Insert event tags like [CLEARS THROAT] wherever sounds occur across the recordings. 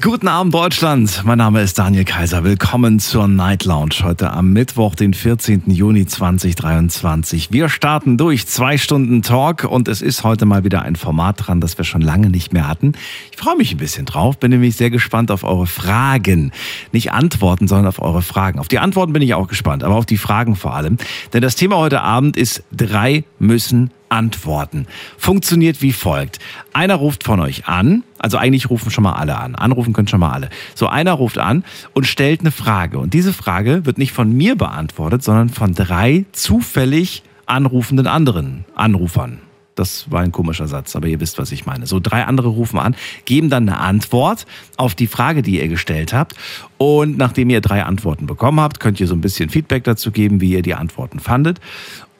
Guten Abend Deutschland, mein Name ist Daniel Kaiser. Willkommen zur Night Lounge heute am Mittwoch, den 14. Juni 2023. Wir starten durch zwei Stunden Talk und es ist heute mal wieder ein Format dran, das wir schon lange nicht mehr hatten. Ich freue mich ein bisschen drauf, bin nämlich sehr gespannt auf eure Fragen. Nicht Antworten, sondern auf eure Fragen. Auf die Antworten bin ich auch gespannt, aber auf die Fragen vor allem. Denn das Thema heute Abend ist drei müssen antworten. Funktioniert wie folgt. Einer ruft von euch an, also eigentlich rufen schon mal alle an. Anrufen können schon mal alle. So einer ruft an und stellt eine Frage. Und diese Frage wird nicht von mir beantwortet, sondern von drei zufällig anrufenden anderen Anrufern. Das war ein komischer Satz, aber ihr wisst, was ich meine. So drei andere rufen an, geben dann eine Antwort auf die Frage, die ihr gestellt habt. Und nachdem ihr drei Antworten bekommen habt, könnt ihr so ein bisschen Feedback dazu geben, wie ihr die Antworten fandet.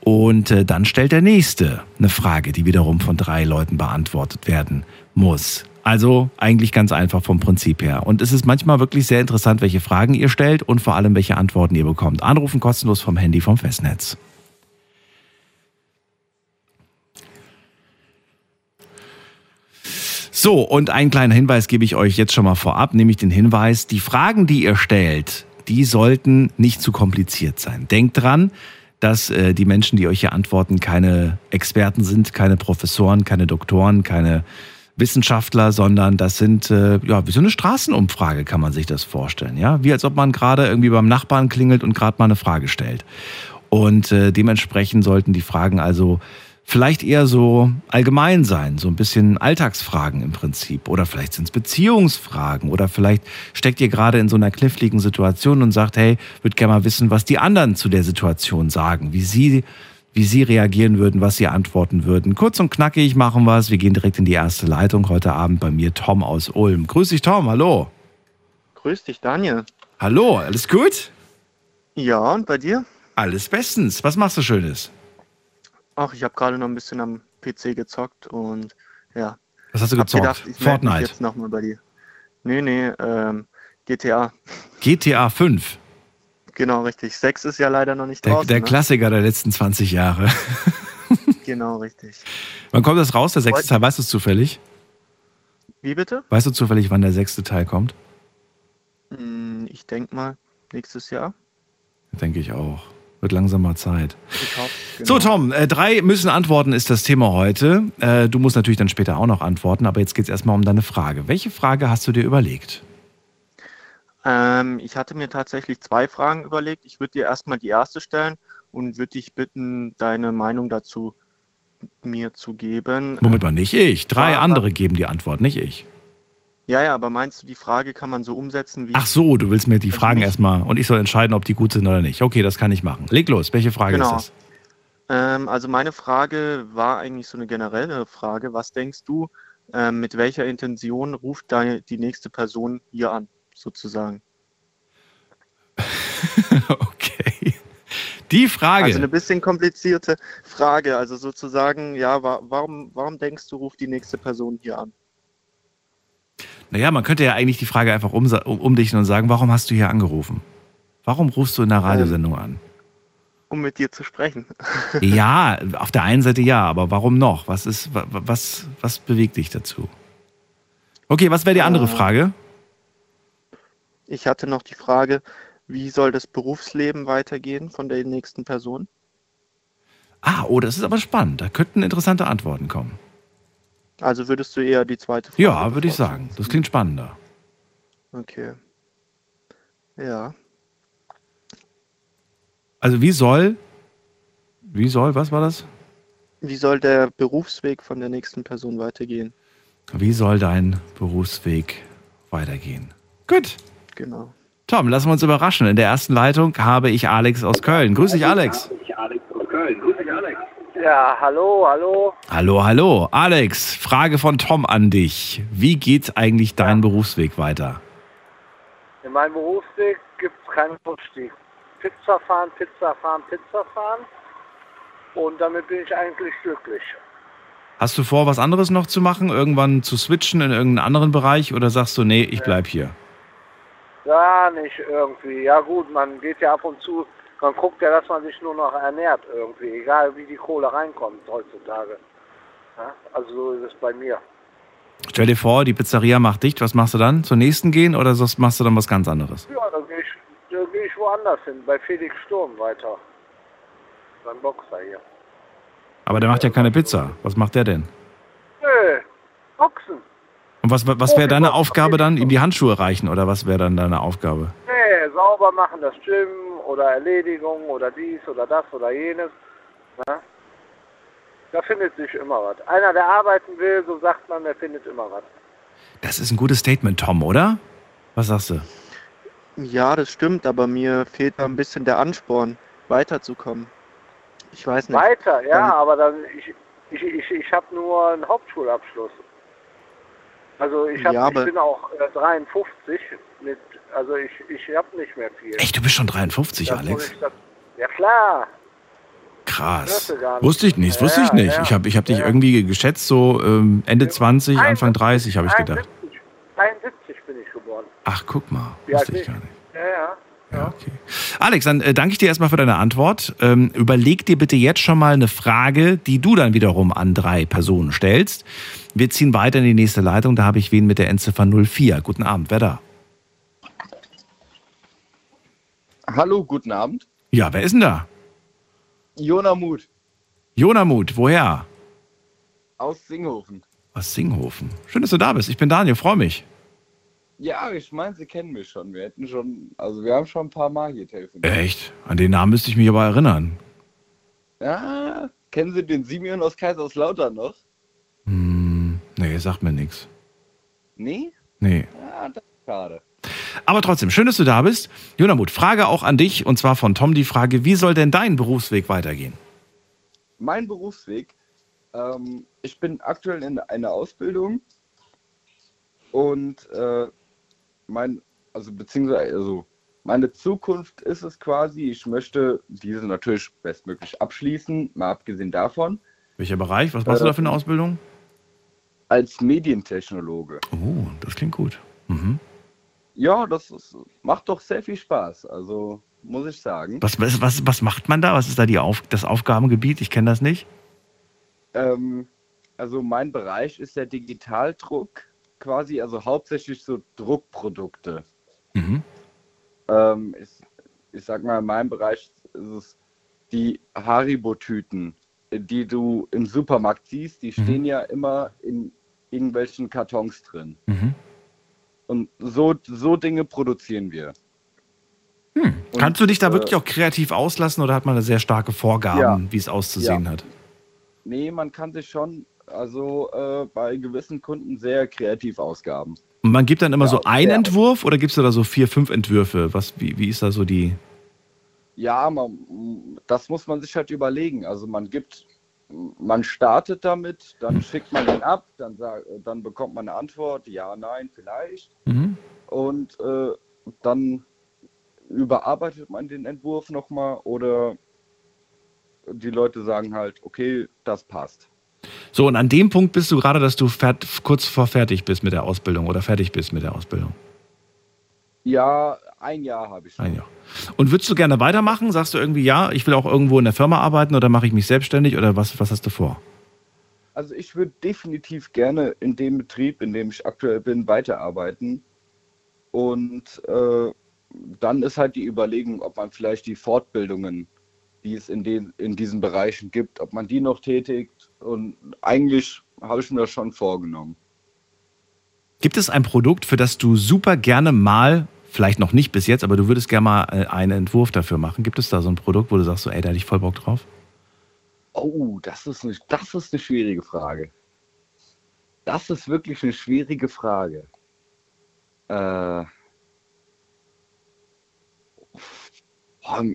Und äh, dann stellt der Nächste eine Frage, die wiederum von drei Leuten beantwortet werden muss. Also eigentlich ganz einfach vom Prinzip her. Und es ist manchmal wirklich sehr interessant, welche Fragen ihr stellt und vor allem, welche Antworten ihr bekommt. Anrufen kostenlos vom Handy vom Festnetz. So, und einen kleinen Hinweis gebe ich euch jetzt schon mal vorab, nämlich den Hinweis, die Fragen, die ihr stellt, die sollten nicht zu kompliziert sein. Denkt dran, dass äh, die Menschen, die euch hier antworten, keine Experten sind, keine Professoren, keine Doktoren, keine Wissenschaftler, sondern das sind äh, ja wie so eine Straßenumfrage kann man sich das vorstellen, ja, wie als ob man gerade irgendwie beim Nachbarn klingelt und gerade mal eine Frage stellt. Und äh, dementsprechend sollten die Fragen also vielleicht eher so allgemein sein, so ein bisschen Alltagsfragen im Prinzip. Oder vielleicht sind es Beziehungsfragen. Oder vielleicht steckt ihr gerade in so einer kniffligen Situation und sagt, hey, würde gerne mal wissen, was die anderen zu der Situation sagen, wie sie, wie sie reagieren würden, was sie antworten würden. Kurz und knackig machen wir es. Wir gehen direkt in die erste Leitung. Heute Abend bei mir Tom aus Ulm. Grüß dich, Tom. Hallo. Grüß dich, Daniel. Hallo, alles gut? Ja, und bei dir? Alles bestens. Was machst du Schönes? Ach, ich habe gerade noch ein bisschen am PC gezockt und ja. Was hast du gezockt? gedacht, ich melde mich Fortnite. jetzt nochmal bei dir. Nee, nee, ähm, GTA. GTA 5. Genau, richtig. 6 ist ja leider noch nicht Der, draußen. der ne? Klassiker der letzten 20 Jahre. [LAUGHS] Genau, richtig. Wann kommt das raus, der sechste Teil? Weißt du es zufällig? Wie bitte? Weißt du zufällig, wann der sechste Teil kommt? Hm, ich denke mal, nächstes Jahr. Denke ich auch. Wird langsam mal Zeit. Hoffe, So, genau. Tom, äh, drei müssen antworten ist das Thema heute. Äh, du musst natürlich dann später auch noch antworten, aber jetzt geht es erstmal um deine Frage. Welche Frage hast du dir überlegt? Ähm, ich hatte mir tatsächlich zwei Fragen überlegt. Ich würde dir erstmal die erste stellen und würde dich bitten, deine Meinung dazu mir zu geben. Moment mal, nicht ich. Drei Ja, andere geben die Antwort, nicht ich. Ja, ja, aber meinst du, die Frage kann man so umsetzen wie. Ach so, du willst mir die Fragen erstmal und ich soll entscheiden, ob die gut sind oder nicht. Okay, das kann ich machen. Leg los, welche Frage Genau. ist das? Ähm, also meine Frage war eigentlich so eine generelle Frage. Was denkst du, ähm, mit welcher Intention ruft die nächste Person hier an, sozusagen? [LAUGHS] okay. Die Frage. Also eine bisschen komplizierte Frage. Also sozusagen, ja, wa warum, warum denkst du, ruft die nächste Person hier an? Naja, man könnte ja eigentlich die Frage einfach um, umdichten und sagen, warum hast du hier angerufen? Warum rufst du in der Radiosendung an? Um mit dir zu sprechen. [LAUGHS] Ja, [LAUGHS] auf der einen Seite ja, aber warum noch? Was ist, wa- wa- was, was bewegt dich dazu? Okay, was wäre die andere Äh, Frage? Ich hatte noch die Frage, wie soll das Berufsleben weitergehen von der nächsten Person? Ah, oh, das ist aber spannend. Da könnten interessante Antworten kommen. Also würdest du eher die zweite Frage Ja, würde ich sagen. Das klingt spannender. Okay. Ja. Also wie soll, wie soll, was war das? Wie soll der Berufsweg von der nächsten Person weitergehen? Wie soll dein Berufsweg weitergehen? Gut. Genau. Tom, lassen wir uns überraschen. In der ersten Leitung habe ich Alex aus Köln. Grüß dich, Alex. Ja, hallo, hallo. Hallo, hallo. Alex, Frage von Tom an dich. Wie geht eigentlich dein Berufsweg weiter? In meinem Berufsweg gibt es keinen Ausstieg. Pizza fahren, Pizza fahren, Pizza fahren. Und damit bin ich eigentlich glücklich. Hast du vor, was anderes noch zu machen? Irgendwann zu switchen in irgendeinen anderen Bereich? Oder sagst du, nee, ich bleib hier? Gar nicht irgendwie. Ja gut, man geht ja ab und zu, man guckt ja, dass man sich nur noch ernährt irgendwie, egal wie die Kohle reinkommt heutzutage. Ja? Also so ist es bei mir. Stell dir vor, die Pizzeria macht dicht, was machst du dann? Zur nächsten gehen oder sonst machst du dann was ganz anderes? Ja, dann gehe ich, dann geh ich woanders hin, bei Felix Sturm weiter. Beim Boxer hier. Aber der macht ja keine Pizza. Was macht der denn? Nö, Boxen. Und was, was wäre deine Aufgabe dann? Ihm die Handschuhe reichen oder was wäre dann deine Aufgabe? Nee, sauber machen das Gym oder Erledigung oder dies oder das oder jenes. Na? Da findet sich immer was. Einer, der arbeiten will, so sagt man, der findet immer was. Das ist ein gutes Statement, Tom, oder? Was sagst du? Ja, das stimmt, aber mir fehlt da ein bisschen der Ansporn, weiterzukommen. Ich weiß nicht. Weiter, ja, Dann- aber dann, ich, ich, ich, ich habe nur einen Hauptschulabschluss. Also ich, hab, Ja, ich bin auch äh, 53 mit, also ich, ich habe nicht mehr viel. Echt, du bist schon 53, Das Alex? ich das- Ja klar. Krass. Wusste ich nicht, wusste ich Ja, nicht. ja. Ich habe ich hab dich irgendwie geschätzt, so ähm, Ende 20, Anfang 30, habe ich gedacht. 71, 71 bin ich geboren. Ach, guck mal. Wusste ich gar nicht. Ja, ja. Ja, okay. Alex, dann äh, danke ich dir erstmal für deine Antwort. Ähm, überleg dir bitte jetzt schon mal eine Frage, die du dann wiederum an drei Personen stellst. Wir ziehen weiter in die nächste Leitung. Da habe ich wen mit der Endziffer 04. Guten Abend, wer da? Hallo, guten Abend. Ja, wer ist denn da? Jona Muth Jonamut, woher? aus Singhofen. Aus Singhofen. Schön, dass du da bist. Ich bin Daniel, freue mich. Ja, ich meine, Sie kennen mich schon. Wir hätten schon, also wir haben schon ein paar Mal hier telefoniert. Echt? An den Namen müsste ich mich aber erinnern. Ja, kennen Sie den Simeon aus Kaiserslautern noch? Hm, nee, sagt mir nichts. Nee? Nee. Ja, das ist schade. Aber trotzdem, schön, dass du da bist. Jonamut, Frage auch an dich und zwar von Tom die Frage, wie soll denn dein Berufsweg weitergehen? Mein Berufsweg, ähm, ich bin aktuell in einer Ausbildung und äh, mein, also beziehungsweise, also meine Zukunft ist es quasi, ich möchte diese natürlich bestmöglich abschließen, mal abgesehen davon, Welcher Bereich? Was machst du da für eine Ausbildung? als Medientechnologe. Oh, das klingt gut. Mhm. Ja, das ist, macht doch sehr viel Spaß, also muss ich sagen. Was, was, was, was macht man da? Was ist da die Auf, das Aufgabengebiet? Ich kenne das nicht. Ähm, also mein Bereich ist der Digitaldruck quasi, also hauptsächlich so Druckprodukte. Mhm. Ähm, ich, ich sag mal, in meinem Bereich ist es die Haribo-Tüten, die du im Supermarkt siehst, die stehen ja immer in irgendwelchen Kartons drin. Mhm. Und so, so Dinge produzieren wir. Hm. Und, Kannst du dich da äh, wirklich auch kreativ auslassen oder hat man da sehr starke Vorgaben, Ja. wie es auszusehen hat? Nee, man kann sich schon, also äh, bei gewissen Kunden sehr kreativ ausgaben. Und man gibt dann immer Ja, so einen. Entwurf oder gibst du da so vier, fünf Entwürfe? Was, wie, wie ist da so die. Ja, man, das muss man sich halt überlegen. Also man gibt, man startet damit, dann schickt man den ab, dann, sag, dann bekommt man eine Antwort, ja, nein, vielleicht. Mhm. Und äh, dann überarbeitet man den Entwurf nochmal oder die Leute sagen halt, okay, das passt. So, und an dem Punkt bist du gerade, dass du kurz vor fertig bist mit der Ausbildung oder fertig bist mit der Ausbildung. Ja, ein Jahr habe ich schon. Ein Jahr. Und würdest du gerne weitermachen? Sagst du irgendwie, ja, ich will auch irgendwo in der Firma arbeiten oder mache ich mich selbstständig oder was, was hast du vor? Also ich würde definitiv gerne in dem Betrieb, in dem ich aktuell bin, weiterarbeiten. Und äh, dann ist halt die Überlegung, ob man vielleicht die Fortbildungen, die es in, den, in diesen Bereichen gibt, ob man die noch tätigt. Und eigentlich habe ich mir das schon vorgenommen. Gibt es ein Produkt, für das du super gerne mal, vielleicht noch nicht bis jetzt, aber du würdest gerne mal äh, einen Entwurf dafür machen? Gibt es da so ein Produkt, wo du sagst, so, ey, da hätte ich voll Bock drauf? Oh, das ist, eine, das ist eine schwierige Frage. Das ist wirklich eine schwierige Frage. Äh,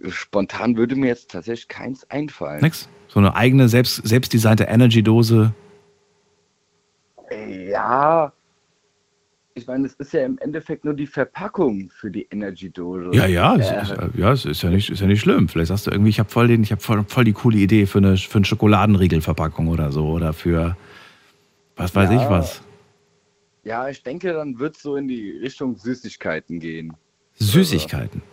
spontan würde mir jetzt tatsächlich keins einfallen. Nix? So eine eigene, selbst, selbstdesignte Energy-Dose? Ja, ich meine, es ist ja im Endeffekt nur die Verpackung für die Energy-Dose. Ja, ja, es Äh, ist, ja, es ist ja nicht, ist ja nicht schlimm. Vielleicht sagst du irgendwie, ich habe voll, den, ich hab voll, voll die coole Idee für eine, für eine Schokoladenriegelverpackung oder so oder für was weiß Ja. ich was. ja, ich denke, dann wird es so in die Richtung Süßigkeiten gehen. Süßigkeiten.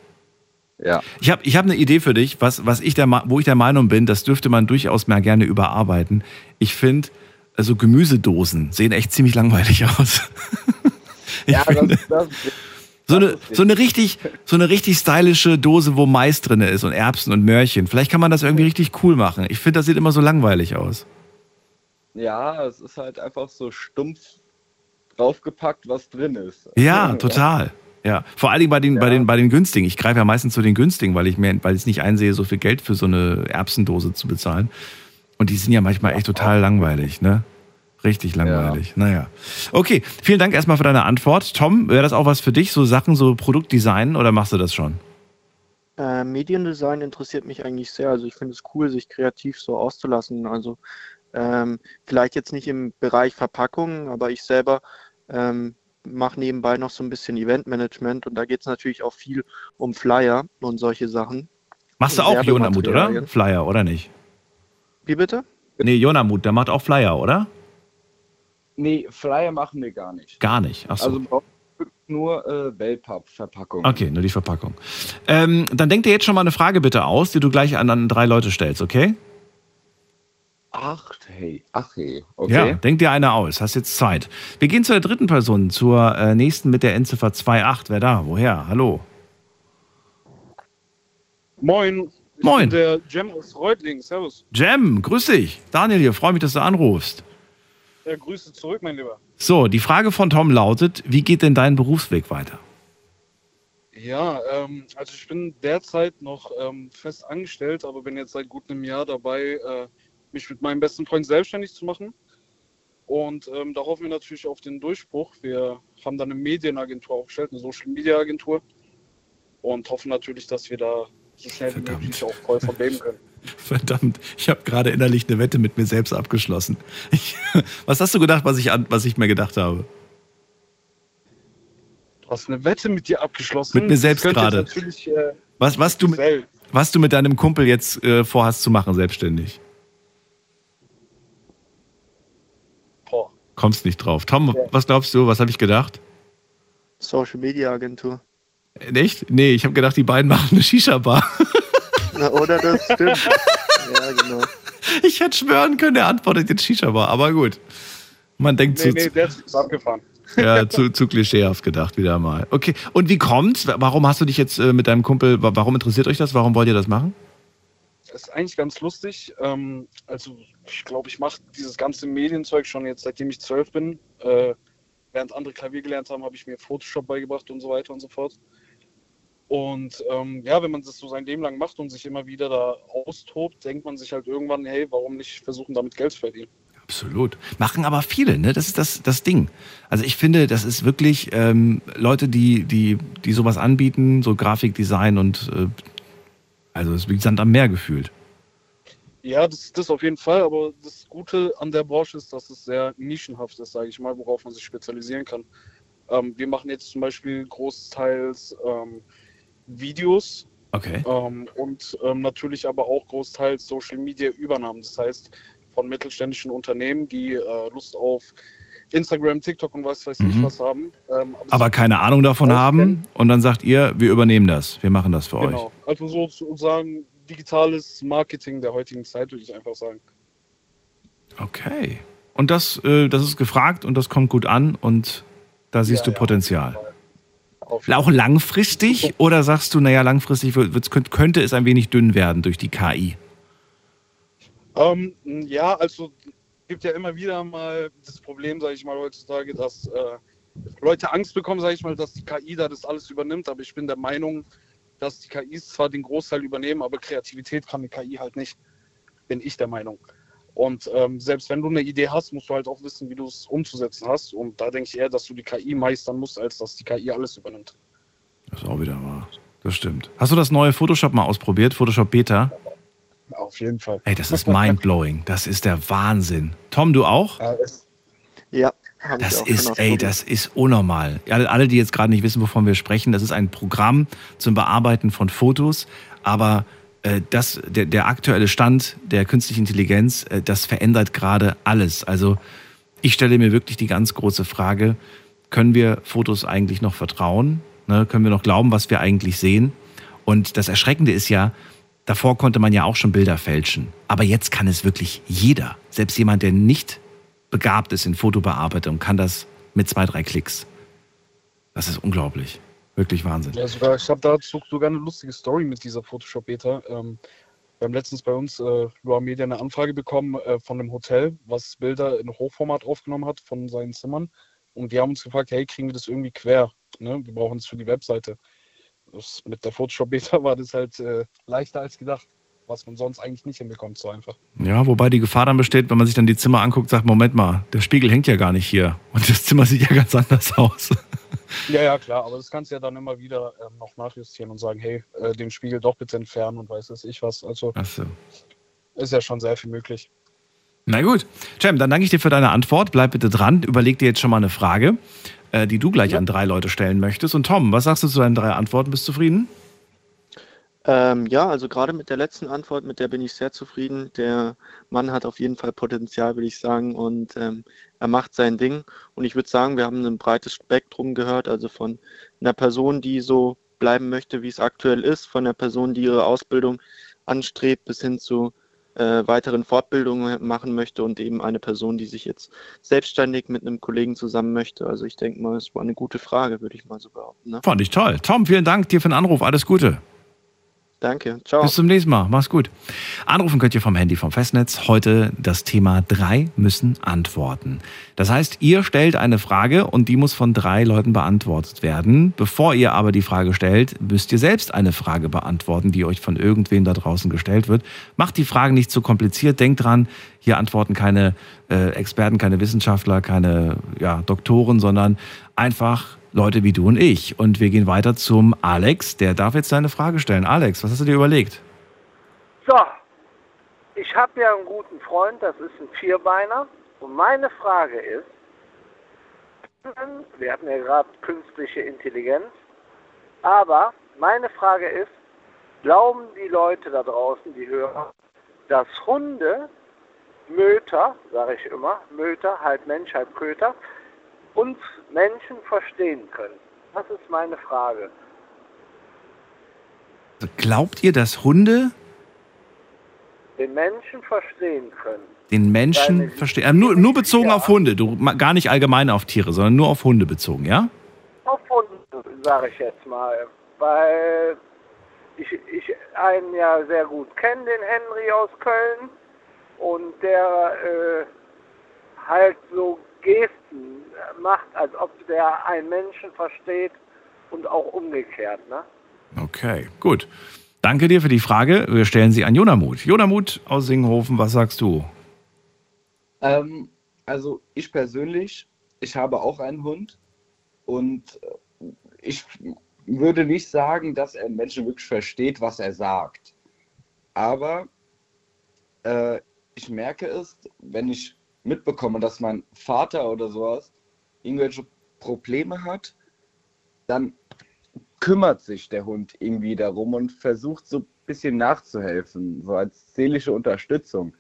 Ja. Ich habe ich hab eine Idee für dich, was, was ich der, wo ich der Meinung bin, das dürfte man durchaus mal gerne überarbeiten. Ich finde, also Gemüsedosen sehen echt ziemlich langweilig aus. [LAUGHS] ich Ja, finde, das, das, so, eine, so, eine richtig, so eine richtig stylische Dose, wo Mais drin ist und Erbsen und Möhrchen. Vielleicht kann man das irgendwie richtig cool machen. Ich finde, das sieht immer so langweilig aus. ja, es ist halt einfach so stumpf draufgepackt, was drin ist. Ja, total. Ja, vor allen Dingen bei den, bei Ja. den, bei den günstigen. Ich greife ja meistens zu den günstigen, weil ich mir, weil ich es nicht einsehe, so viel Geld für so eine Erbsendose zu bezahlen. Und die sind ja manchmal echt total langweilig, ne? Richtig langweilig. Naja. Okay, vielen Dank erstmal für deine Antwort. Tom, wäre das auch was für dich, so Sachen, so Produktdesign oder machst du das schon? Äh, Mediendesign interessiert mich eigentlich sehr. Also ich finde es cool, sich kreativ so auszulassen. Also ähm, vielleicht jetzt nicht im Bereich Verpackung, aber ich selber ähm, mache nebenbei noch so ein bisschen Eventmanagement und da geht es natürlich auch viel um Flyer und solche Sachen. Machst du auch Jonamut, oder? Flyer, oder nicht? Wie bitte? Nee, Jonamut, der macht auch Flyer, oder? Nee, Flyer machen wir gar nicht. Gar nicht. Ach so. Also braucht nur äh, Wellpapp-Verpackung. Okay, nur die Verpackung. Ähm, dann denk dir jetzt schon mal eine Frage bitte aus, die du gleich an, an drei Leute stellst, okay? Ach hey, ach hey. Okay. Ja, denk dir eine aus. Hast jetzt Zeit. Wir gehen zu der dritten Person, zur äh, nächsten mit der Endziffer 28. Wer da? Woher? Hallo. Moin. Ich Moin. Bin der Jem aus Reutlingen. Servus. Jem, grüß dich. Daniel hier, freue mich, dass du anrufst. Ja, Grüße zurück, mein Lieber. So, die Frage von Tom lautet: Wie geht denn dein Berufsweg weiter? Ja, ähm, also ich bin derzeit noch ähm, fest angestellt, aber bin jetzt seit gut einem Jahr dabei, äh, mich mit meinem besten Freund selbstständig zu machen. Und ähm, da hoffen wir natürlich auf den Durchbruch. Wir haben dann eine Medienagentur aufgestellt, eine Social Media Agentur. Und hoffen natürlich, dass wir da so schnell wie möglich auch voll leben können. [LAUGHS] Verdammt, ich habe gerade innerlich eine Wette mit mir selbst abgeschlossen. Ich, [LAUGHS] was hast du gedacht, was ich, an, was ich mir gedacht habe? Du hast eine Wette mit dir abgeschlossen. Mit mir selbst gerade. äh, Was, was, du, mit, was du mit deinem Kumpel jetzt äh, vorhast zu machen, selbstständig? Boah. Kommst nicht drauf. Tom, was glaubst du? Was habe ich gedacht? Social Media Agentur. Äh, Echt? Nee, ich habe gedacht, die beiden machen eine Shisha-Bar. [LAUGHS] Na, oder das stimmt. [LAUGHS] ja, genau. Ich hätte schwören können, er antwortet jetzt Shisha-Bar, aber gut. Man denkt Nee, zu, nee, der ist abgefahren. [LAUGHS] ja, zu, zu klischeehaft gedacht wieder mal. Okay, und wie kommt's? Warum hast du dich jetzt äh, mit deinem Kumpel, wa- warum interessiert euch das? Warum wollt ihr das machen? Das ist eigentlich ganz lustig. Ähm, also ich glaube, ich mache dieses ganze Medienzeug schon jetzt, seitdem ich zwölf bin. Äh, während andere Klavier gelernt haben, habe ich mir Photoshop beigebracht und so weiter und so fort. Und ähm, ja, wenn man das so sein Leben lang macht und sich immer wieder da austobt, denkt man sich halt irgendwann, hey, warum nicht versuchen, damit Geld zu verdienen? Absolut. Machen aber viele, ne? Das ist das, das Ding. Also ich finde, das ist wirklich ähm, Leute, die, die, die sowas anbieten, so Grafikdesign und äh, also es ist wie Sand am Meer gefühlt. Ja, das, das auf jeden Fall, aber das Gute an der Branche ist, dass es sehr nischenhaft ist, sage ich mal, worauf man sich spezialisieren kann. Ähm, wir machen jetzt zum Beispiel großteils ähm, Videos Okay. ähm, und ähm, natürlich aber auch großteils Social Media Übernahmen. Das heißt, von mittelständischen Unternehmen, die äh, Lust auf Instagram, TikTok und was weiß ich Mhm. was haben. Ähm, Aber keine Ahnung davon haben und dann sagt ihr, wir übernehmen das, wir machen das für euch. Genau. Also sozusagen digitales Marketing der heutigen Zeit, würde ich einfach sagen. Okay. Und das, äh, das ist gefragt und das kommt gut an und da siehst Ja, du ja, Potenzial. Auf Auch langfristig oder sagst du, naja, langfristig wird, könnte es ein wenig dünn werden durch die KI? Ähm, ja, also gibt ja immer wieder mal das Problem, sage ich mal heutzutage, dass äh, Leute Angst bekommen, sage ich mal, dass die KI da das alles übernimmt. Aber ich bin der Meinung, dass die KIs zwar den Großteil übernehmen, aber Kreativität kann die KI halt nicht. Bin ich der Meinung. Und ähm, selbst wenn du eine Idee hast, musst du halt auch wissen, wie du es umzusetzen hast. Und da denke ich eher, dass du die KI meistern musst, als dass die KI alles übernimmt. Das ist auch wieder wahr. Das stimmt. Hast du das neue Photoshop mal ausprobiert? Photoshop Beta? Auf jeden Fall. Ey, das ist mindblowing. Das ist der Wahnsinn. Tom, du auch? Ja, Das ist, ey, das ist unnormal. Alle, alle, die jetzt gerade nicht wissen, wovon wir sprechen, das ist ein Programm zum Bearbeiten von Fotos, aber äh, das, der, der aktuelle Stand der künstlichen Intelligenz, äh, das verändert gerade alles. Also ich stelle mir wirklich die ganz große Frage, können wir Fotos eigentlich noch vertrauen? Ne? Können wir noch glauben, was wir eigentlich sehen? Und das Erschreckende ist ja, davor konnte man ja auch schon Bilder fälschen. Aber jetzt kann es wirklich jeder. Selbst jemand, der nicht begabt ist in Fotobearbeitung, kann das mit zwei, drei Klicks. Das ist unglaublich. Wirklich Wahnsinn. Ja, sogar, ich habe dazu sogar eine lustige Story mit dieser Photoshop-Beta. Ähm, wir haben letztens bei uns äh, Loa Media eine Anfrage bekommen äh, von einem Hotel, was Bilder in Hochformat aufgenommen hat von seinen Zimmern. Und die haben uns gefragt, hey, kriegen wir das irgendwie quer? Ne? Wir brauchen es für die Webseite. Das, mit der Photoshop-Beta [LAUGHS] war das halt äh, leichter als gedacht, was man sonst eigentlich nicht hinbekommt, so einfach. Ja, wobei die Gefahr dann besteht, wenn man sich dann die Zimmer anguckt, sagt, Moment mal, der Spiegel hängt ja gar nicht hier. Und das Zimmer sieht ja ganz anders aus. Ja, ja, klar, aber das kannst du ja dann immer wieder ähm, noch nachjustieren und sagen, hey, äh, den Spiegel doch bitte entfernen und weiß es ich was. Also Ach so. ist ja schon sehr viel möglich. Na gut. Cem, dann danke ich dir für deine Antwort. Bleib bitte dran. Überleg dir jetzt schon mal eine Frage, äh, die du gleich an drei Leute stellen möchtest. Und Tom, was sagst du zu deinen drei Antworten? Bist du zufrieden? Ähm, ja, also gerade mit der letzten Antwort, mit der bin ich sehr zufrieden. Der Mann hat auf jeden Fall Potenzial, würde ich sagen, und ähm, er macht sein Ding. Und ich würde sagen, wir haben ein breites Spektrum gehört, also von einer Person, die so bleiben möchte, wie es aktuell ist, von einer Person, die ihre Ausbildung anstrebt, bis hin zu äh, weiteren Fortbildungen machen möchte und eben eine Person, die sich jetzt selbstständig mit einem Kollegen zusammen möchte. Also ich denke mal, es war eine gute Frage, würde ich mal so behaupten. Ne? Fand ich toll. Tom, vielen Dank dir für den Anruf. Alles Gute. Danke, ciao. Bis zum nächsten Mal. Mach's gut. Anrufen könnt ihr vom Handy vom Festnetz. Heute das Thema drei müssen antworten. Das heißt, ihr stellt eine Frage und die muss von drei Leuten beantwortet werden. Bevor ihr aber die Frage stellt, müsst ihr selbst eine Frage beantworten, die euch von irgendwem da draußen gestellt wird. Macht die Fragen nicht zu kompliziert. Denkt dran, hier antworten keine äh, Experten, keine Wissenschaftler, keine ja, Doktoren, sondern einfach Leute wie du und ich. Und wir gehen weiter zum Alex. Der darf jetzt seine Frage stellen. Alex, was hast du dir überlegt? So, ich habe ja einen guten Freund, das ist ein Vierbeiner. Und meine Frage ist, wir hatten ja gerade künstliche Intelligenz, aber meine Frage ist, glauben die Leute da draußen, die Hörer, dass Hunde, Möter, sage ich immer, Möter, halb Mensch, halb Köter, uns Menschen verstehen können? Das ist meine Frage. Glaubt ihr, dass Hunde Den Menschen verstehen können. den Menschen verstehen? Äh, nur, nur bezogen Ja. auf Hunde, du gar nicht allgemein auf Tiere, sondern nur auf Hunde bezogen, ja? Auf Hunde, sage ich jetzt mal. Weil ich, ich einen ja sehr gut kenne, den Henry aus Köln. Und der äh, halt so Gesten macht, als ob der einen Menschen versteht und auch umgekehrt. Ne? Okay, gut. Danke dir für die Frage. Wir stellen sie an Jonamut. Jonamut aus Singhofen, was sagst du? Ähm, also ich persönlich, ich habe auch einen Hund und äh, ich würde nicht sagen, dass er Menschen wirklich versteht, was er sagt. Aber äh, ich merke es, wenn ich mitbekomme, dass mein Vater oder sowas irgendwelche Probleme hat, dann kümmert sich der Hund irgendwie darum und versucht so ein bisschen nachzuhelfen, so als seelische Unterstützung.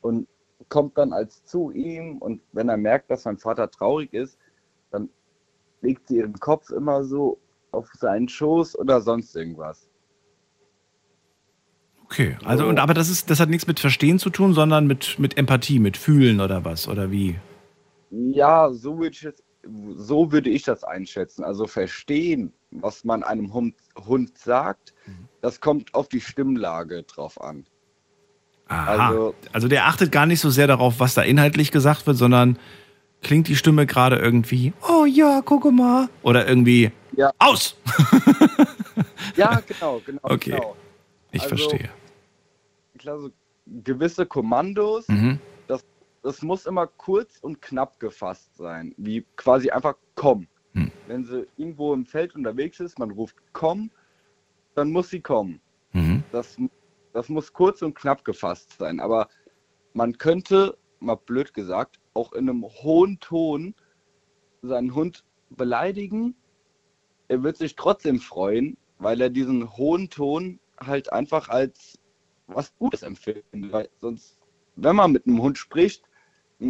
Und kommt dann als zu ihm und wenn er merkt, dass mein Vater traurig ist, dann legt sie ihren Kopf immer so auf seinen Schoß oder sonst irgendwas. Okay, also So. und aber das ist das hat nichts mit Verstehen zu tun, sondern mit, mit Empathie, mit Fühlen oder was oder wie? Ja, so würde ich es, so würde ich das einschätzen. Also verstehen, was man einem Hund, Hund sagt, das kommt auf die Stimmlage drauf an. Aha. Also, Also- der achtet gar nicht so sehr darauf, was da inhaltlich gesagt wird, sondern klingt die Stimme gerade irgendwie, oh ja, guck mal. Oder irgendwie Ja. aus. Ja, [LAUGHS] genau, genau. Okay. genau. Ich Also- verstehe. Klar, so gewisse Kommandos, Mhm. das muss immer kurz und knapp gefasst sein, wie quasi einfach komm. Hm. Wenn sie irgendwo im Feld unterwegs ist, man ruft komm, dann muss sie kommen. Mhm. Das, das muss kurz und knapp gefasst sein. Aber man könnte, mal blöd gesagt, auch in einem hohen Ton seinen Hund beleidigen. Er wird sich trotzdem freuen, weil er diesen hohen Ton halt einfach als was Gutes empfindet. Weil sonst, wenn man mit einem Hund spricht,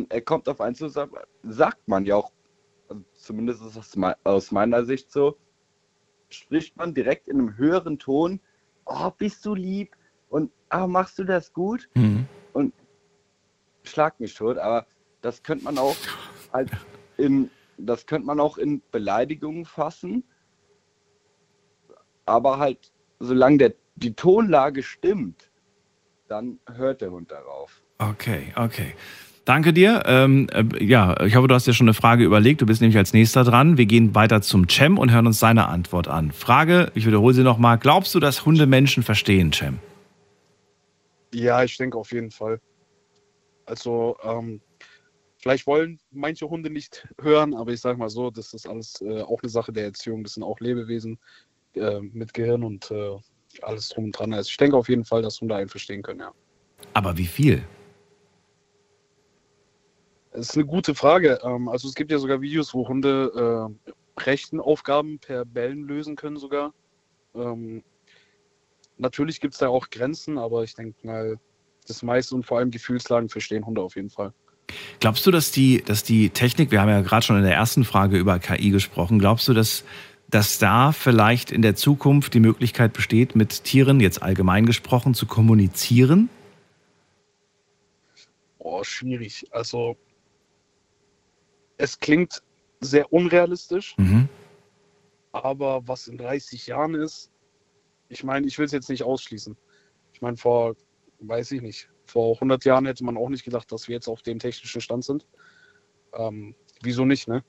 er kommt auf einen zu, sagt, sagt man ja auch, also zumindest ist das aus meiner Sicht so, spricht man direkt in einem höheren Ton, oh, bist du lieb und ah, machst du das gut? Mhm. Und schlag mich tot, aber das könnte man auch halt in, das könnte man auch in Beleidigungen fassen. Aber halt, solange der, die Tonlage stimmt, dann hört der Hund darauf. Okay, okay. Danke dir. Ähm, äh, ja, ich hoffe, du hast dir schon eine Frage überlegt. Du bist nämlich als nächster dran. Wir gehen weiter zum Cem und hören uns seine Antwort an. Frage, ich wiederhole sie nochmal. Glaubst du, dass Hunde Menschen verstehen, Cem? Ja, ich denke auf jeden Fall. Also, ähm, vielleicht wollen manche Hunde nicht [LAUGHS] hören, aber ich sage mal so, das ist alles äh, auch eine Sache der Erziehung. Das sind auch Lebewesen äh, mit Gehirn und äh, alles drum und dran. Also ich denke auf jeden Fall, dass Hunde einen verstehen können, ja. Aber wie viel? Das ist eine gute Frage. Ähm, also es gibt ja sogar Videos, wo Hunde äh, Rechenaufgaben per Bellen lösen können sogar. Ähm, natürlich gibt es da auch Grenzen, aber ich denke mal, das meiste und vor allem Gefühlslagen verstehen Hunde auf jeden Fall. Glaubst du, dass die, dass die Technik, wir haben ja gerade schon in der ersten Frage über KI gesprochen, glaubst du, dass, dass da vielleicht in der Zukunft die Möglichkeit besteht, mit Tieren, jetzt allgemein gesprochen, zu kommunizieren? Oh, schwierig. Also es klingt sehr unrealistisch, Mhm. aber was in 30 Jahren ist, ich meine, ich will es jetzt nicht ausschließen. Ich meine, vor, weiß ich nicht, vor 100 Jahren hätte man auch nicht gedacht, dass wir jetzt auf dem technischen Stand sind. Ähm, wieso nicht, ne?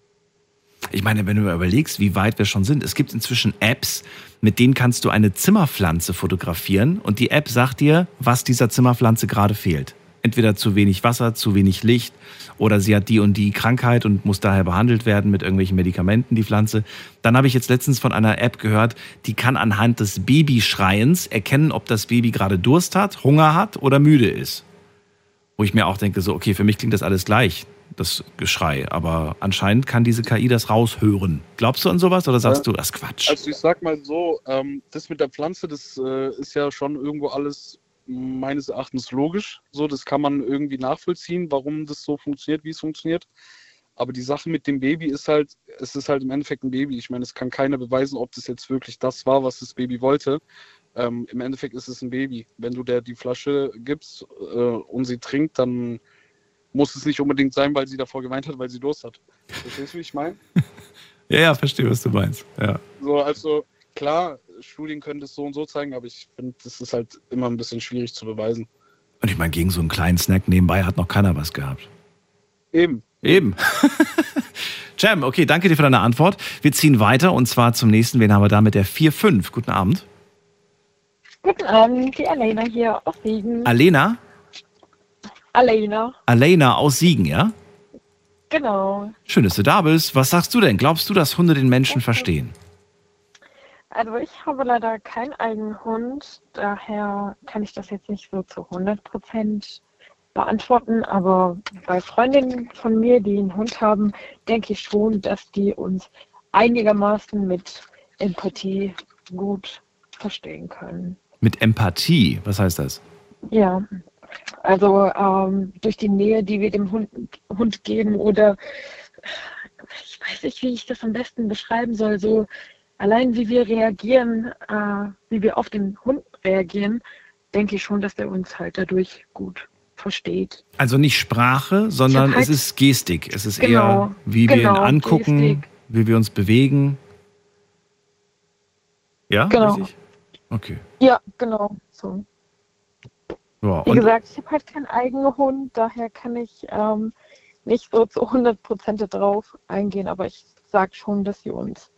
Ich meine, wenn du überlegst, wie weit wir schon sind, es gibt inzwischen Apps, mit denen kannst du eine Zimmerpflanze fotografieren und die App sagt dir, was dieser Zimmerpflanze gerade fehlt. Entweder zu wenig Wasser, zu wenig Licht oder sie hat die und die Krankheit und muss daher behandelt werden mit irgendwelchen Medikamenten, die Pflanze. Dann habe ich jetzt letztens von einer App gehört, die kann anhand des Babyschreiens erkennen, ob das Baby gerade Durst hat, Hunger hat oder müde ist. Wo ich mir auch denke, so, okay, für mich klingt das alles gleich, das Geschrei, aber anscheinend kann diese KI das raushören. Glaubst du an sowas oder sagst Ja. du, das Quatsch? Also ich sag mal so, ähm, das mit der Pflanze, das äh, ist ja schon irgendwo alles meines Erachtens logisch. So, das kann man irgendwie nachvollziehen, warum das so funktioniert, wie es funktioniert. Aber die Sache mit dem Baby ist halt, es ist halt im Endeffekt ein Baby. Ich meine, es kann keiner beweisen, ob das jetzt wirklich das war, was das Baby wollte. Ähm, Im Endeffekt ist es ein Baby. Wenn du der die Flasche gibst äh, und sie trinkt, dann muss es nicht unbedingt sein, weil sie davor geweint hat, weil sie Durst hat. Verstehst du, wie ich meine? [LAUGHS] Ja, ja, verstehe, was du meinst. Ja. So, also klar, Studien können das so und so zeigen, aber ich finde, das ist halt immer ein bisschen schwierig zu beweisen. Und ich meine, gegen so einen kleinen Snack nebenbei hat noch keiner was gehabt. Eben. Eben. [LAUGHS] Jam, okay, danke dir für deine Antwort. Wir ziehen weiter und zwar zum nächsten. Wen haben wir da mit der 4-5? Guten Abend. Guten Abend, die Alena hier aus Siegen. Alena? Alena, Alena aus Siegen, ja? genau. Schön, dass du da bist. Was sagst du denn? Glaubst du, dass Hunde den Menschen verstehen? Also ich habe leider keinen eigenen Hund, daher kann ich das jetzt nicht so zu 100 Prozent beantworten, aber bei Freundinnen von mir, die einen Hund haben, denke ich schon, dass die uns einigermaßen mit Empathie gut verstehen können. Mit Empathie. Was heißt das? Ja, also ähm, durch die Nähe, die wir dem Hund, Hund geben oder ich weiß nicht, wie ich das am besten beschreiben soll, so allein wie wir reagieren, äh, wie wir auf den Hund reagieren, denke ich schon, dass der uns halt dadurch gut versteht. Also nicht Sprache, sondern hab es halt- ist Gestik. Es ist Genau, eher, wie wir ihn genau, angucken, Gestik. wie wir uns bewegen. Ja? Genau. Richtig? Okay. Ja, genau. So. Ja, Wie gesagt, ich habe halt keinen eigenen Hund, daher kann ich ähm, nicht so zu 100 Prozent drauf eingehen, aber ich sage schon, dass sie uns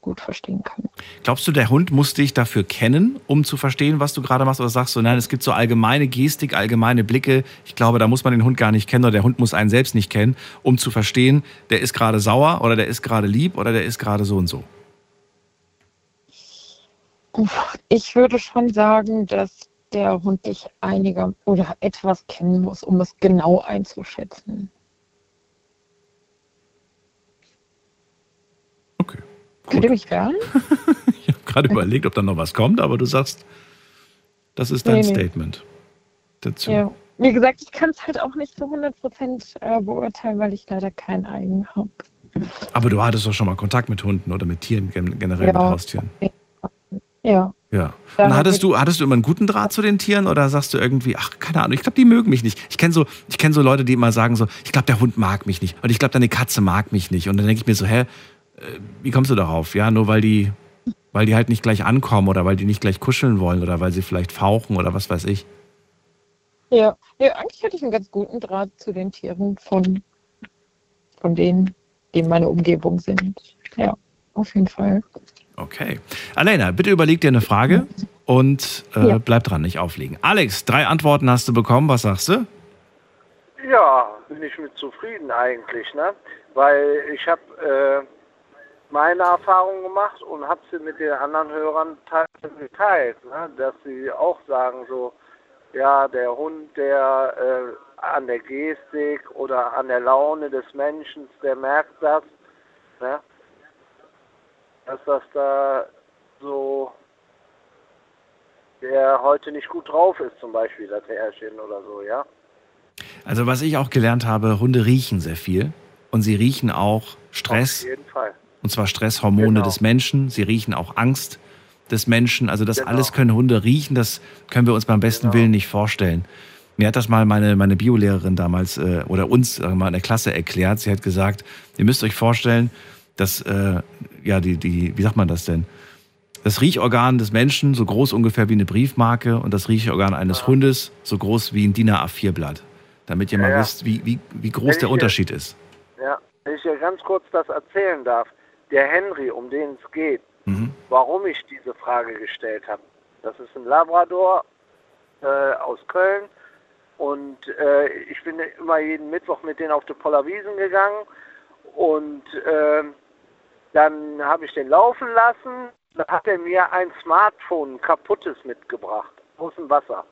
gut verstehen können. glaubst du, der Hund muss dich dafür kennen, um zu verstehen, was du gerade machst? Oder sagst du, nein, es gibt so allgemeine Gestik, allgemeine Blicke. Ich glaube, da muss man den Hund gar nicht kennen oder der Hund muss einen selbst nicht kennen, um zu verstehen, der ist gerade sauer oder der ist gerade lieb oder der ist gerade so und so. Ich würde schon sagen, dass der Hund dich einiger oder etwas kennen muss, um es genau einzuschätzen. Okay. Könnt ihr mich hören? [LAUGHS] Ich habe gerade überlegt, ob da noch was kommt, aber du sagst, das ist dein Nee, nee. Statement dazu. Ja. Wie gesagt, ich kann es halt auch nicht zu 100 Prozent äh, beurteilen, weil ich leider keinen eigenen habe. Aber du hattest doch schon mal Kontakt mit Hunden oder mit Tieren, gen- generell Ja. mit Haustieren. Ja. Ja. Und hattest du, hattest du immer einen guten Draht zu den Tieren oder sagst du irgendwie, ach, keine Ahnung, ich glaube, die mögen mich nicht. Ich kenne so, ich kenn so Leute, die immer sagen so, ich glaube, der Hund mag mich nicht. Und ich glaube, deine Katze mag mich nicht. Und dann denke ich mir so, hä, äh, wie kommst du darauf? Ja, nur weil die, weil die halt nicht gleich ankommen oder weil die nicht gleich kuscheln wollen oder weil sie vielleicht fauchen oder was weiß ich. Ja. ja, eigentlich hatte ich einen ganz guten Draht zu den Tieren von, von denen, die in meiner Umgebung sind. Ja, auf jeden Fall. Okay. Alena, bitte überleg dir eine Frage und äh, Ja. bleib dran, nicht auflegen. Alex, drei Antworten hast du bekommen. Was sagst du? Ja, bin ich mit zufrieden eigentlich, ne? Weil ich habe äh, meine Erfahrungen gemacht und habe sie mit den anderen Hörern geteilt, ne? Dass sie auch sagen so, ja, der Hund, der äh, an der Gestik oder an der Laune des Menschen, der merkt das, ne? Dass das da so der heute nicht gut drauf ist, zum Beispiel das Herrchen oder so, ja? Also was ich auch gelernt habe, Hunde riechen sehr viel und sie riechen auch Stress, Auf jeden Fall. und zwar Stresshormone Genau. des Menschen. Sie riechen auch Angst des Menschen. Also das Genau. alles können Hunde riechen. Das können wir uns beim besten Genau. Willen nicht vorstellen. Mir hat das mal meine, meine Biolehrerin damals äh, oder uns sagen wir mal in der Klasse erklärt. Sie hat gesagt, ihr müsst euch vorstellen, dass, äh, ja, die, die, wie sagt man das denn? Das Riechorgan des Menschen so groß ungefähr wie eine Briefmarke und das Riechorgan eines Hundes so groß wie ein DIN A4-Blatt. Damit ihr mal Ja, ja. wisst, wie, wie, wie groß Wenn der Unterschied ist. Ja, wenn ich dir ganz kurz das erzählen darf. Der Henry, um den es geht, Mhm. warum ich diese Frage gestellt habe. Das ist ein Labrador äh, aus Köln und äh, ich bin immer jeden Mittwoch mit denen auf die Pollerwiesen gegangen und äh, dann habe ich den laufen lassen. Dann hat er mir ein Smartphone, ein kaputtes mitgebracht, aus dem Wasser.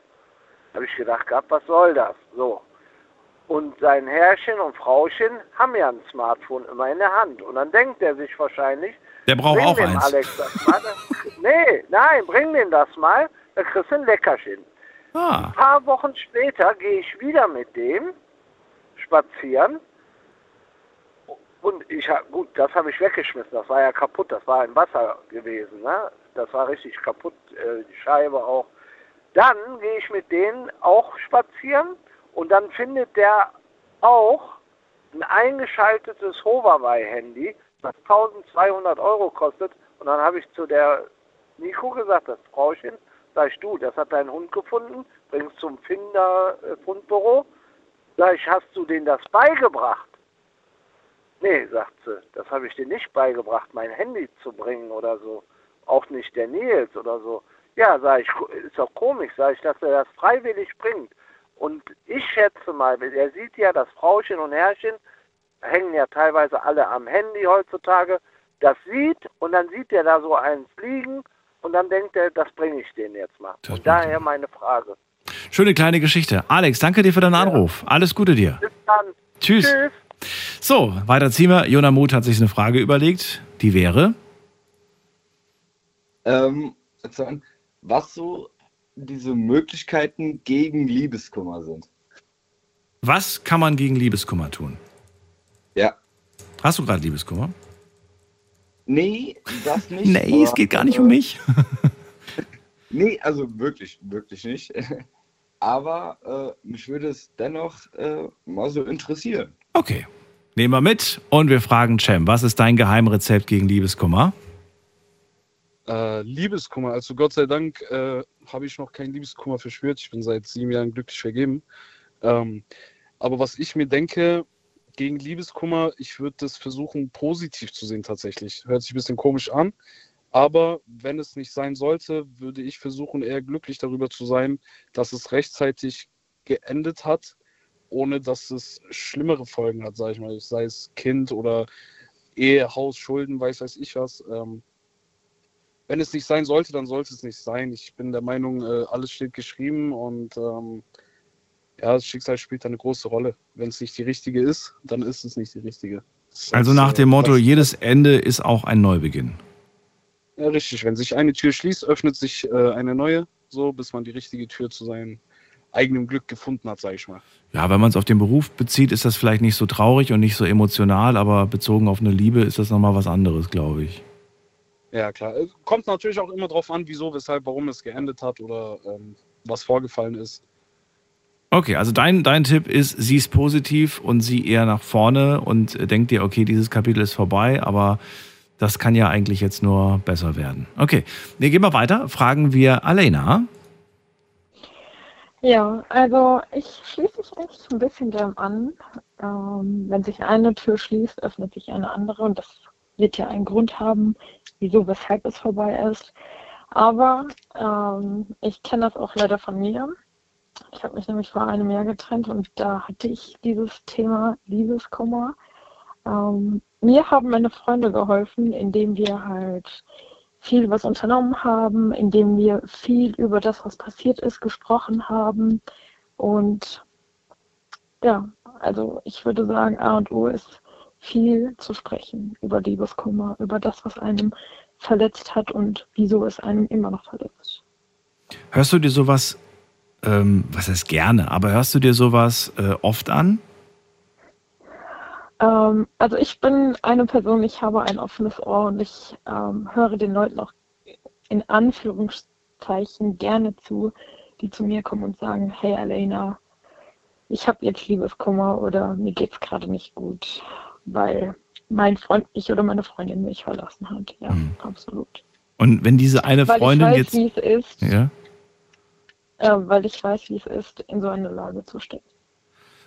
habe ich gedacht gehabt, was soll das? So. Und sein Herrchen und Frauchen haben ja ein Smartphone immer in der Hand. Und dann denkt er sich wahrscheinlich, Der braucht auch eins. Alex das mal. [LAUGHS] nee, nein, bring dem das mal, dann kriegst du ein Leckerchen. Ah, Ein paar Wochen später gehe ich wieder mit dem spazieren. Und ich hab, gut, das habe ich weggeschmissen, das war ja kaputt, das war im Wasser gewesen, ne? Das war richtig kaputt, äh, die Scheibe auch. Dann gehe ich mit denen auch spazieren und dann findet der auch ein eingeschaltetes Huawei-Handy, das 1200 Euro kostet. Und dann habe ich zu der Nico gesagt, das Frauchen, sag ich, du, das hat dein Hund gefunden, bringst zum Finder-Fundbüro. Sag ich, hast du denen das beigebracht? Nee, sagt sie, das habe ich dir nicht beigebracht, mein Handy zu bringen oder so. Auch nicht der Nils oder so. Ja, sag ich, ist doch komisch, sag ich, dass er das freiwillig bringt. Und ich schätze mal, er sieht ja, das Frauchen und Herrchen hängen ja teilweise alle am Handy heutzutage, das sieht und dann sieht er da so eins liegen und dann denkt er, das bringe ich denen jetzt mal. Das und daher meine Frage. schöne kleine Geschichte. Alex, danke dir für deinen Anruf. Alles Gute dir. Bis dann. Tschüss. Tschüss. So, weiter ziehen wir. Jona Muth hat sich eine Frage überlegt. Die wäre, Ähm, was so diese Möglichkeiten gegen Liebeskummer sind. was kann man gegen Liebeskummer tun? Ja. Hast du gerade Liebeskummer? Nee, das [LAUGHS] nicht. Nee, es geht gar nicht äh, um mich. [LAUGHS] Nee, also wirklich, wirklich nicht. [LAUGHS] Aber äh, mich würde es dennoch äh, mal so interessieren. Okay. Nehmen wir mit und wir fragen Cem, was ist dein Geheimrezept gegen Liebeskummer? Äh, Liebeskummer, also Gott sei Dank äh, habe ich noch keinen Liebeskummer verspürt. Ich bin seit sieben Jahren glücklich vergeben. Ähm, aber was ich mir denke, gegen Liebeskummer, ich würde das versuchen, positiv zu sehen tatsächlich. Hört sich ein bisschen komisch an. Aber wenn es nicht sein sollte, würde ich versuchen, eher glücklich darüber zu sein, dass es rechtzeitig geendet hat, ohne dass es schlimmere Folgen hat, sage ich mal. Sei es Kind oder Ehe, Haus, Schulden, weiß weiß ich was. Ähm, wenn es nicht sein sollte, dann sollte es nicht sein. Ich bin der Meinung, äh, alles steht geschrieben und ähm, ja, das Schicksal spielt eine große Rolle. Wenn es nicht die richtige ist, dann ist es nicht die richtige. Das Also nach dem Motto, jedes Ende ist auch ein Neubeginn. Ja, richtig. Wenn sich eine Tür schließt, öffnet sich äh, eine neue, so bis man die richtige Tür zu seinem eigenem Glück gefunden hat, sage ich mal. Ja, wenn man es auf den Beruf bezieht, ist das vielleicht nicht so traurig und nicht so emotional, aber bezogen auf eine Liebe ist das nochmal was anderes, glaube ich. Ja, klar. Es Kommt natürlich auch immer drauf an, wieso, weshalb, warum es geendet hat oder ähm, was vorgefallen ist. Okay, also dein, dein Tipp ist, sieh es positiv und sieh eher nach vorne und äh, denk dir, okay, dieses Kapitel ist vorbei, aber das kann ja eigentlich jetzt nur besser werden. Okay, wir gehen mal weiter. Fragen wir Alena. Ja, also ich schließe mich eigentlich ein bisschen dem an. Ähm, wenn sich eine Tür schließt, öffnet sich eine andere und das wird ja einen Grund haben, wieso, weshalb es vorbei ist. Aber ähm, ich kenne das auch leider von mir. Ich habe mich nämlich vor einem Jahr getrennt und da hatte ich dieses Thema Liebeskummer. Ähm, mir haben meine Freunde geholfen, indem wir halt viel was unternommen haben, indem wir viel über das, was passiert ist, gesprochen haben. Und ja, also ich würde sagen, A und O ist viel zu sprechen über Liebeskummer, über das, was einem verletzt hat und wieso es einem immer noch verletzt. Hörst du dir sowas, ähm, was heißt gerne, aber hörst du dir sowas äh, oft an? Ähm, also ich bin eine Person, ich habe ein offenes Ohr und ich ähm, höre den Leuten auch in Anführungszeichen gerne zu, die zu mir kommen und sagen, hey Elena, ich habe jetzt Liebeskummer oder mir geht es gerade nicht gut, weil mein Freund mich oder meine Freundin mich verlassen hat. Ja, Hm. absolut. Und wenn diese eine Weil Freundin ich weiß, jetzt. wie es ist, Ja. äh, weil ich weiß, wie es ist, in so einer Lage zu stecken.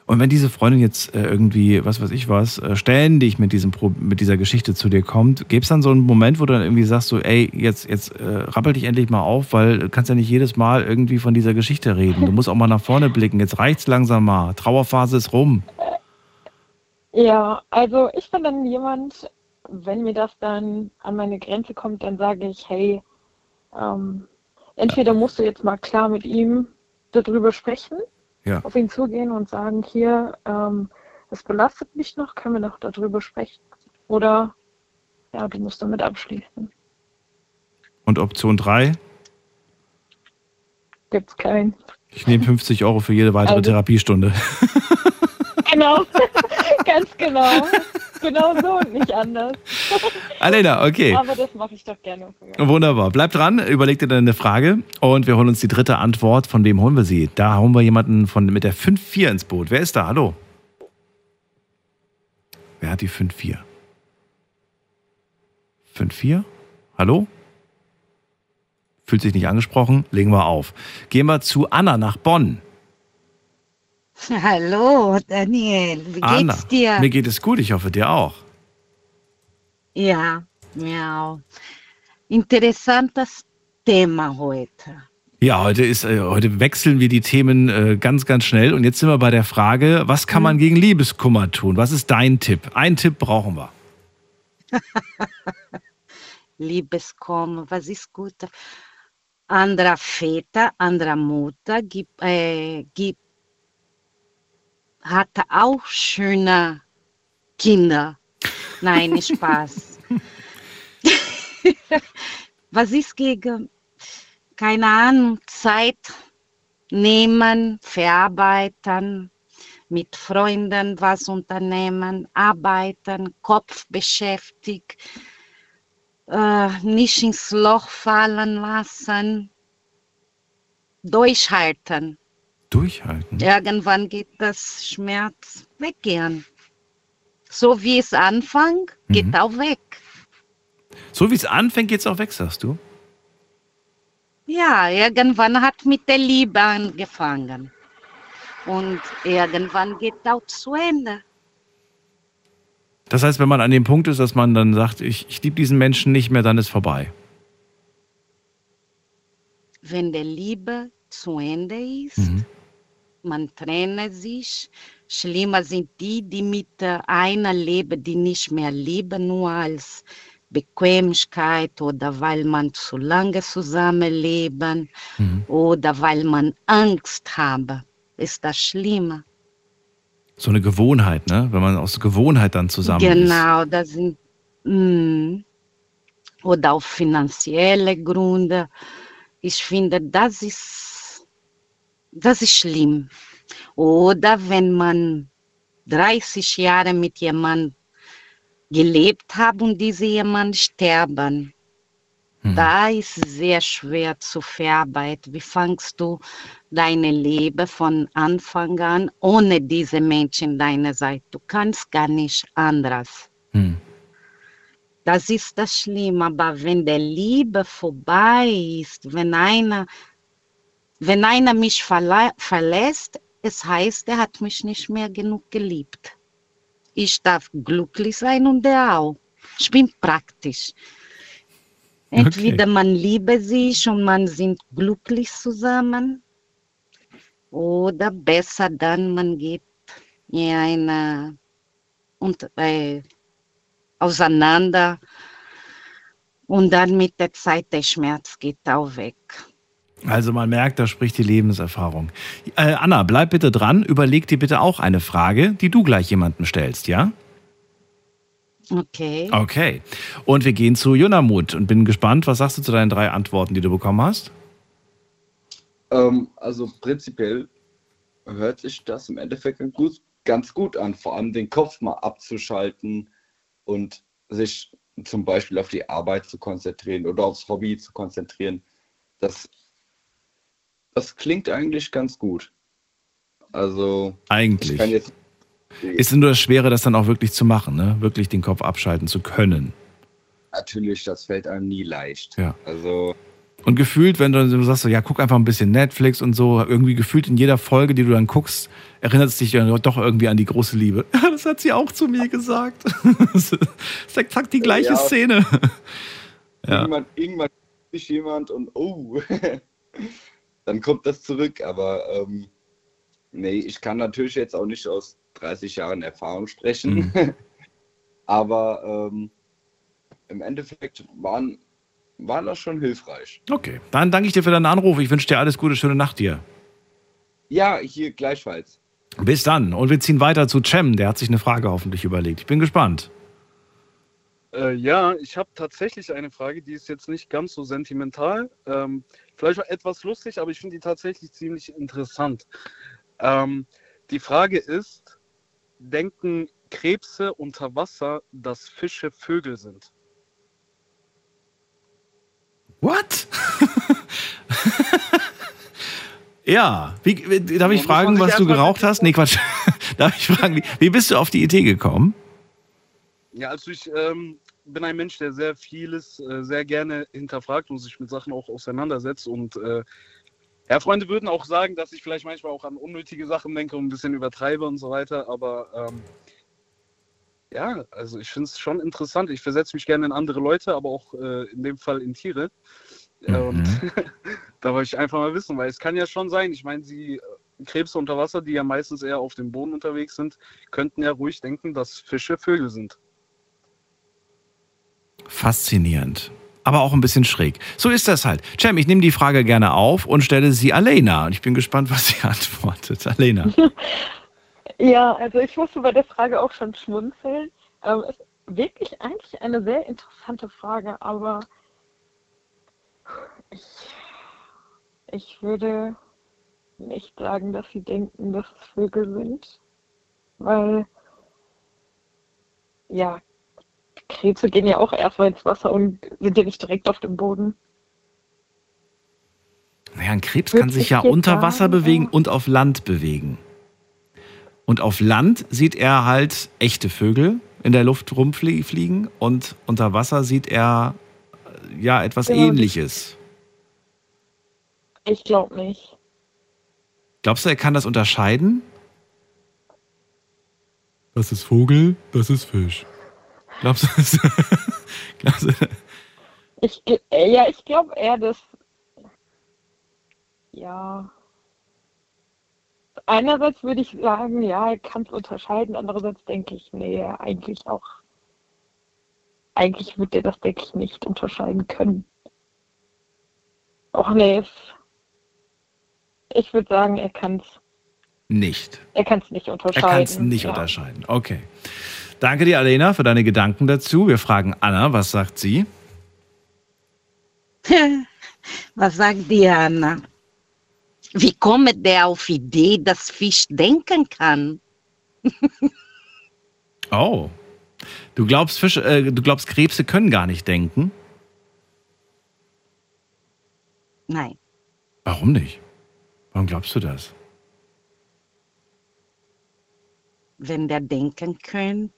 Und wenn diese Freundin jetzt äh, irgendwie, was weiß ich was, äh, ständig mit, diesem mit dieser Geschichte zu dir kommt, gäbe es dann so einen Moment, wo du dann irgendwie sagst, so, ey, jetzt, jetzt äh, rappel dich endlich mal auf, weil du kannst ja nicht jedes Mal irgendwie von dieser Geschichte reden. Du musst auch mal nach vorne blicken. Jetzt reicht's langsam mal. Trauerphase ist rum. Ja, also ich bin dann jemand, wenn mir das dann an meine Grenze kommt, dann sage ich, hey, ähm, entweder musst du jetzt mal klar mit ihm darüber sprechen, Ja. auf ihn zugehen und sagen, hier, ähm, es belastet mich noch, können wir noch darüber sprechen. Oder ja, du musst damit abschließen. Und Option 3, Gibt's keinen. ich nehme 50 Euro für jede weitere Also- Therapiestunde. Genau, [LAUGHS] ganz genau. Genau so und nicht anders. [LAUGHS] Alena, okay. Aber das mache ich doch gerne. Wunderbar. Bleib dran, überleg dir deine Frage und wir holen uns die dritte Antwort. Von wem holen wir sie? Da holen wir jemanden von, mit der 5-4 ins Boot. Wer ist da? Hallo? Wer hat die 5-4? 5-4? Hallo? Fühlt sich nicht angesprochen? Legen wir auf. Gehen wir zu Anna nach Bonn. [LAUGHS] Hallo, Daniel. Wie geht's Anna, dir? mir geht es gut. Ich hoffe, dir auch. Ja, auch. Interessantes Thema heute. Ja, heute ist, äh, heute wechseln wir die Themen äh, ganz, ganz schnell. Und jetzt sind wir bei der Frage, was kann man gegen Liebeskummer tun? Was ist dein Tipp? Ein Tipp brauchen wir. [LAUGHS] Liebeskummer, was ist gut? Anderer Väter, anderer Mutter gibt, äh, gibt, hatte auch schöne Kinder. Nein, Spaß. [LAUGHS] was ist gegen, keine Ahnung, Zeit nehmen, verarbeiten, mit Freunden was unternehmen, arbeiten, Kopf beschäftigt, äh, nicht ins Loch fallen lassen, durchhalten. Durchhalten. Irgendwann geht das Schmerz weggehen. So wie es anfängt, geht Mhm. auch weg. So wie es anfängt, geht's auch weg, sagst du? Ja, irgendwann hat mit der Liebe angefangen. Und irgendwann geht auch zu Ende. Das heißt, wenn man an dem Punkt ist, dass man dann sagt, ich, ich liebe diesen Menschen nicht mehr, dann ist vorbei. Wenn die Liebe zu Ende ist, Mhm. Man trennt sich. Schlimmer sind die, die mit äh, einer leben, die nicht mehr lieben, nur als Bequemlichkeit oder weil man zu lange zusammenleben Mhm. oder weil man Angst habe. Ist das schlimmer. So eine Gewohnheit, ne? Wenn man aus Gewohnheit dann zusammen ist. Genau, das sind mm, oder auf finanzielle Gründe. Ich finde, das ist das ist schlimm. Oder wenn man 30 Jahre mit jemandem gelebt hat und diese jemand sterben. Hm. Da ist sehr schwer zu verarbeiten. Wie fangst du deine Leben von Anfang an ohne diese Menschen deiner Seite? Du kannst gar nicht anders. Hm. Das ist das Schlimme, aber wenn der Liebe vorbei ist, wenn einer, wenn einer mich verla verlässt, es heißt, er hat mich nicht mehr genug geliebt. Ich darf glücklich sein und er auch. Ich bin praktisch. Entweder man liebe sich und man sind glücklich zusammen oder besser dann man geht in eine und, äh, auseinander und dann mit der Zeit der Schmerz geht auch weg. Also man merkt, da spricht die Lebenserfahrung. Äh, Anna, bleib bitte dran. Überleg dir bitte auch eine Frage, die du gleich jemandem stellst, ja? Okay. Okay. Und wir gehen zu Junamut und bin gespannt, was sagst du zu deinen drei Antworten, die du bekommen hast? Ähm, also prinzipiell hört sich das im Endeffekt gut, ganz gut an, vor allem den Kopf mal abzuschalten und sich zum Beispiel auf die Arbeit zu konzentrieren oder aufs Hobby zu konzentrieren. Das, das klingt eigentlich ganz gut. Also Eigentlich. jetzt Ist nur das Schwere, das dann auch wirklich zu machen, ne? Wirklich den Kopf abschalten zu können. natürlich, das fällt einem nie leicht. Ja. Also Und gefühlt, wenn du, du sagst, so, ja, guck einfach ein bisschen Netflix und so, irgendwie gefühlt in jeder Folge, die du dann guckst, erinnert es dich ja doch irgendwie an die große Liebe. Ja, [LAUGHS] das hat sie auch zu mir gesagt. [LAUGHS] Das ist exakt die gleiche Ja. Szene. [LAUGHS] Ja. irgendwann, irgendwann ist jemand und oh, dann kommt das zurück. Aber ähm, nee, ich kann natürlich jetzt auch nicht aus 30 Jahren Erfahrung sprechen. Mhm. [LAUGHS] Aber ähm, im Endeffekt waren, waren das schon hilfreich. Okay, dann danke ich dir für deinen Anruf. Ich wünsche dir alles Gute, schöne Nacht dir. Ja, hier gleichfalls. Bis dann. Und wir ziehen weiter zu Cem. Der hat sich eine Frage hoffentlich überlegt. Ich bin gespannt. Äh, ja, ich habe tatsächlich eine Frage, die ist jetzt nicht ganz so sentimental. Ähm, vielleicht auch etwas lustig, aber ich finde die tatsächlich ziemlich interessant. Ähm, die Frage ist, denken Krebse unter Wasser, dass Fische Vögel sind? What? [LAUGHS] ja, wie, wie, darf ich fragen, was du geraucht hast? Nee, Quatsch. [LAUGHS] darf ich fragen, wie, wie bist du auf die Idee gekommen? Ja, also ich ähm, bin ein Mensch, der sehr vieles äh, sehr gerne hinterfragt und sich mit Sachen auch auseinandersetzt. Und äh, ja, Freunde würden auch sagen, dass ich vielleicht manchmal auch an unnötige Sachen denke und ein bisschen übertreibe und so weiter. Aber ähm, ja, also ich finde es schon interessant. Ich versetze mich gerne in andere Leute, aber auch äh, in dem Fall in Tiere. Mhm. Und [LAUGHS] da wollte ich einfach mal wissen, weil es kann ja schon sein, ich meine, sie äh, Krebse unter Wasser, die ja meistens eher auf dem Boden unterwegs sind, könnten ja ruhig denken, dass Fische Vögel sind. Faszinierend. Aber auch ein bisschen schräg. So ist das halt. Cem, ich nehme die Frage gerne auf und stelle sie Alena. Und ich bin gespannt, was sie [LAUGHS] antwortet. Alena. [LAUGHS] Ja, also ich musste bei der Frage auch schon schmunzeln. Ähm, ist wirklich eigentlich eine sehr interessante Frage, aber ich, ich würde nicht sagen, dass sie denken, dass es Vögel sind, weil ja, Krebse gehen ja auch erstmal ins Wasser und sind ja nicht direkt auf dem Boden. Naja, ein Krebs Würde kann sich ich ja unter Wasser sagen, bewegen ja. und auf Land bewegen. Und auf Land sieht er halt echte Vögel in der Luft rumfliegen und unter Wasser sieht er ja etwas Genau, ähnliches. Ich glaube nicht. Glaubst du, er kann das unterscheiden? Das ist Vogel, das ist Fisch. Glaubst du, das? [LAUGHS] Glaubst du, Ich, gl- äh, ja, ich glaube eher, dass. Ja. Einerseits würde ich sagen, ja, er kann es unterscheiden. Andererseits denke ich, nee, eigentlich auch. Eigentlich wird er das, denke ich, nicht unterscheiden können. Och nee. es- Ich würde sagen, er kann es nicht. er kann's nicht Er unterscheiden. kann es nicht ja. unterscheiden. Okay. Danke dir, Alena, für deine Gedanken dazu. Wir fragen Anna, was sagt sie? [LAUGHS] Was sagt Diana? Wie kommt der auf Idee, dass Fisch denken kann? [LAUGHS] Oh. Du glaubst, Fische, äh, du glaubst, Krebse können gar nicht denken? Nein. Warum nicht? Warum glaubst du das? Wenn der denken könnte,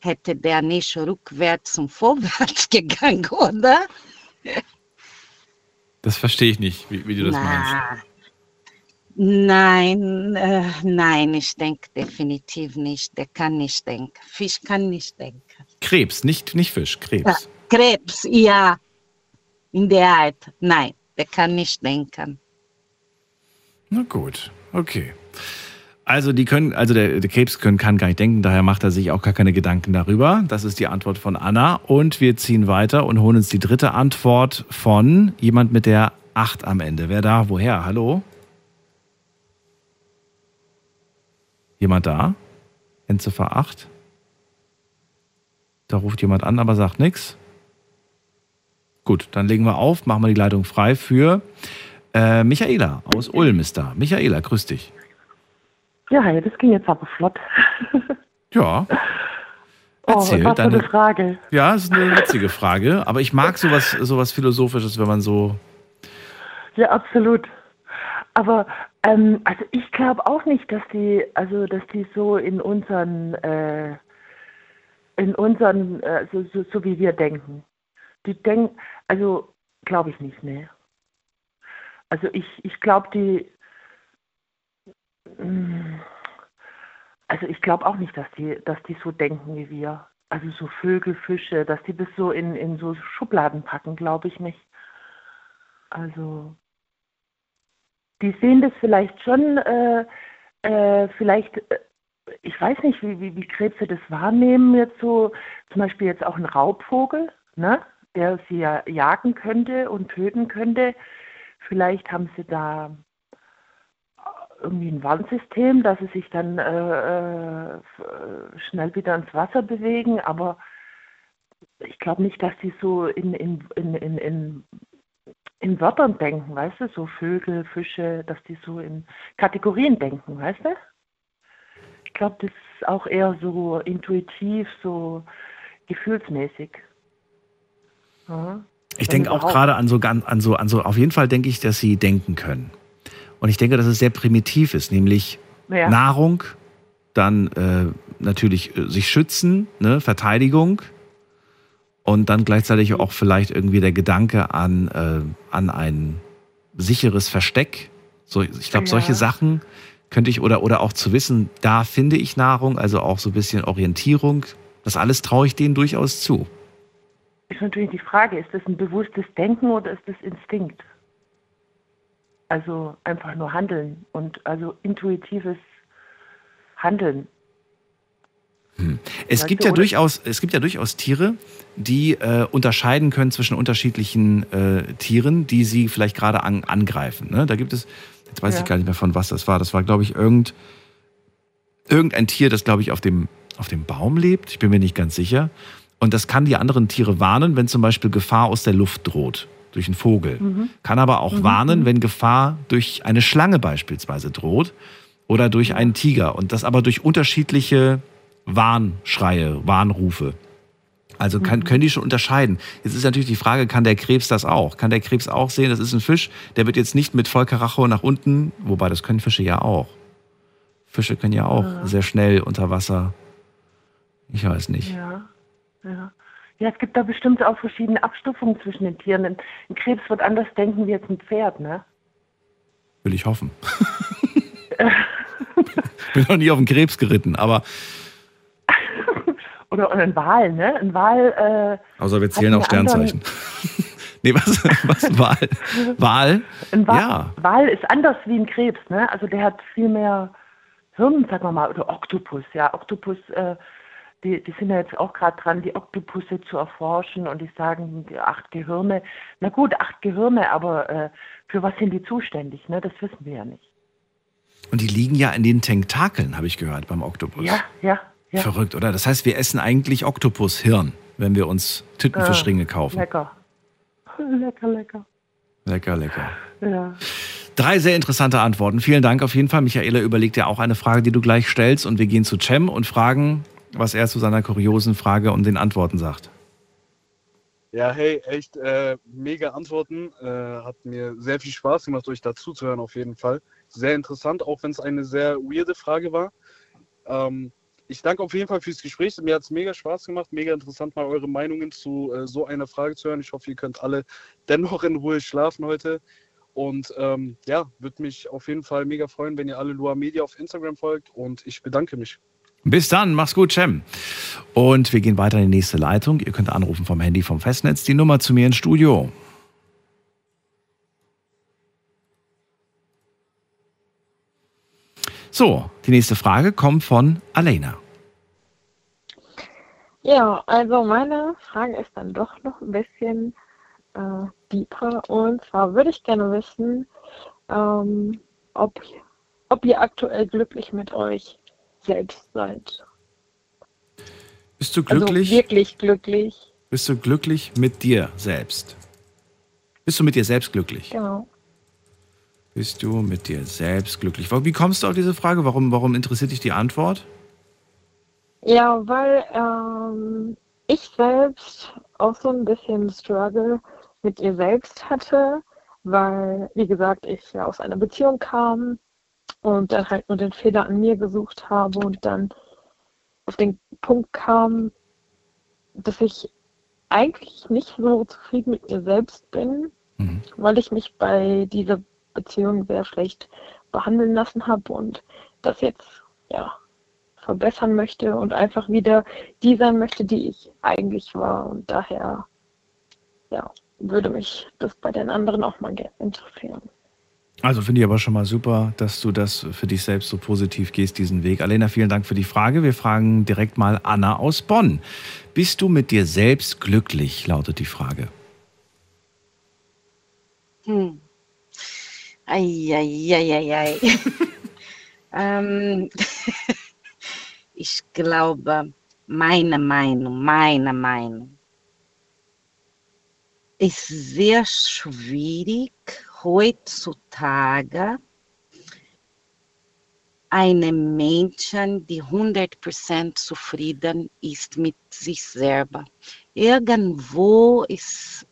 hätte der nicht rückwärts und vorwärts [LAUGHS] gegangen, oder? Das verstehe ich nicht, wie, wie du das Na, meinst. Nein, äh, nein, ich denke definitiv nicht. Der kann nicht denken. Fisch kann nicht denken. Krebs, nicht, nicht Fisch, Ja, Krebs. Krebs, ja. In der Art. Nein, der kann nicht denken. Na gut, okay. Also die können, also der, der Krebs können, kann gar nicht denken, daher macht er sich auch gar keine Gedanken darüber. Das ist die Antwort von Anna. Und wir ziehen weiter und holen uns die dritte Antwort von jemand mit der 8 am Ende. Wer da? Woher? Hallo? Jemand da? Endziffer 8? Da ruft jemand an, aber sagt nichts. Gut, dann legen wir auf, machen wir die Leitung frei für äh, Michaela aus Ulm ist da. Michaela, grüß dich. Ja, das ging jetzt aber flott. Ja. [LAUGHS] Oh, Erzähl was für eine deine. Frage. Ja, das ist eine witzige Frage, aber ich mag sowas, sowas Philosophisches, wenn man so. Ja, absolut. Aber ähm, also ich glaube auch nicht, dass die, also dass die so in unseren, äh, in unseren, äh, so, so, so wie wir denken. Die denken, also glaube ich nicht, ne. Also ich, ich glaube die, also ich glaube auch nicht, dass die, dass die so denken wie wir. Also so Vögel, Fische, dass die das so in, in so Schubladen packen, glaube ich nicht. Also die sehen das vielleicht schon, äh, äh, vielleicht, äh, ich weiß nicht, wie, wie, wie Krebse das wahrnehmen, jetzt so, zum Beispiel jetzt auch ein Raubvogel, ne, der sie ja jagen könnte und töten könnte. Vielleicht haben sie da irgendwie ein Warnsystem, dass sie sich dann äh, äh, schnell wieder ins Wasser bewegen, aber ich glaube nicht, dass die so in, in, in, in, in in Wörtern denken, weißt du, so Vögel, Fische, dass die so in Kategorien denken, weißt du? Ich glaube, das ist auch eher so intuitiv, so gefühlsmäßig. Ja. Ich denke auch gerade an so, an so, an so, auf jeden Fall denke ich, dass sie denken können. Und ich denke, dass es sehr primitiv ist, nämlich Ja. Nahrung, dann äh, natürlich äh, sich schützen, ne, Verteidigung und dann gleichzeitig auch vielleicht irgendwie der Gedanke an, äh, an ein sicheres Versteck. So, ich glaube, Ja. solche Sachen könnte ich oder, oder auch zu wissen, da finde ich Nahrung, also auch so ein bisschen Orientierung. Das alles traue ich denen durchaus zu. Ist natürlich die Frage, ist das ein bewusstes Denken oder ist das Instinkt? Also einfach nur Handeln und also intuitives Handeln. Es Weißt gibt du, ja oder- durchaus, es gibt ja durchaus Tiere, die äh, unterscheiden können zwischen unterschiedlichen äh, Tieren, die sie vielleicht gerade an, angreifen. Ne? Da gibt es, jetzt weiß Ja. ich gar nicht mehr von was das war. Das war, glaube ich, irgend, irgendein Tier, das, glaube ich, auf dem, auf dem Baum lebt. Ich bin mir nicht ganz sicher. Und das kann die anderen Tiere warnen, wenn zum Beispiel Gefahr aus der Luft droht, durch einen Vogel. Mhm. Kann aber auch warnen, wenn Gefahr durch eine Schlange beispielsweise droht oder durch einen Tiger. Und das aber durch unterschiedliche Warnschreie, Warnrufe. Also kann, können die schon unterscheiden. Jetzt ist natürlich die Frage, kann der Krebs das auch? Kann der Krebs auch sehen, das ist ein Fisch, der wird jetzt nicht mit Vollkaracho nach unten, wobei das können Fische ja auch. Fische können ja auch Ja. sehr schnell unter Wasser. Ich weiß nicht. Ja, ja. Ja, es gibt da bestimmt auch verschiedene Abstufungen zwischen den Tieren. Ein ein Krebs wird anders denken wie jetzt ein Pferd, ne? Will ich hoffen. [LAUGHS] Bin noch nie auf einen Krebs geritten, aber [LAUGHS] Oder ein Wal, ne? Ein Wal, äh, außer wir zählen anderen- Sternzeichen. [LAUGHS] nee, was? Was? Wal? Wal? ein Wal, Ja. Wal ist anders wie ein Krebs, ne? Also der hat viel mehr Hirn, sagen wir mal, oder Oktopus, ja. Oktopus, äh, die, die sind ja jetzt auch gerade dran, die Oktopusse zu erforschen und die sagen, die acht Gehirne. Na gut, acht Gehirne, aber äh, für was sind die zuständig, ne? Das wissen wir ja nicht. Und die liegen ja in den Tentakeln, habe ich gehört, beim Oktopus. Ja, ja, ja. Verrückt, oder? Das heißt, wir essen eigentlich Oktopushirn, wenn wir uns Tintenfischringe Ah, kaufen. Lecker. Lecker, lecker. Lecker, lecker. Ja. Drei sehr interessante Antworten. Vielen Dank auf jeden Fall. Michaela überlegt ja auch eine Frage, die du gleich stellst. Und wir gehen zu Cem und fragen, was er zu seiner kuriosen Frage und den Antworten sagt. Ja, hey, echt äh, mega Antworten. Äh, hat mir sehr viel Spaß gemacht, euch dazu zu hören, auf jeden Fall. Sehr interessant, auch wenn es eine sehr weirde Frage war. Ähm, ich danke auf jeden Fall fürs Gespräch. Mir hat es mega Spaß gemacht, mega interessant, mal eure Meinungen zu äh, so einer Frage zu hören. Ich hoffe, ihr könnt alle dennoch in Ruhe schlafen heute. Und ähm, ja, würde mich auf jeden Fall mega freuen, wenn ihr alle Lua Media auf Instagram folgt. Und ich bedanke mich. Bis dann, mach's gut, Cem. Und wir gehen weiter in die nächste Leitung. Ihr könnt anrufen vom Handy vom Festnetz. Die Nummer zu mir ins Studio. So, die nächste Frage kommt von Alena. Ja, also meine Frage ist dann doch noch ein bisschen äh, deeper. Und zwar würde ich gerne wissen, ähm, ob, ob ihr aktuell glücklich mit euch selbst seid. Bist du glücklich? Also wirklich glücklich. Bist du glücklich mit dir selbst? Bist du mit dir selbst glücklich? Genau. Bist du mit dir selbst glücklich? Wie kommst du auf diese Frage? Warum, warum interessiert dich die Antwort? Ja, weil ähm, ich selbst auch so ein bisschen Struggle mit ihr selbst hatte, weil, wie gesagt, ich ja aus einer Beziehung kam und dann halt nur den Fehler an mir gesucht habe und dann auf den Punkt kam, dass ich eigentlich nicht so zufrieden mit mir selbst bin, mhm. weil ich mich bei dieser Beziehung sehr schlecht behandeln lassen habe und das jetzt ja verbessern möchte und einfach wieder die sein möchte, die ich eigentlich war und daher ja würde mich das bei den anderen auch mal interessieren. Also finde ich aber schon mal super, dass du das für dich selbst so positiv gehst, diesen Weg. Alena, vielen Dank für die Frage. Wir fragen direkt mal Anna aus Bonn. Bist du mit dir selbst glücklich, lautet die Frage. Hm. Eieieiei. [LAUGHS] ähm, [LAUGHS] ich glaube, meine Meinung, meine Meinung ist sehr schwierig heutzutage einem Menschen, die 100% zufrieden ist mit sich selber. Irgendwo ist,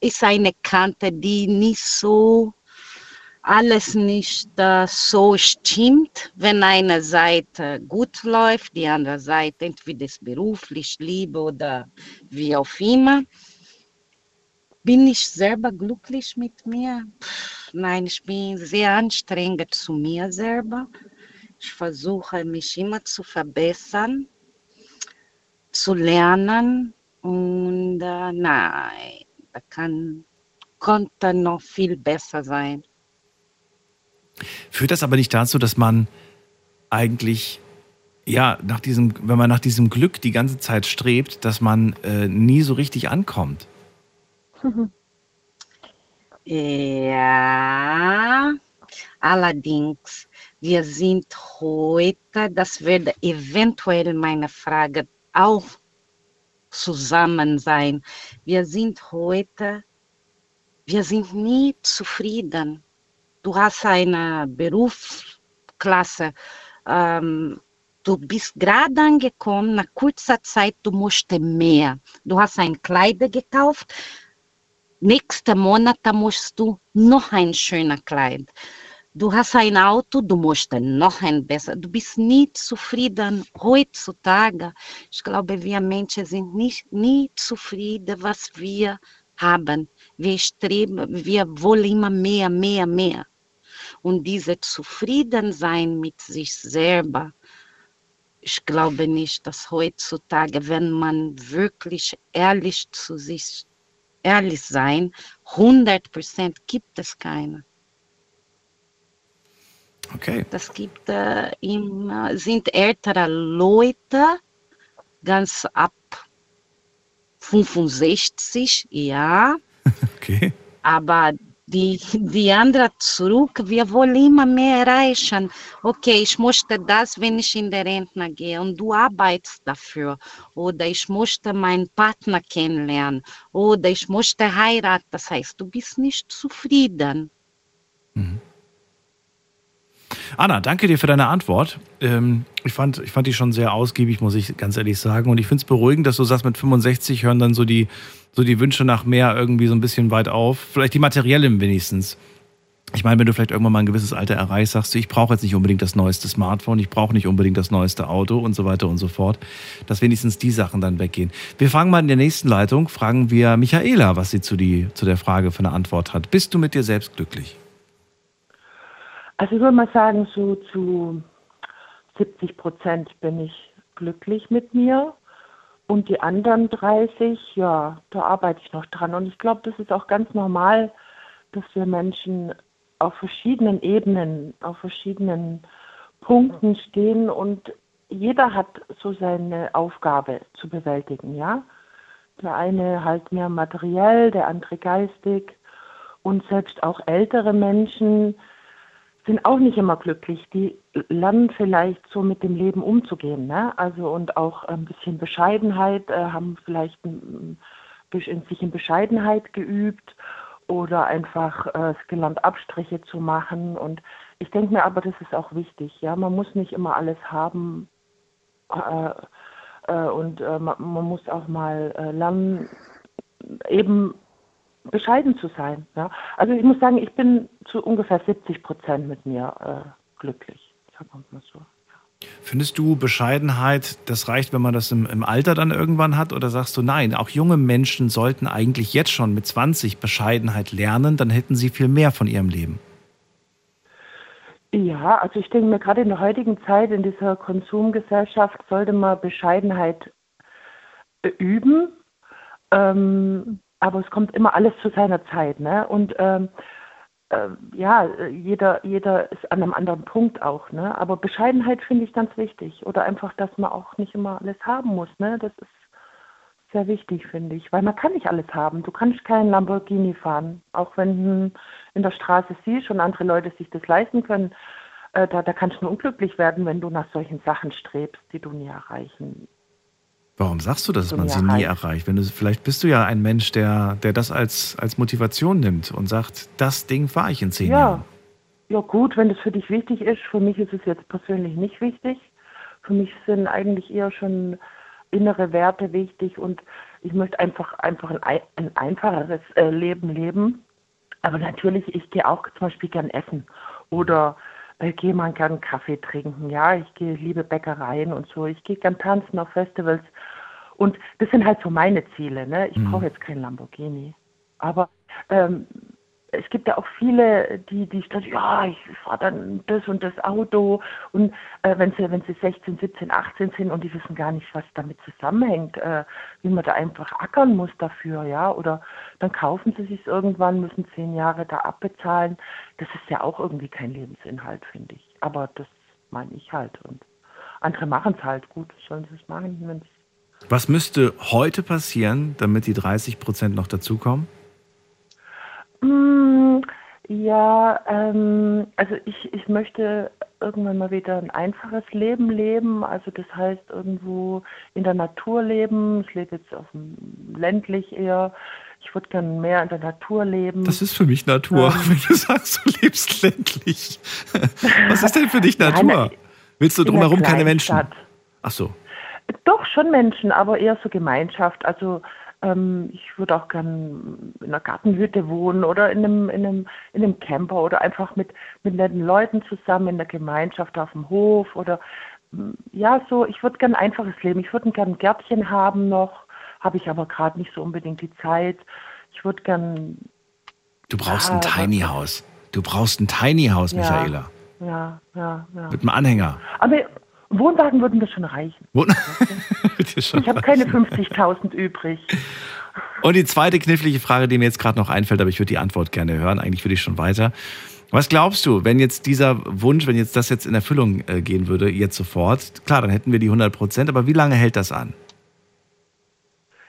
ist eine Kante, die nicht so, alles nicht uh, so stimmt, wenn eine Seite gut läuft, die andere Seite entweder beruflich, Liebe oder wie auch immer. Bin ich selber glücklich mit mir? Nein, ich bin sehr anstrengend zu mir selber. Ich versuche mich immer zu verbessern, zu lernen und äh, nein, da kann, konnte noch viel besser sein. Führt das aber nicht dazu, dass man eigentlich ja, nach diesem, wenn man nach diesem Glück die ganze Zeit strebt, dass man äh, nie so richtig ankommt? [LAUGHS] Ja, allerdings, wir sind heute, das wird eventuell meine Frage auch zusammen sein. Wir sind heute, wir sind nie zufrieden. Du hast eine Berufsklasse, ähm, du bist gerade angekommen, nach kurzer Zeit, du musst mehr. Du hast ein Kleider gekauft, nächsten Monat musst du noch ein schöner Kleid. Du hast ein Auto, du musst noch ein besser. Du bist nie zufrieden heutzutage. Ich glaube, wir Menschen sind nicht nie zufrieden, was wir haben. Wir streben, wir wollen immer mehr, mehr, mehr. Und diese Zufriedensein mit sich selber, ich glaube nicht, dass heutzutage, wenn man wirklich ehrlich zu sich ehrlich sein, 100 Prozent gibt es keine. Okay. Das gibt äh, im, sind ältere Leute, ganz ab 65, ja. [LAUGHS] Okay. Aber die, die anderen zurück, wir wollen immer mehr erreichen. Okay, ich möchte das, wenn ich in der Rentner gehe und du arbeitest dafür. Oder ich möchte meinen Partner kennenlernen. Oder ich möchte heiraten. Das heißt, du bist nicht zufrieden. Anna, danke dir für deine Antwort. Ähm, ich, fand, ich fand die schon sehr ausgiebig, muss ich ganz ehrlich sagen. Und ich finde es beruhigend, dass du sagst, mit 65 hören dann so die, so die Wünsche nach mehr irgendwie so ein bisschen weit auf. Vielleicht die materiellen wenigstens. Ich meine, wenn du vielleicht irgendwann mal ein gewisses Alter erreichst, sagst du, ich brauche jetzt nicht unbedingt das neueste Smartphone, ich brauche nicht unbedingt das neueste Auto und so weiter und so fort, dass wenigstens die Sachen dann weggehen. Wir fangen mal in der nächsten Leitung, fragen wir Michaela, was sie zu, die, zu der Frage für eine Antwort hat. Bist du mit dir selbst glücklich? Also ich würde mal sagen, so zu 70 Prozent bin ich glücklich mit mir. Und die anderen 30, ja, da arbeite ich noch dran. Und ich glaube, das ist auch ganz normal, dass wir Menschen auf verschiedenen Ebenen, auf verschiedenen Punkten stehen und jeder hat so seine Aufgabe zu bewältigen, ja. Der eine halt mehr materiell, der andere geistig und selbst auch ältere Menschen sind auch nicht immer glücklich. Die lernen vielleicht so mit dem Leben umzugehen, ne? Also und auch ein bisschen Bescheidenheit, äh, haben vielleicht in sich in Bescheidenheit geübt oder einfach äh, gelernt, Abstriche zu machen. Und ich denke mir aber, das ist auch wichtig. Ja, man muss nicht immer alles haben äh, äh, und äh, man, man, muss auch mal äh, lernen, eben bescheiden zu sein. Ja? Also ich muss sagen, ich bin zu ungefähr 70 Prozent mit mir äh, glücklich. Sagen wir mal so. Findest du Bescheidenheit, das reicht, wenn man das im, im, Alter dann irgendwann hat? Oder sagst du, nein, auch junge Menschen sollten eigentlich jetzt schon mit 20 Bescheidenheit lernen, dann hätten sie viel mehr von ihrem Leben? Ja, also ich denke mir, gerade in der heutigen Zeit, in dieser Konsumgesellschaft, sollte man Bescheidenheit äh, üben. Ähm, aber es kommt immer alles zu seiner Zeit. Ne? Und ähm, äh, ja, jeder, jeder ist an einem anderen Punkt auch, ne? Aber Bescheidenheit finde ich ganz wichtig. Oder einfach, dass man auch nicht immer alles haben muss, ne? Das ist sehr wichtig, finde ich. Weil man kann nicht alles haben. Du kannst keinen Lamborghini fahren. Auch wenn du in der Straße siehst und andere Leute sich das leisten können, äh, da, da kannst du nur unglücklich werden, wenn du nach solchen Sachen strebst, die du nie erreichen Warum sagst du, dass man sie nie erreicht? Wenn du, vielleicht bist du ja ein Mensch, der, der das als, als Motivation nimmt und sagt, das Ding fahre ich in zehn ja. Jahren. Ja gut, wenn das für dich wichtig ist. Für mich ist es jetzt persönlich nicht wichtig. Für mich sind eigentlich eher schon innere Werte wichtig und ich möchte einfach, einfach ein, ein einfacheres äh, Leben leben. Aber natürlich, ich gehe auch zum Beispiel gern essen oder gehe mal gern Kaffee trinken. Ja, ich gehe liebe Bäckereien und so. Ich gehe gern tanzen auf Festivals. Und das sind halt so meine Ziele. Ne? Ich mhm. brauche jetzt kein Lamborghini. Aber ähm, es gibt ja auch viele, die, die sagen, ja, ich fahre dann das und das Auto. Und äh, wenn sie, wenn sie 16, 17, 18 sind und die wissen gar nicht, was damit zusammenhängt, äh, wie man da einfach ackern muss dafür, ja, oder dann kaufen sie sich irgendwann, müssen zehn Jahre da abbezahlen. Das ist ja auch irgendwie kein Lebensinhalt, finde ich. Aber das meine ich halt. Und andere machen es halt gut, sollen sie es machen, wenn was müsste heute passieren, damit die 30 Prozent noch dazukommen? Mm, ja, ähm, also ich, ich möchte irgendwann mal wieder ein einfaches Leben leben. Also das heißt irgendwo in der Natur leben. Ich lebe jetzt auf dem ländlich eher. Ich würde gerne mehr in der Natur leben. Das ist für mich Natur, ähm, [LAUGHS] wenn du sagst, du lebst ländlich. [LAUGHS] Was ist denn für dich Natur? Willst du drumherum keine Menschen? Ach so. Doch, schon Menschen, aber eher so Gemeinschaft. Also ähm, ich würde auch gern in einer Gartenhütte wohnen oder in einem, in einem, in einem Camper oder einfach mit, mit netten Leuten zusammen in der Gemeinschaft auf dem Hof oder mm, ja, so, ich würde gern ein einfaches Leben. Ich würde gern ein Gärtchen haben noch, habe ich aber gerade nicht so unbedingt die Zeit. Ich würde gern. Du brauchst ja, ein Tiny House. Du brauchst ein Tiny House, ja, Michaela. Ja, ja, ja. Mit einem Anhänger. Aber Wohnwagen würden mir schon reichen. Wohn [LAUGHS] ich habe keine 50.000 übrig. Und die zweite knifflige Frage, die mir jetzt gerade noch einfällt, aber ich würde die Antwort gerne hören. Eigentlich würde ich schon weiter. Was glaubst du, wenn jetzt dieser Wunsch, wenn jetzt das jetzt in Erfüllung äh, gehen würde, jetzt sofort, klar, dann hätten wir die 100 Prozent, aber wie lange hält das an?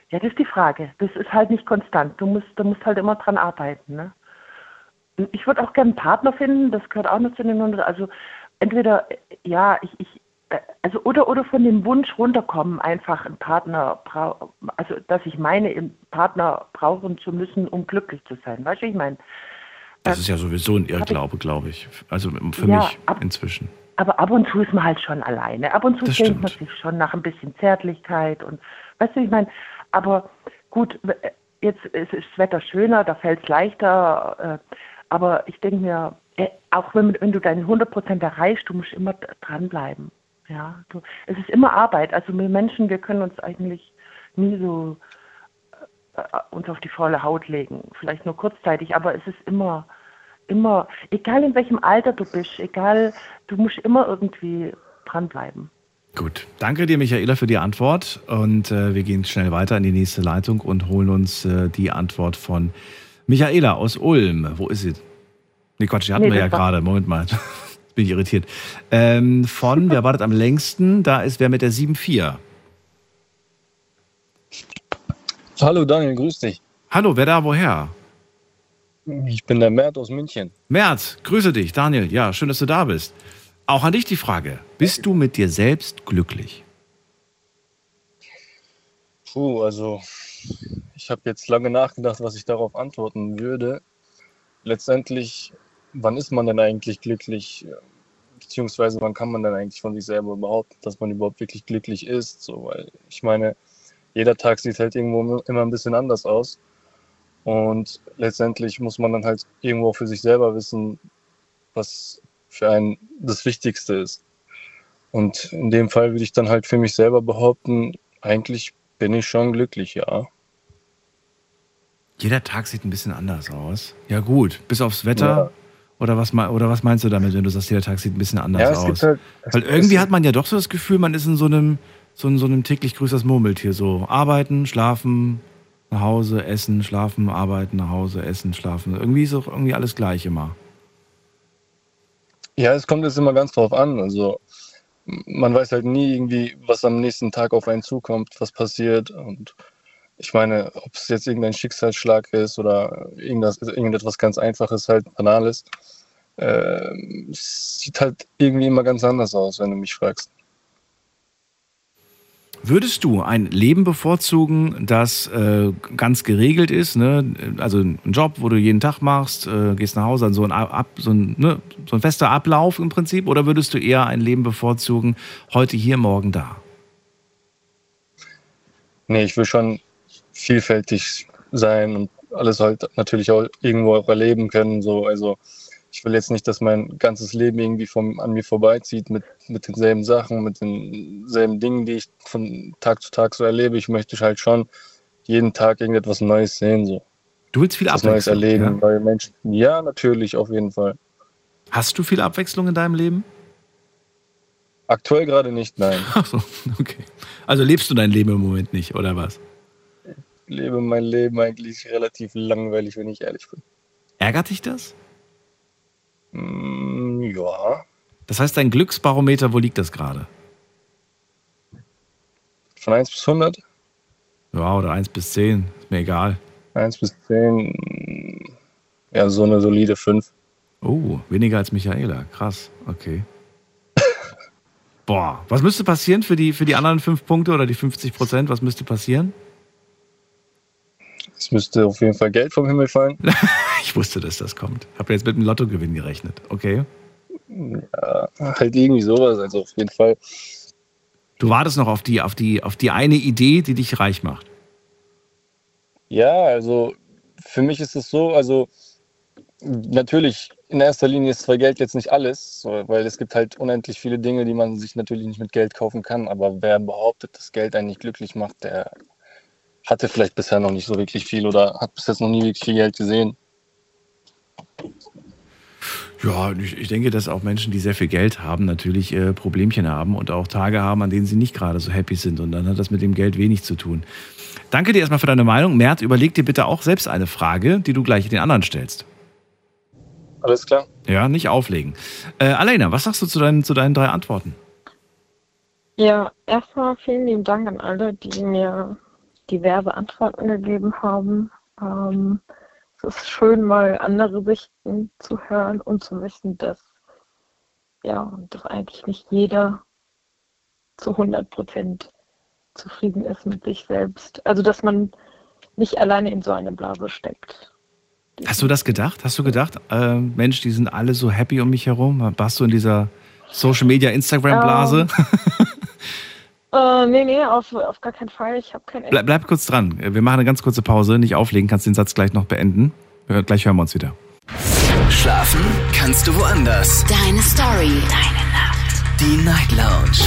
Ja, das ist die Frage. Das ist halt nicht konstant. Du musst, du musst halt immer dran arbeiten. Ne? Ich würde auch gerne einen Partner finden, das gehört auch noch zu den 100. Also entweder, ja, ich, ich, also oder oder von dem Wunsch runterkommen, einfach einen Partner, also dass ich meine, einen Partner brauchen zu müssen, um glücklich zu sein. Weißt du, ich meine? Das ist ja sowieso ein Irrglaube, glaube ich. Also für Ja, mich ab- inzwischen. Aber ab und zu ist man halt schon alleine. Ab und zu Das denkt man sich schon nach ein bisschen Zärtlichkeit und weißt du, ich meine, aber gut, w- jetzt ist das Wetter schöner, da fällt es leichter, äh, aber ich denke mir, äh, auch wenn, wenn du deine 100% erreichst, du musst immer dranbleiben. Ja, du, es ist immer Arbeit. Also wir Menschen, wir können uns eigentlich nie so äh, uns auf die faule Haut legen. Vielleicht nur kurzzeitig, aber es ist immer, immer, egal in welchem Alter du bist, egal, du musst immer irgendwie dranbleiben. Gut. Danke dir, Michaela, für die Antwort. Und äh, wir gehen schnell weiter in die nächste Leitung und holen uns äh, die Antwort von Michaela aus Ulm. Wo ist sie? Nee, Quatsch, die hatten Nee, wir ja gerade. Moment mal. Bin ich irritiert. Ähm, von, wer wartet am längsten? Da ist wer mit der 7-4. Hallo Daniel, grüß dich. Hallo, wer da, woher? Ich bin der Mert aus München. Merz, grüße dich, Daniel. Ja, schön, dass du da bist. Auch an dich die Frage. Bist du mit dir selbst glücklich? Puh, also ich habe jetzt lange nachgedacht, was ich darauf antworten würde. Letztendlich, wann ist man denn eigentlich glücklich? Beziehungsweise wann kann man denn eigentlich von sich selber behaupten, dass man überhaupt wirklich glücklich ist? So, weil ich meine, jeder Tag sieht halt irgendwo immer ein bisschen anders aus. Und letztendlich muss man dann halt irgendwo für sich selber wissen, was für einen das Wichtigste ist. Und in dem Fall würde ich dann halt für mich selber behaupten, eigentlich bin ich schon glücklich, ja. Jeder Tag sieht ein bisschen anders aus. Ja, gut. Bis aufs Wetter. Ja. Oder, was, oder was meinst du damit, wenn du sagst, jeder Tag sieht ein bisschen anders Ja, aus? halt- Weil irgendwie hat man ja doch so das Gefühl, man ist in so einem, so, in so einem täglich grüßt das Murmeltier. So arbeiten, schlafen, nach Hause, essen, schlafen, arbeiten, nach Hause, essen, schlafen. Irgendwie ist auch irgendwie alles gleich immer. Ja, es kommt jetzt immer ganz drauf an. Also man weiß halt nie irgendwie, was am nächsten Tag auf einen zukommt, was passiert. Und ich meine, ob es jetzt irgendein Schicksalsschlag ist oder irgendwas, irgendetwas ganz Einfaches, halt Banales, äh, sieht halt irgendwie immer ganz anders aus, wenn du mich fragst. Würdest du ein Leben bevorzugen, das äh, ganz geregelt ist, ne? also ein Job, wo du jeden Tag machst, äh, gehst nach Hause, so ein, Ab, so, ein, ne? so ein fester Ablauf im Prinzip, oder würdest du eher ein Leben bevorzugen, heute hier, morgen da? Nee, ich will schon vielfältig sein und alles halt natürlich auch irgendwo auch erleben können. So. Also ich will jetzt nicht, dass mein ganzes Leben irgendwie vom, an mir vorbeizieht mit, mit denselben Sachen, mit denselben Dingen, die ich von Tag zu Tag so erlebe. Ich möchte halt schon jeden Tag irgendetwas Neues sehen. So. Du willst viel Was Neues Abwechslung, erleben, ja? neue Menschen. Ja, natürlich, auf jeden Fall. Hast du viel Abwechslung in deinem Leben? Aktuell gerade nicht, nein. [LAUGHS] Ach so, okay. Also lebst du dein Leben im Moment nicht, oder was? Ich lebe mein Leben eigentlich relativ langweilig, wenn ich ehrlich bin. Ärgert dich das? Mm, ja, Das heißt, dein Glücksbarometer, wo liegt das gerade? von 1 bis 100? Ja, oder 1 bis 10, ist mir egal. 1 bis 10, mm, ja, so eine solide 5. Oh, weniger als Michaela. Krass, okay. [LAUGHS] Boah, was müsste passieren für die, für die anderen 5 Punkte oder die 50 Prozent? Was müsste passieren? Es müsste auf jeden Fall Geld vom Himmel fallen. [LAUGHS] Ich wusste, dass das kommt. Habe jetzt mit dem Lottogewinn gerechnet. Okay. Ja, halt irgendwie sowas, also auf jeden Fall. Du wartest noch auf die, auf die, auf die eine Idee, die dich reich macht. Ja, also für mich ist es so, also natürlich in erster Linie ist zwar Geld jetzt nicht alles, weil es gibt halt unendlich viele Dinge, die man sich natürlich nicht mit Geld kaufen kann, aber wer behauptet, dass Geld einen nicht glücklich macht, der hatte vielleicht bisher noch nicht so wirklich viel oder hat bis jetzt noch nie wirklich viel Geld gesehen. Ja, ich, denke, dass auch Menschen, die sehr viel Geld haben, natürlich äh, Problemchen haben und auch Tage haben, an denen sie nicht gerade so happy sind. Und dann hat das mit dem Geld wenig zu tun. Danke dir erstmal für deine Meinung. Mert, überleg dir bitte auch selbst eine Frage, die du gleich den anderen stellst. Alles klar? Ja, nicht auflegen. Äh, Alena, was sagst du zu deinen, zu deinen drei Antworten? Ja, erstmal vielen lieben Dank an alle, die mir diverse Antworten gegeben haben. Ähm, es ist schön, mal andere Sichten zu hören und zu wissen, dass ja, dass eigentlich nicht jeder zu 100 Prozent zufrieden ist mit sich selbst. Also, dass man nicht alleine in so eine Blase steckt. Hast du das gedacht? Hast du gedacht, äh, Mensch, die sind alle so happy um mich herum? Warst du in dieser Social Media Instagram Blase? [LAUGHS] Äh, nee, nee, auf, auf gar keinen Fall. Ich habe kein bleib, bleib kurz dran. Wir machen eine ganz kurze Pause. Nicht auflegen, kannst den Satz gleich noch beenden. Gleich hören wir uns wieder. Schlafen kannst du woanders. Deine Story. Deine Nacht. Die Night Lounge.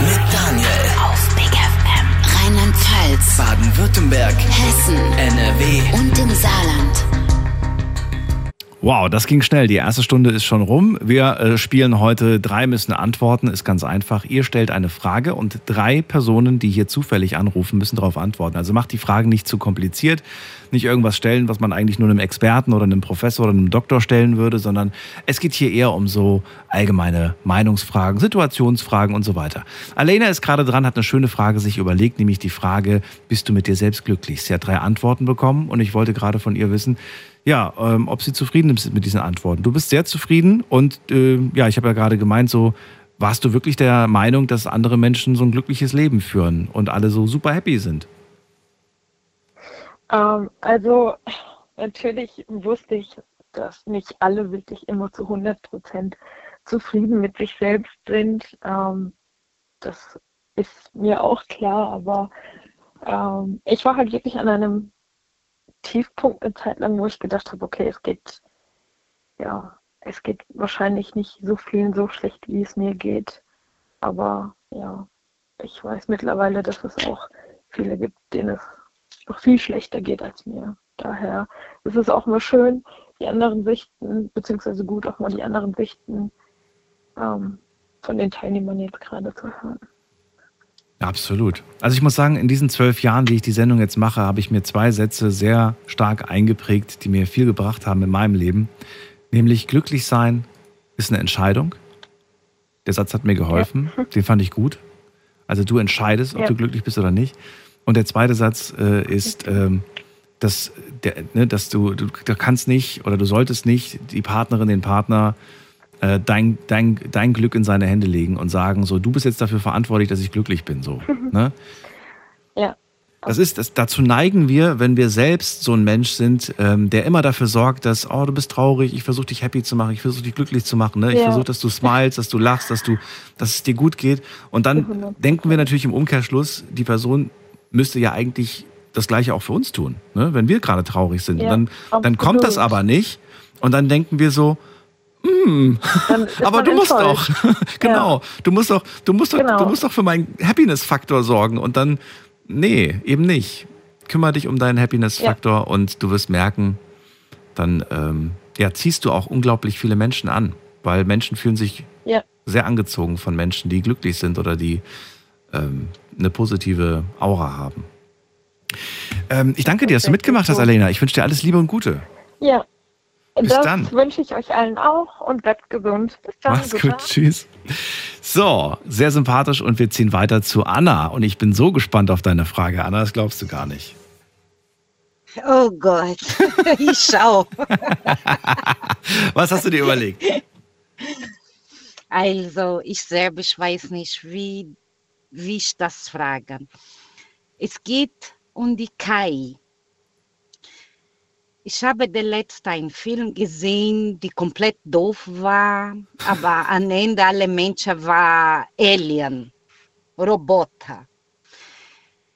Mit Daniel. Auf Big FM. Rheinland-Pfalz. Baden-Württemberg. Hessen. NRW. Und im Saarland. Wow, das ging schnell. Die erste Stunde ist schon rum. Wir äh, spielen heute drei müssen antworten. Ist ganz einfach. Ihr stellt eine Frage und drei Personen, die hier zufällig anrufen, müssen darauf antworten. Also macht die Fragen nicht zu kompliziert. Nicht irgendwas stellen, was man eigentlich nur einem Experten oder einem Professor oder einem Doktor stellen würde, sondern es geht hier eher um so allgemeine Meinungsfragen, Situationsfragen und so weiter. Alena ist gerade dran, hat eine schöne Frage sich überlegt, nämlich die Frage, bist du mit dir selbst glücklich? Sie hat drei Antworten bekommen und ich wollte gerade von ihr wissen, ja, ähm, ob sie zufrieden ist mit diesen Antworten. Du bist sehr zufrieden und äh, ja, ich habe ja gerade gemeint, so warst du wirklich der Meinung, dass andere Menschen so ein glückliches Leben führen und alle so super happy sind? Ähm, also natürlich wusste ich, dass nicht alle wirklich immer zu 100 Prozent zufrieden mit sich selbst sind. Ähm, das ist mir auch klar, aber ähm, ich war halt wirklich an einem Tiefpunkt eine Zeit lang, wo ich gedacht habe, okay, es geht, ja, es geht wahrscheinlich nicht so vielen so schlecht, wie es mir geht. Aber ja, ich weiß mittlerweile, dass es auch viele gibt, denen es noch viel schlechter geht als mir. Daher ist es auch mal schön, die anderen Sichten, beziehungsweise gut auch mal die anderen Sichten ähm, von den Teilnehmern jetzt gerade zu hören. Absolut. Also ich muss sagen, in diesen zwölf Jahren, die ich die Sendung jetzt mache, habe ich mir zwei Sätze sehr stark eingeprägt, die mir viel gebracht haben in meinem Leben. Nämlich glücklich sein ist eine Entscheidung. Der Satz hat mir geholfen. [LAUGHS] Den fand ich gut. Also du entscheidest, ob Ja. du glücklich bist oder nicht. Und der zweite Satz äh, ist, ähm, dass, der, ne, dass du, du, du kannst nicht oder du solltest nicht die Partnerin, den Partner äh, dein, dein, dein Glück in seine Hände legen und sagen, so, du bist jetzt dafür verantwortlich, dass ich glücklich bin. So, ne? Ja. Das ist, das, dazu neigen wir, wenn wir selbst so ein Mensch sind, ähm, der immer dafür sorgt, dass, oh, du bist traurig, ich versuche dich happy zu machen, ich versuche dich glücklich zu machen, ne? ich Ja. versuche, dass du smiles, dass du lachst, dass du, dass es dir gut geht. Und dann 100%. denken wir natürlich im Umkehrschluss, die Person müsste ja eigentlich das Gleiche auch für uns tun, ne? wenn wir gerade traurig sind. Ja, und dann, dann kommt das aber nicht. Und dann denken wir so, ist aber du musst doch, [LAUGHS] genau, du musst doch, du musst doch, Genau. du musst doch für meinen Happiness-Faktor sorgen. Und dann, nee, eben nicht. Kümmere dich um deinen Happiness-Faktor und du wirst merken, dann ähm, ja, ziehst du auch unglaublich viele Menschen an, weil Menschen fühlen sich Ja. sehr angezogen von Menschen, die glücklich sind oder die ähm, eine positive Aura haben. Ähm, ich danke dir, dass du mitgemacht hast, Alena. Ich wünsche dir alles Liebe und Gute. Ja. Bis das dann. wünsche ich euch allen auch und bleibt gesund. Bis dann. Mach's gut, tschüss. So, sehr sympathisch und wir ziehen weiter zu Anna. Und ich bin so gespannt auf deine Frage, Anna, das glaubst du gar nicht. Oh Gott, [LAUGHS] ich schau. [LAUGHS] Was hast du dir überlegt? Also, ich selber ich weiß nicht, wie, wie ich das frage. Es geht um die KI. Ich habe der letzte einen Film gesehen, die komplett doof war, aber am Ende alle Menschen war Alien, Roboter.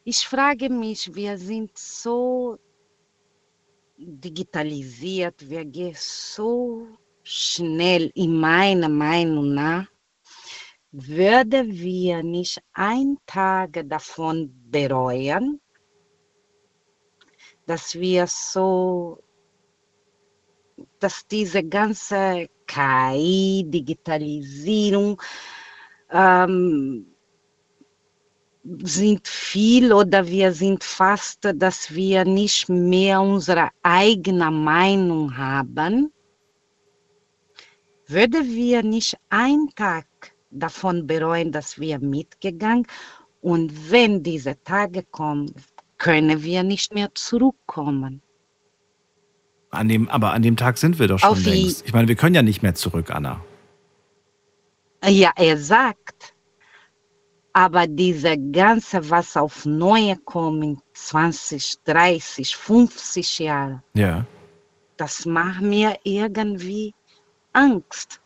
Ich frage mich, wir sind so digitalisiert, wir gehen so schnell, in meiner Meinung nach, würden wir nicht ein Tag davon bereuen, dass wir so, dass diese ganze KI, Digitalisierung, ähm, sind viel oder wir sind fast, dass wir nicht mehr unsere eigene Meinung haben, würden wir nicht einen Tag davon bereuen, dass wir mitgegangen und wenn diese Tage kommen, können wir nicht mehr zurückkommen. An dem, aber an dem Tag sind wir doch schon Auf längst. Ich meine, wir können ja nicht mehr zurück, Anna. Ja, er sagt, aber diese ganze, was auf Neue kommt, 20, 30, 50 Jahre, Ja. das macht mir irgendwie Angst.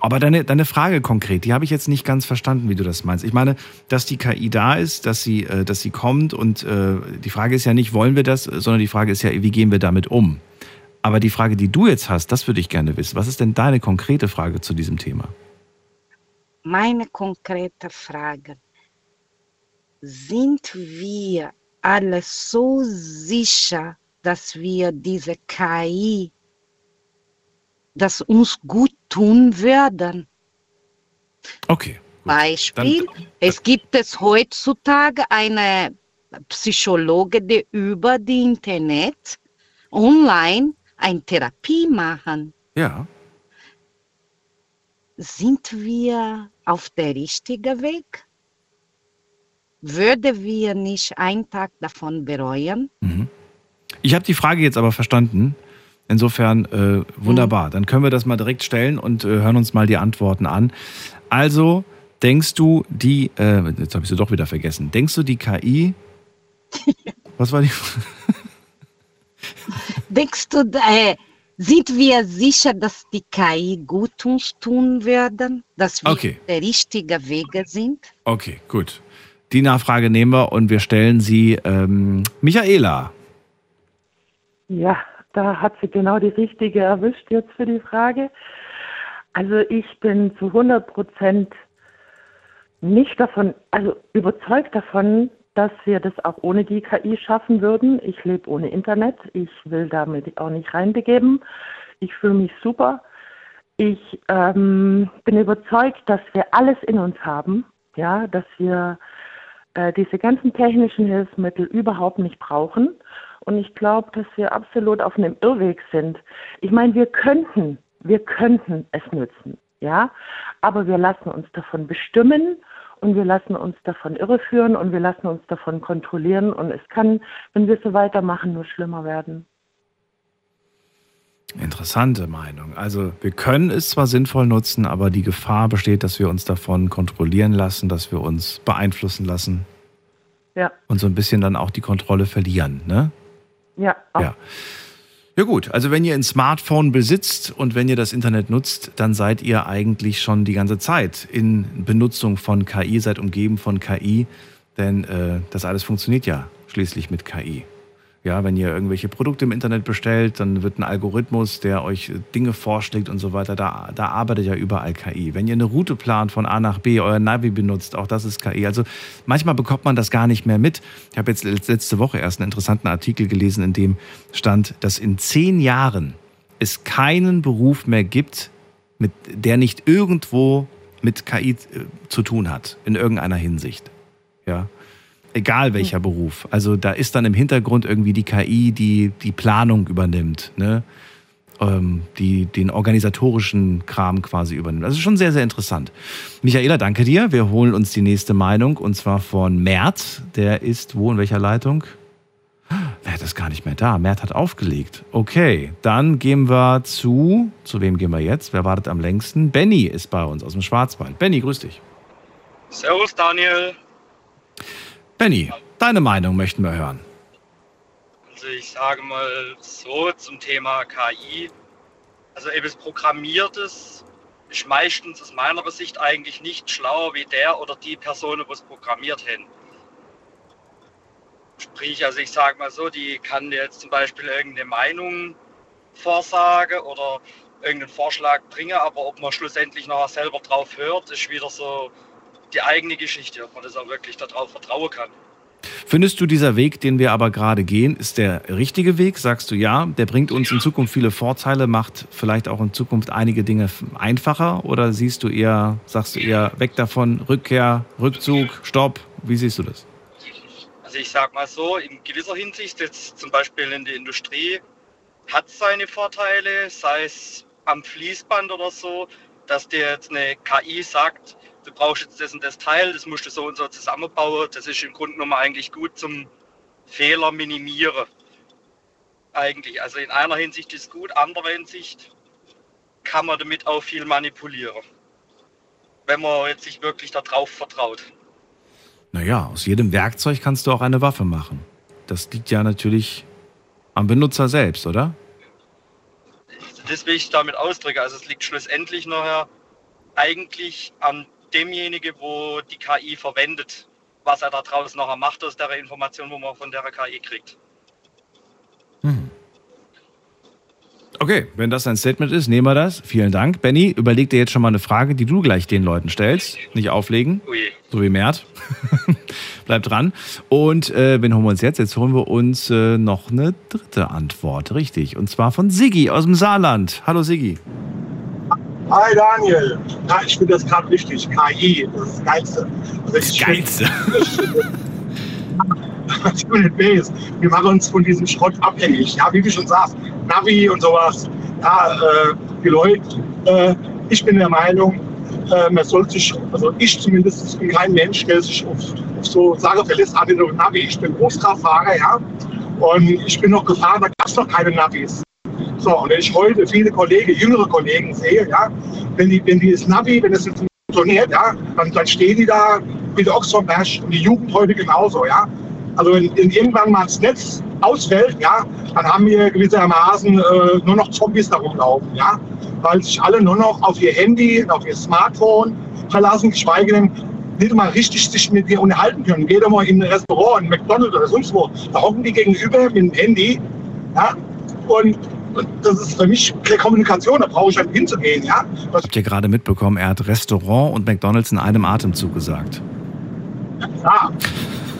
Aber deine, deine Frage konkret, die habe ich jetzt nicht ganz verstanden, wie du das meinst. Ich meine, dass die KI da ist, dass sie, äh, dass sie kommt und äh, die Frage ist ja nicht, wollen wir das, sondern die Frage ist ja, wie gehen wir damit um? Aber die Frage, die du jetzt hast, das würde ich gerne wissen. Was ist denn deine konkrete Frage zu diesem Thema? Meine konkrete Frage, sind wir alle so sicher, dass wir diese KI, das uns gut tun werden? Okay. Beispiel, Dann, es gibt es heutzutage eine Psychologe, die über die Internet online eine Therapie machen. Ja. Sind wir auf der richtigen Weg? Würde wir nicht einen Tag davon bereuen? Mhm. Ich habe die Frage jetzt aber verstanden. Insofern äh, wunderbar. Mhm. Dann können wir das mal direkt stellen und äh, hören uns mal die Antworten an. Also, denkst du, die, äh, jetzt habe ich sie doch wieder vergessen, denkst du, die KI, [LAUGHS] was war die? denkst du, äh, sind wir sicher, dass die KI gut uns tun werden, dass wir okay. der richtige Wege sind? Okay, gut. Die Nachfrage nehmen wir und wir stellen sie ähm, Michaela. Ja, da hat sie genau die richtige erwischt jetzt für die Frage. Also ich bin zu 100 Prozent nicht davon, also überzeugt davon, dass wir das auch ohne die KI schaffen würden. Ich lebe ohne Internet. Ich will damit auch nicht reinbegeben. Ich fühle mich super. Ich ähm, bin überzeugt, dass wir alles in uns haben, ja, dass wir äh, diese ganzen technischen Hilfsmittel überhaupt nicht brauchen. Und ich glaube, dass wir absolut auf einem Irrweg sind. Ich meine, wir könnten, wir könnten es nützen, ja, aber wir lassen uns davon bestimmen und wir lassen uns davon irreführen und wir lassen uns davon kontrollieren und es kann, wenn wir so weitermachen, nur schlimmer werden. Interessante Meinung. Also wir können es zwar sinnvoll nutzen, aber die Gefahr besteht, dass wir uns davon kontrollieren lassen, dass wir uns beeinflussen lassen. Ja. Und so ein bisschen dann auch die Kontrolle verlieren, ne? Ja. Auch. Ja. Ja gut, also wenn ihr ein Smartphone besitzt und wenn ihr das Internet nutzt, dann seid ihr eigentlich schon die ganze Zeit in Benutzung von KI, seid umgeben von KI, denn äh, das alles funktioniert ja schließlich mit KI. Ja, wenn ihr irgendwelche Produkte im Internet bestellt, dann wird ein Algorithmus, der euch Dinge vorschlägt und so weiter, da, da arbeitet ja überall KI. Wenn ihr eine Route plant von A nach B, euer Navi benutzt, auch das ist KI. Also manchmal bekommt man das gar nicht mehr mit. Ich habe jetzt letzte Woche erst einen interessanten Artikel gelesen, in dem stand, dass in zehn Jahren es keinen Beruf mehr gibt, mit, der nicht irgendwo mit KI äh, zu tun hat, in irgendeiner Hinsicht. Ja egal welcher mhm. Beruf. Also da ist dann im Hintergrund irgendwie die KI, die die Planung übernimmt, ne? Ähm, die den organisatorischen Kram quasi übernimmt. Das ist schon sehr, sehr interessant. Michaela, danke dir. Wir holen uns die nächste Meinung und zwar von Mert. Der ist wo in welcher Leitung? Mert ist gar nicht mehr da. Mert hat aufgelegt. Okay, dann gehen wir zu. Zu wem gehen wir jetzt? Wer wartet am längsten? Benny ist bei uns aus dem Schwarzwald. Benny, grüß dich. Servus, Daniel. Benny, deine Meinung möchten wir hören. Also ich sage mal so zum Thema KI. Also etwas Programmiertes ist meistens aus meiner Sicht eigentlich nicht schlauer wie der oder die Person, die es programmiert haben. Sprich, also ich sage mal so, die kann jetzt zum Beispiel irgendeine Meinung vorsagen oder irgendeinen Vorschlag bringen, aber ob man schlussendlich nachher selber drauf hört, ist wieder so die eigene Geschichte, ob man das auch wirklich darauf vertrauen kann. Findest du, dieser Weg, den wir aber gerade gehen, ist der richtige Weg? Sagst du ja, der bringt uns in Zukunft viele Vorteile, macht vielleicht auch in Zukunft einige Dinge einfacher? Oder siehst du eher, sagst du eher weg davon, Rückkehr, Rückzug, Stopp? Wie siehst du das? Also ich sag mal so, in gewisser Hinsicht, jetzt zum Beispiel in der Industrie, hat es seine Vorteile, sei es am Fließband oder so, dass dir jetzt eine KI sagt, du brauchst jetzt das und das Teil, das musst du so und so zusammenbauen. Das ist im Grunde genommen eigentlich gut zum Fehler minimieren. Eigentlich. Also in einer Hinsicht ist es gut, anderer Hinsicht kann man damit auch viel manipulieren. Wenn man jetzt sich wirklich darauf vertraut. Naja, aus jedem Werkzeug kannst du auch eine Waffe machen. Das liegt ja natürlich am Benutzer selbst, oder? das will ich damit ausdrücken. Also es liegt schlussendlich nachher eigentlich an demjenigen, wo die KI verwendet, was er da draußen nachher macht aus der Information, wo man von der KI kriegt. Okay, wenn das ein Statement ist, nehmen wir das. Vielen Dank. Benny, überleg dir jetzt schon mal eine Frage, die du gleich den Leuten stellst. Nicht auflegen. Ui. So wie Mert. [LAUGHS] Bleib dran. Und äh, wen holen wir uns jetzt? Jetzt holen wir uns äh, noch eine dritte Antwort. Richtig. Und zwar von Siggi aus dem Saarland. Hallo Siggi. Hi Daniel. Ja, ich finde das gerade wichtig. KI, das ist das Geilste. Also das Geilste. [LAUGHS] nicht weißt. Wir machen uns von diesem Schrott abhängig. Ja, wie du schon sagst, Navi und sowas. Ja, äh, die Leute, äh, ich bin der Meinung, äh, man sollte sich, also ich zumindest bin kein Mensch, der sich auf, auf so Sachen verlässt, ah, nur Navi. Ich bin Großkraftfahrer, ja, und ich bin noch gefahren, da gab es noch keine Navis. So, und wenn ich heute viele Kollegen, jüngere Kollegen sehe, ja, wenn die, wenn die das Navi, wenn es funktioniert, ja, dann, dann stehen die da Ochs vom Berg und die Jugend heute genauso, ja. Also wenn, wenn irgendwann mal das Netz ausfällt, ja, dann haben wir gewissermaßen äh, nur noch Zombies da rumlaufen, ja, weil sich alle nur noch auf ihr Handy, auf ihr Smartphone verlassen, geschweige denn nicht mal richtig sich mit dir unterhalten können. Geh doch mal in ein Restaurant, in McDonald's oder sonst wo, da hocken die gegenüber mit dem Handy, ja, und und das ist für mich keine Kommunikation, da brauche ich halt hinzugehen, ja. Habt ihr gerade mitbekommen, er hat Restaurant und McDonalds in einem Atemzug gesagt. Ja,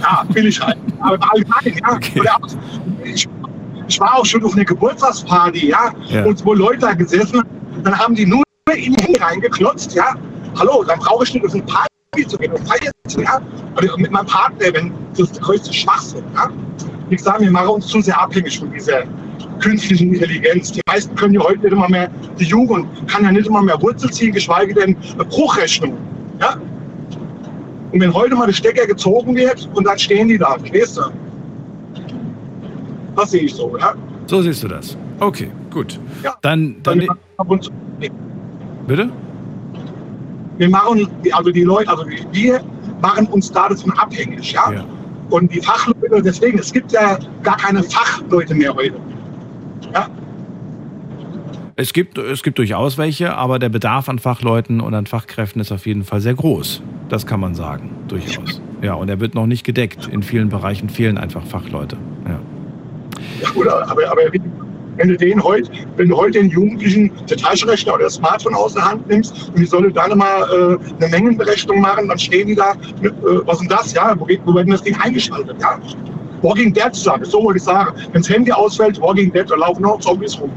ja, will ich halt. Aber allgemein, ja. Okay. Auch, ich, ich war auch schon auf einer Geburtstagsparty, ja, Ja. und wo Leute da gesessen haben, dann haben die nur in die reingeklotzt, ja. Hallo, dann brauche ich nicht auf eine Party zu gehen und feiern zu, ja. Oder mit meinem Partner, wenn das ist der größte Schwachsinn, ja. Wie gesagt, wir machen uns zu sehr abhängig von dieser künstlichen Intelligenz. Die meisten können ja heute nicht immer mehr, die Jugend kann ja nicht immer mehr Wurzel ziehen, geschweige denn Bruchrechnung, ja. Und wenn heute mal der Stecker gezogen wird und dann stehen die da, verstehst du? Das sehe ich so, ja. So siehst du das. Okay, gut. Ja. Dann, dann, Dann ab und zu. bitte? Wir machen, also die Leute, also wir machen uns da davon abhängig, ja. Und die Fachleute, deswegen, es gibt ja gar keine Fachleute mehr heute. Ja. Es gibt, es gibt durchaus welche, aber der Bedarf an Fachleuten und an Fachkräften ist auf jeden Fall sehr groß. Das kann man sagen, durchaus. Ja, und er wird noch nicht gedeckt. In vielen Bereichen fehlen einfach Fachleute. Ja. Ja, gut, aber, aber wenn du den heute, wenn du heute den Jugendlichen der Taschenrechner oder das Smartphone aus der Hand nimmst und die sollen dann mal äh, eine Mengenberechnung machen, dann stehen die da, äh, was ist denn das, ja, wo, wo wird denn das Ding eingeschaltet, ja? Walking Dead sagen, so wollte ich sagen. Wenn das Handy ausfällt, Walking Dead, da laufen noch Zombies rum.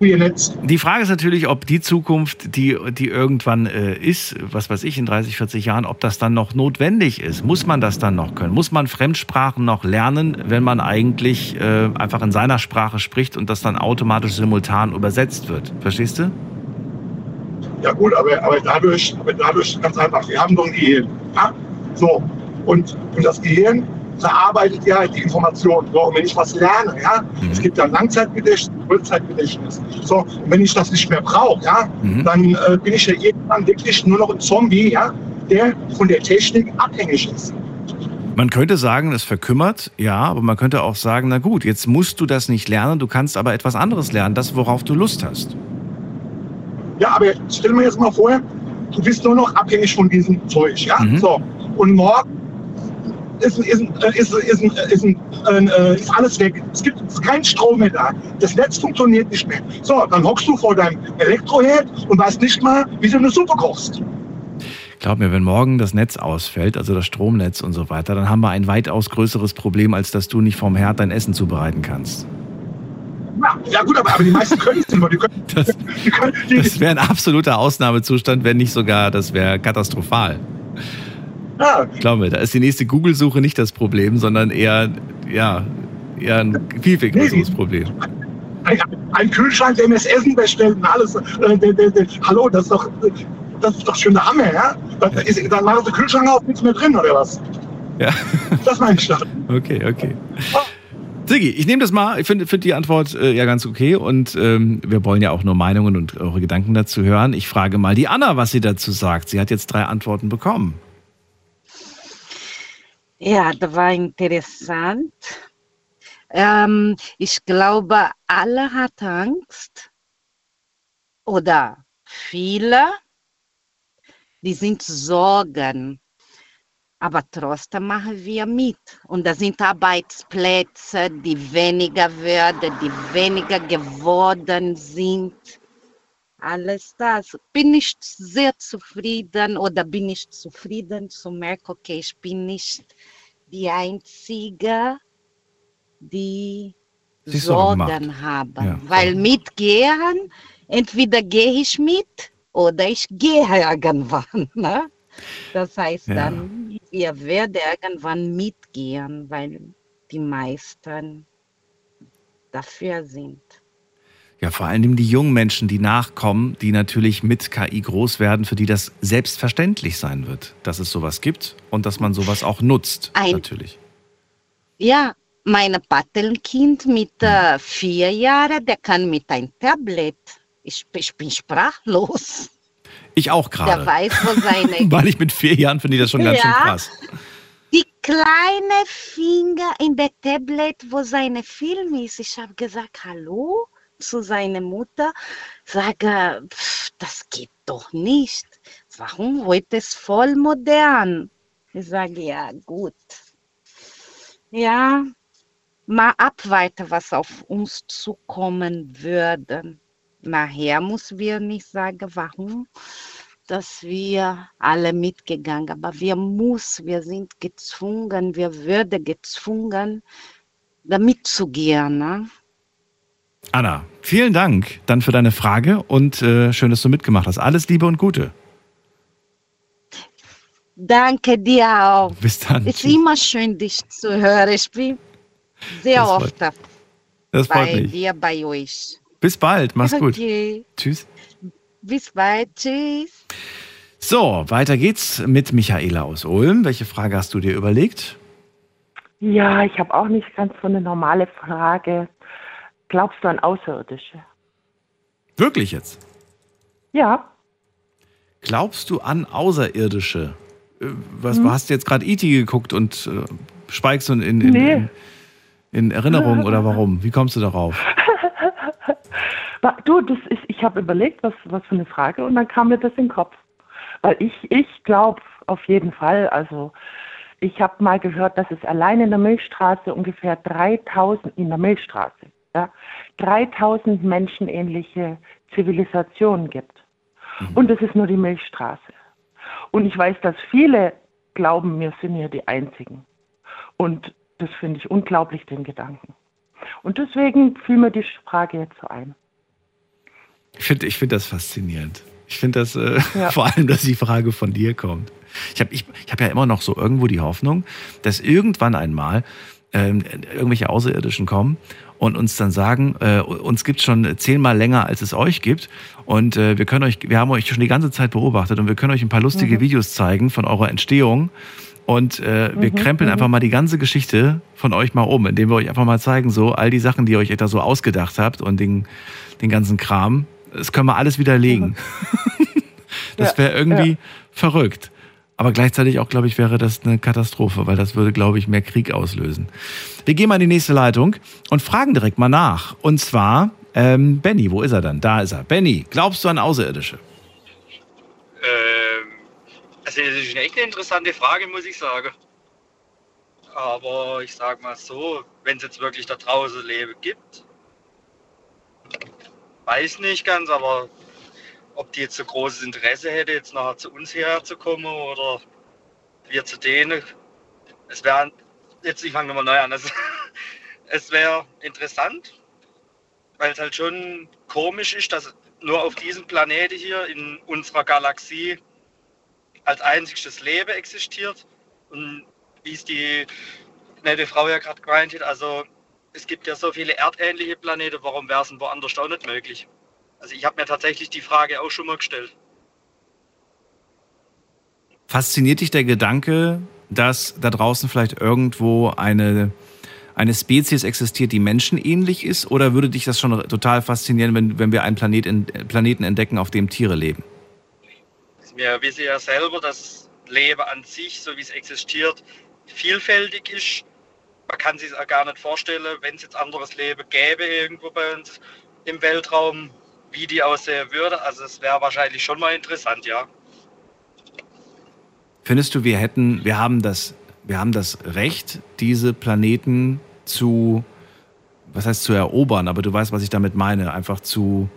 Die Frage ist natürlich, ob die Zukunft, die, die irgendwann äh, ist, was weiß ich, in 30, 40 Jahren, ob das dann noch notwendig ist. Muss man das dann noch können? Muss man Fremdsprachen noch lernen, wenn man eigentlich äh, einfach in seiner Sprache spricht und das dann automatisch simultan übersetzt wird? Verstehst du? Ja gut, aber, aber, dadurch, aber dadurch ganz einfach, wir haben doch ein Gehirn. Ja? So, und, und das Gehirn verarbeitet ja die Information. So, und wenn ich was lerne, ja, es gibt ja Langzeitgedächtnis, Kurzzeitgedächtnis. So, und wenn ich das nicht mehr brauche, ja, dann äh, bin ich ja irgendwann wirklich nur noch ein Zombie, ja, der von der Technik abhängig ist. Man könnte sagen, es verkümmert, ja, aber man könnte auch sagen, na gut, jetzt musst du das nicht lernen, du kannst aber etwas anderes lernen, das, worauf du Lust hast. Ja, aber stell mir jetzt mal vor, du bist nur noch abhängig von diesem Zeug, ja. So, und morgen ist, ist, ist, ist, ist, äh, ist alles weg. Es gibt keinen Strom mehr da. Das Netz funktioniert nicht mehr. So, dann hockst du vor deinem Elektroherd und weißt nicht mal, wie du eine Suppe kochst. Glaub mir, wenn morgen das Netz ausfällt, also das Stromnetz und so weiter, dann haben wir ein weitaus größeres Problem, als dass du nicht vom Herd dein Essen zubereiten kannst. Ja, gut, aber, aber die meisten können es nicht. Die können, Das, das wäre ein absoluter Ausnahmezustand, wenn nicht sogar, das wäre katastrophal. Ja, Glaub mir, da ist die nächste Google-Suche nicht das Problem, sondern eher, ja, eher ein viel, viel größeres Problem. ein, Kühlschrank, der mir das Essen bestellt und alles. Äh, der, der, der, hallo, das ist doch, das ist doch schon der Hammer, ja? Dann, ist, dann machen sie den Kühlschrank auf, nichts mehr drin, oder was? Ja. Das meine ich doch. Okay, okay. Siggi, ich nehme das mal. Ich finde find die Antwort äh, ja ganz okay und ähm, wir wollen ja auch nur Meinungen und eure Gedanken dazu hören. Ich frage mal die Anna, was sie dazu sagt. Sie hat jetzt drei Antworten bekommen. Ja, das war interessant. Ähm, ich glaube, alle hat Angst, oder viele, die sind Sorgen. Aber trotzdem machen wir mit. Und das sind Arbeitsplätze, die weniger werden, die weniger geworden sind. Alles das. Bin ich sehr zufrieden oder bin ich zufrieden zu merken, okay, ich bin nicht die Einzige, die Sich Sorgen haben. Ja, Weil mitgehen, entweder gehe ich mit oder ich gehe irgendwann. [LAUGHS] Ne? Das heißt Ja. dann, ihr werdet irgendwann mitgehen, weil die meisten dafür sind. Ja, vor allem die jungen Menschen, die nachkommen, die natürlich mit KI groß werden, für die das selbstverständlich sein wird, dass es sowas gibt und dass man sowas auch nutzt, Ein- natürlich. Ja, mein Patenkind mit äh, vier Jahren, der kann mit einem Tablet. Ich, ich bin sprachlos. Ich auch Der gerade. weiß, wo seine [LAUGHS] Weil ich mit vier Jahren finde ich das schon ganz schön Ja. krass. die kleine Finger in der Tablet, wo seine Film ist. Ich habe gesagt, hallo zu seiner Mutter. Sage, das geht doch nicht. Warum? Heute ist voll modern. Ich sage, ja, gut. Ja, mal abwarten, was auf uns zukommen würde. Nachher muss wir nicht sagen, warum, dass wir alle mitgegangen, aber wir muss, wir sind gezwungen, wir würden gezwungen, damit zu gehen. Ne? Anna, vielen Dank dann für deine Frage und äh, schön, dass du mitgemacht hast. Alles Liebe und Gute. Danke dir auch. Bis dann. Es ist Tschüss. immer schön, dich zu hören. Ich bin sehr Das freut- oft Das freut bei mich. dir, bei euch. Bis bald. Mach's gut. Okay. Tschüss. Bis bald. Tschüss. So, weiter geht's mit Michaela aus Ulm. Welche Frage hast du dir überlegt? Ja, ich habe auch nicht ganz so eine normale Frage. Glaubst du an Außerirdische? Wirklich jetzt? Ja. Glaubst du an Außerirdische? Äh, Was Hm. hast du jetzt gerade E.T. geguckt und äh, speikst du in, in, in, Nee. in, in Erinnerung oder warum? Wie kommst du darauf? [LAUGHS] Du, das ist, ich habe überlegt, was, was für eine Frage, und dann kam mir das in den Kopf. Weil ich, ich glaube auf jeden Fall, also ich habe mal gehört, dass es allein in der Milchstraße ungefähr 3000, in der Milchstraße, ja, 3000 menschenähnliche Zivilisationen gibt. Und es ist nur die Milchstraße. Und ich weiß, dass viele glauben, wir sind hier die Einzigen. Und das finde ich unglaublich, den Gedanken. Und deswegen fiel mir die Frage jetzt so ein. Ich finde ich find das faszinierend. Ich finde das äh, Ja. [LAUGHS] vor allem, dass die Frage von dir kommt. Ich habe ich, ich hab ja immer noch so irgendwo die Hoffnung, dass irgendwann einmal ähm, irgendwelche Außerirdischen kommen und uns dann sagen, äh, uns gibt es schon zehnmal länger, als es euch gibt. Und äh, wir können euch, wir haben euch schon die ganze Zeit beobachtet und wir können euch ein paar lustige Mhm. Videos zeigen von eurer Entstehung. Und äh, wir Mhm, krempeln mhm. einfach mal die ganze Geschichte von euch mal um, indem wir euch einfach mal zeigen, so all die Sachen, die ihr euch da so ausgedacht habt und den, den ganzen Kram, das können wir alles widerlegen. [LAUGHS] das Ja, wäre irgendwie ja. verrückt. Aber gleichzeitig auch, glaube ich, wäre das eine Katastrophe, weil das würde, glaube ich, mehr Krieg auslösen. Wir gehen mal in die nächste Leitung und fragen direkt mal nach. Und zwar, ähm, Benny, wo ist er dann? Da ist er. Benny, glaubst du an Außerirdische? Ähm, also das ist eine echt interessante Frage, muss ich sagen. Aber ich sag mal so, wenn es jetzt wirklich da draußen Leben gibt, weiß nicht ganz, aber ob die jetzt so großes Interesse hätte, jetzt nachher zu uns hierher zu kommen oder wir zu denen. Es wäre, jetzt ich fange nochmal neu an, [LAUGHS] es, es wäre interessant, weil es halt schon komisch ist, dass nur auf diesem Planeten hier in unserer Galaxie als einziges Leben existiert. Und wie es die nette Frau ja gerade gemeint hat, also es gibt ja so viele erdähnliche Planeten, warum wäre es denn woanders auch nicht möglich? Also ich habe mir tatsächlich die Frage auch schon mal gestellt. Fasziniert dich der Gedanke, dass da draußen vielleicht irgendwo eine, eine Spezies existiert, die menschenähnlich ist? Oder würde dich das schon total faszinieren, wenn, wenn wir einen Planet in, Planeten entdecken, auf dem Tiere leben? Wir wissen ja selber, dass Leben an sich, so wie es existiert, vielfältig ist. Man kann sich auch gar nicht vorstellen, wenn es jetzt anderes Leben gäbe irgendwo bei uns im Weltraum, wie die aussehen würde. Also es wäre wahrscheinlich schon mal interessant, ja. Findest du, wir hätten, wir haben das, wir haben das Recht, diese Planeten zu, was heißt zu erobern, aber du weißt, was ich damit meine, einfach zu,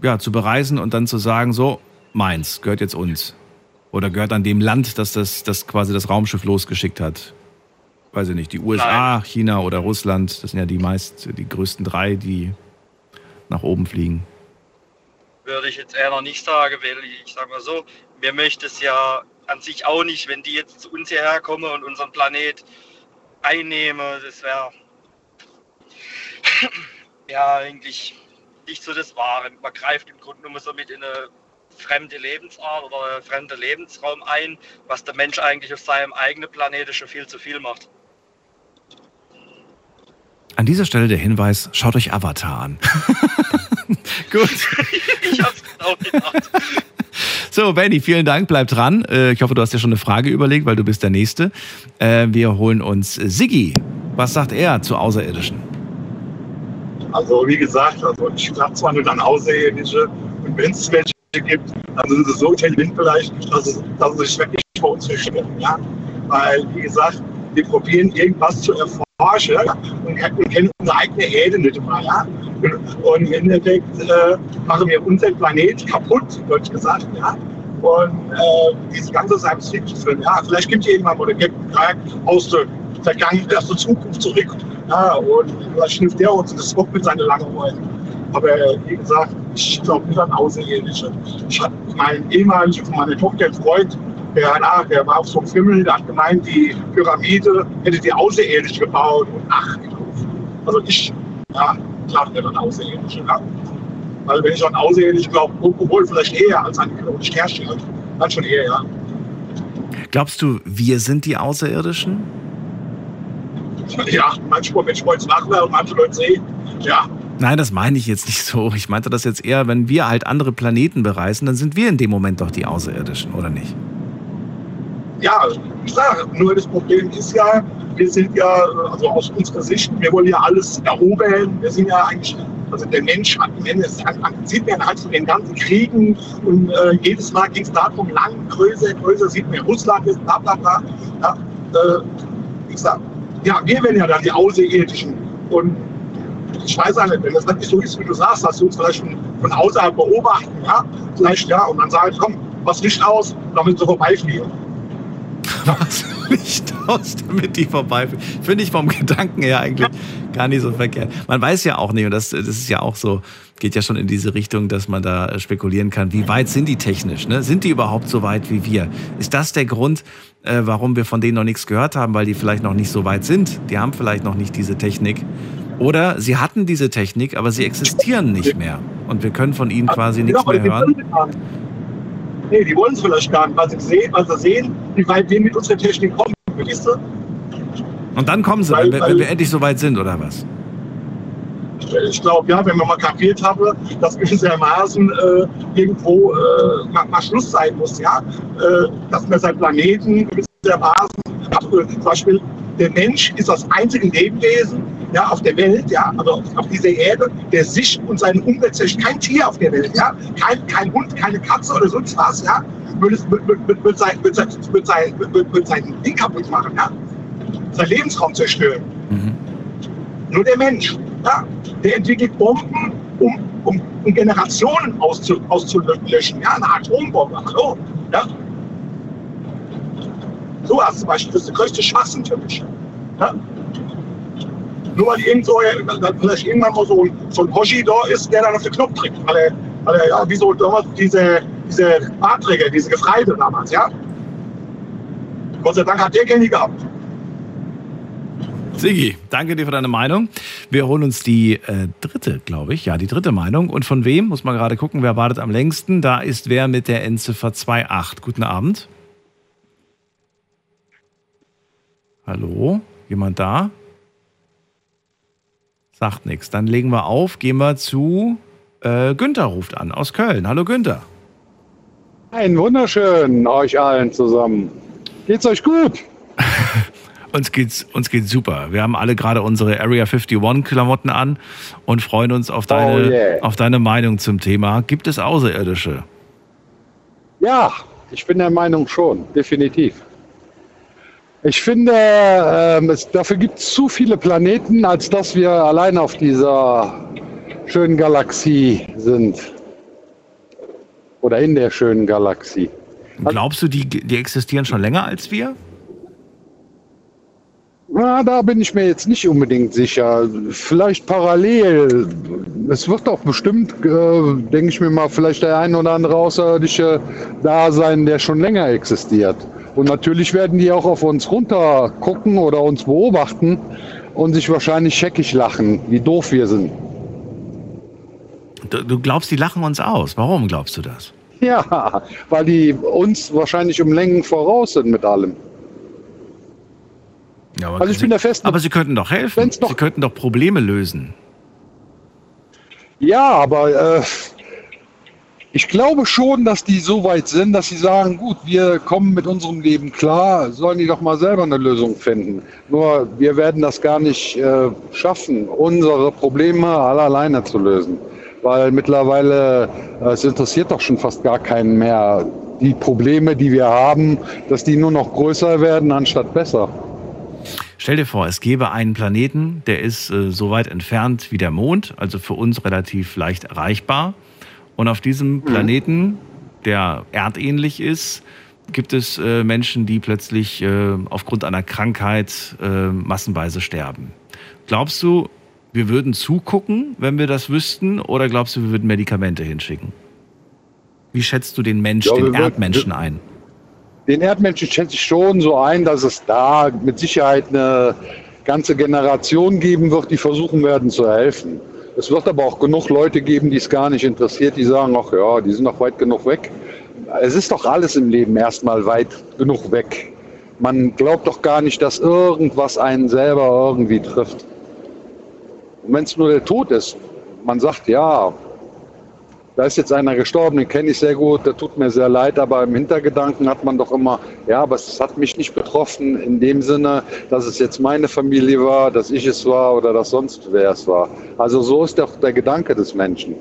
ja, zu bereisen und dann zu sagen, so, meins, gehört jetzt uns. Oder gehört an dem Land, das das, das quasi das Raumschiff losgeschickt hat. Weiß ich nicht, die USA, Nein. China oder Russland, das sind ja die meist, die größten drei, die nach oben fliegen. Würde ich jetzt eher noch nicht sagen, weil ich sag mal so, mir möchte es ja an sich auch nicht, wenn die jetzt zu uns hierher kommen und unseren Planet einnehmen, das wäre [COUGHS] ja eigentlich nicht so das Wahre. Man greift im Grunde genommen so mit in eine fremde Lebensart oder einen fremden Lebensraum ein, was der Mensch eigentlich auf seinem eigenen Planeten schon viel zu viel macht. An dieser Stelle der Hinweis, schaut euch Avatar an. [LAUGHS] [LAUGHS] Gut. ich hab's genau gedacht. So, Benny, vielen Dank, bleib dran. Äh, ich hoffe, du hast dir schon eine Frage überlegt, weil du bist der Nächste. Äh, wir holen uns Siggi. Was sagt er zu Außerirdischen? Also, wie gesagt, also ich sage zwar nur dann Außerirdische und wenn es welche gibt, dann sind sie so intelligent vielleicht, dass, es, dass sie sich wirklich bei uns verstecken. Ja? Weil, wie gesagt, wir probieren irgendwas zu erforschen und wir kennen unsere eigene Erde nicht mal. Ja? Und im Endeffekt äh, machen wir unseren Planet kaputt, deutsch gesagt. Ja? Und äh, diese ganze Science-Fiction-Film, ja, vielleicht gibt es irgendwann mal der aus der Vergangenheit, aus der Zukunft zurück. Ja, und vielleicht schnifft der uns das Rock mit seinen langen Ohren. Aber wie gesagt, ich glaube nicht an Außerirdische. Ich hatte meinen ehemaligen von meiner Tochter Freund, der, na, der war auf so einem Film, der hat gemeint, die Pyramide hätte die Außerirdische gebaut und ach, also ich ja, glaube nicht an Außerirdische. Ja. Weil wenn ich an Außerirdische glaube, obwohl vielleicht eher als an die Sternchen, dann schon eher, ja. Glaubst du, wir sind die Außerirdischen? Ja, manchmal, wenn ich mal ins Nachbar und manche Leute sehe, ja, Nein, das meine ich jetzt nicht so. Ich meinte das jetzt eher, wenn wir halt andere Planeten bereisen, dann sind wir in dem Moment doch die Außerirdischen, oder nicht? Ja, klar. Nur das Problem ist ja, wir sind ja, also aus unserer Sicht, wir wollen ja alles erobern. Wir sind ja eigentlich, also der Mensch am Ende sieht man halt von den ganzen Kriegen und äh, jedes Mal ging es darum, lang, größer, größer, sieht man Russland ist, bla bla bla. Ja, äh, ich sag, ja, wir werden ja dann die Außerirdischen. Und ich weiß auch nicht, wenn das wirklich so ist, wie du sagst, dass du uns vielleicht von, außerhalb beobachten, ja, vielleicht ja, und dann sagen, komm, was Licht aus, damit sie vorbeifliegen. Was Licht aus, damit die vorbeifliegen. Finde ich vom Gedanken her eigentlich gar nicht so verkehrt. Man weiß ja auch nicht, und das, das ist ja auch so, geht ja schon in diese Richtung, dass man da spekulieren kann, wie weit sind die technisch? Ne? Sind die überhaupt so weit wie wir? Ist das der Grund, äh, warum wir von denen noch nichts gehört haben, weil die vielleicht noch nicht so weit sind? Die haben vielleicht noch nicht diese Technik. Oder sie hatten diese Technik, aber sie existieren nicht mehr. Und wir können von ihnen quasi nichts mehr hören. Nee, die wollen es vielleicht gar nicht, weil sie sehen, weil sie sehen wie weit wir mit unserer Technik kommen. Verstehst du? Und dann kommen sie, weil, wenn, wenn wir endlich so weit sind, oder was? ich glaube, ja, wenn man mal kapiert habe, dass gewissermaßen äh, irgendwo äh, mal, mal, Schluss sein muss, ja, äh, dass man sein Planeten gewissermaßen, zum Beispiel der Mensch ist das einzige Lebewesen ja, auf der Welt, ja, also auf dieser Erde, der sich und seine Umwelt zerstört. Kein Tier auf der Welt, ja, kein, kein Hund, keine Katze oder sonst was, ja, würde, sein, sein, sein Ding kaputt machen, ja, sein Lebensraum zerstören. Mhm. Nur der Mensch, ja, der entwickelt Bomben, um, um, um Generationen auszu, auszulöschen, ja, eine Atombombe, hallo, ja, so was zum Beispiel, das ist der größte Schwachsinn für mich. Ja? Nur weil irgend so, vielleicht irgendwann mal so, so ein Hoshi da ist, der dann auf den Knopf drückt. Weil er, weil ja, wie so damals diese, diese Barträger, diese Gefreite damals, ja. Gott sei Dank hat der keine gehabt. Sigi, danke dir für deine Meinung. Wir holen uns die äh, dritte, glaube ich. Ja, die dritte Meinung. Und von wem? Muss man gerade gucken, wer wartet am längsten. Da ist wer mit der Endziffer 2.8. Guten Abend. Hallo? Jemand da? Sagt nichts. Dann legen wir auf, gehen wir zu äh, Günther ruft an aus Köln. Hallo Günther. Ein wunderschön euch allen zusammen. Geht's euch gut? [LAUGHS] Uns geht's, uns geht's super. Wir haben alle gerade unsere Area 51 Klamotten an und freuen uns auf deine, Oh yeah. auf deine Meinung zum Thema. Gibt es Außerirdische? Ja, ich bin der Meinung schon, definitiv. Ich finde, ähm, es, dafür gibt es zu viele Planeten, als dass wir allein auf dieser schönen Galaxie sind. Oder in der schönen Galaxie. Glaubst du, die, die existieren schon länger als wir? Na, da bin ich mir jetzt nicht unbedingt sicher. Vielleicht parallel. Es wird doch bestimmt, äh, denke ich mir mal, vielleicht der ein oder andere Außerirdische da sein, der schon länger existiert. Und natürlich werden die auch auf uns runter gucken oder uns beobachten und sich wahrscheinlich scheckig lachen, wie doof wir sind. Du, du glaubst, die lachen uns aus. Warum glaubst du das? Ja, weil die uns wahrscheinlich um Längen voraus sind mit allem. Ja, aber Also ich sie, bin der festen- Aber sie könnten doch helfen. Sie könnten doch Probleme lösen. Ja, aber äh, ich glaube schon, dass die so weit sind, dass sie sagen, gut, wir kommen mit unserem Leben klar, sollen die doch mal selber eine Lösung finden. Nur wir werden das gar nicht äh, schaffen, unsere Probleme alle alleine zu lösen. Weil mittlerweile, äh, es interessiert doch schon fast gar keinen mehr, die Probleme, die wir haben, dass die nur noch größer werden, anstatt besser. Stell dir vor, es gäbe einen Planeten, der ist äh, so weit entfernt wie der Mond, also für uns relativ leicht erreichbar. Und auf diesem Planeten, der erdähnlich ist, gibt es äh, Menschen, die plötzlich äh, aufgrund einer Krankheit äh, massenweise sterben. Glaubst du, wir würden zugucken, wenn wir das wüssten, oder glaubst du, wir würden Medikamente hinschicken? Wie schätzt du den Mensch, Ja, den würden- Erdmenschen ein? Den Erdmenschen schätze ich schon so ein, dass es da mit Sicherheit eine ganze Generation geben wird, die versuchen werden zu helfen. Es wird aber auch genug Leute geben, die es gar nicht interessiert, die sagen, ach ja, die sind noch weit genug weg. Es ist doch alles im Leben erstmal weit genug weg. Man glaubt doch gar nicht, dass irgendwas einen selber irgendwie trifft. Und wenn es nur der Tod ist, man sagt, ja, da ist jetzt einer gestorben, den kenne ich sehr gut, der tut mir sehr leid, aber im Hintergedanken hat man doch immer, ja, aber es hat mich nicht betroffen in dem Sinne, dass es jetzt meine Familie war, dass ich es war oder dass sonst wer es war. Also so ist doch der Gedanke des Menschen.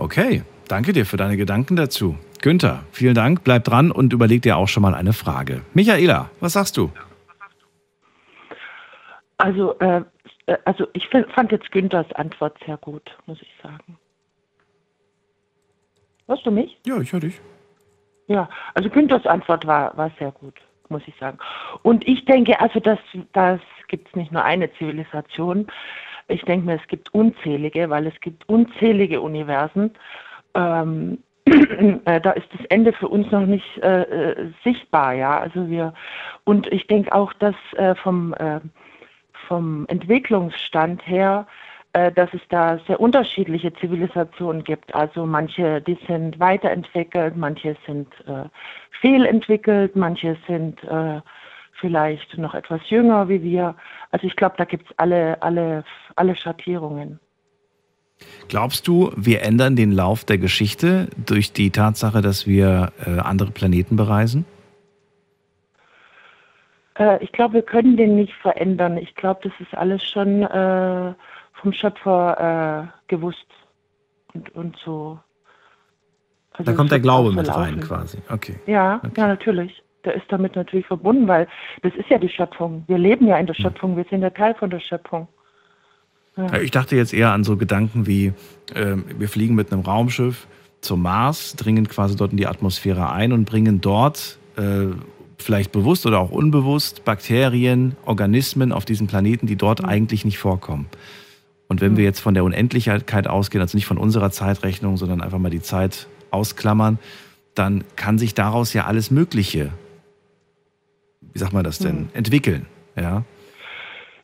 Okay, danke dir für deine Gedanken dazu. Günther, vielen Dank, bleib dran und überleg dir auch schon mal eine Frage. Michaela, was sagst du? Also, äh, also ich fand jetzt Günthers Antwort sehr gut, muss ich sagen. Hörst du mich? Ja, ich höre dich. Ja, also Günthers Antwort war, war sehr gut, muss ich sagen. Und ich denke, also das, das gibt es nicht nur eine Zivilisation. Ich denke mir, es gibt unzählige, weil es gibt unzählige Universen. Ähm, [CLEARS THROAT] äh, da ist das Ende für uns noch nicht äh, äh, sichtbar, ja. Also wir und ich denke auch, dass äh, vom äh, vom Entwicklungsstand her, äh, dass es da sehr unterschiedliche Zivilisationen gibt. Also manche, die sind weiterentwickelt, manche sind äh, fehlentwickelt, manche sind äh, vielleicht noch etwas jünger wie wir. Also ich glaube, da gibt es alle, alle, alle Schattierungen. Glaubst du, wir ändern den Lauf der Geschichte durch die Tatsache, dass wir äh, andere Planeten bereisen? Äh, ich glaube, wir können den nicht verändern. Ich glaube, das ist alles schon äh, vom Schöpfer äh, gewusst und, und so. Also da kommt der Glaube mit rein quasi. Okay. Ja, ja, natürlich. Der ist damit natürlich verbunden, weil das ist ja die Schöpfung. Wir leben ja in der Schöpfung, wir sind ja Teil von der Schöpfung. Ja. Äh, Ich dachte jetzt eher an so Gedanken wie, ähm, wir fliegen mit einem Raumschiff zum Mars, dringen quasi dort in die Atmosphäre ein und bringen dort äh, vielleicht bewusst oder auch unbewusst Bakterien, Organismen auf diesem Planeten, die dort eigentlich nicht vorkommen. Und wenn wir jetzt von der Unendlichkeit ausgehen, also nicht von unserer Zeitrechnung, sondern einfach mal die Zeit ausklammern, dann kann sich daraus ja alles Mögliche, wie sagt man das denn, Hm. entwickeln. Ja?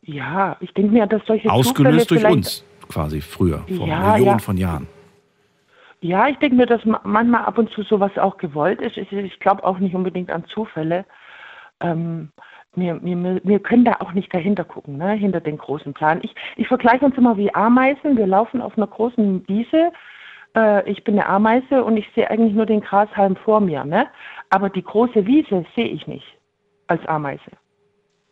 Ja, ich denke mir, dass solche Ausgelöst Zufälle durch uns quasi früher, vor Ja, Millionen ja. von Jahren. Ja, ich denke mir, dass ma- manchmal ab und zu sowas auch gewollt ist. Ich, ich glaube auch nicht unbedingt an Zufälle. Ähm, wir, wir, wir können da auch nicht dahinter gucken, ne? hinter den großen Plan. Ich, ich vergleiche uns immer wie Ameisen. Wir laufen auf einer großen Wiese äh, ich bin eine Ameise und ich sehe eigentlich nur den Grashalm vor mir, ne? Aber die große Wiese sehe ich nicht als Ameise.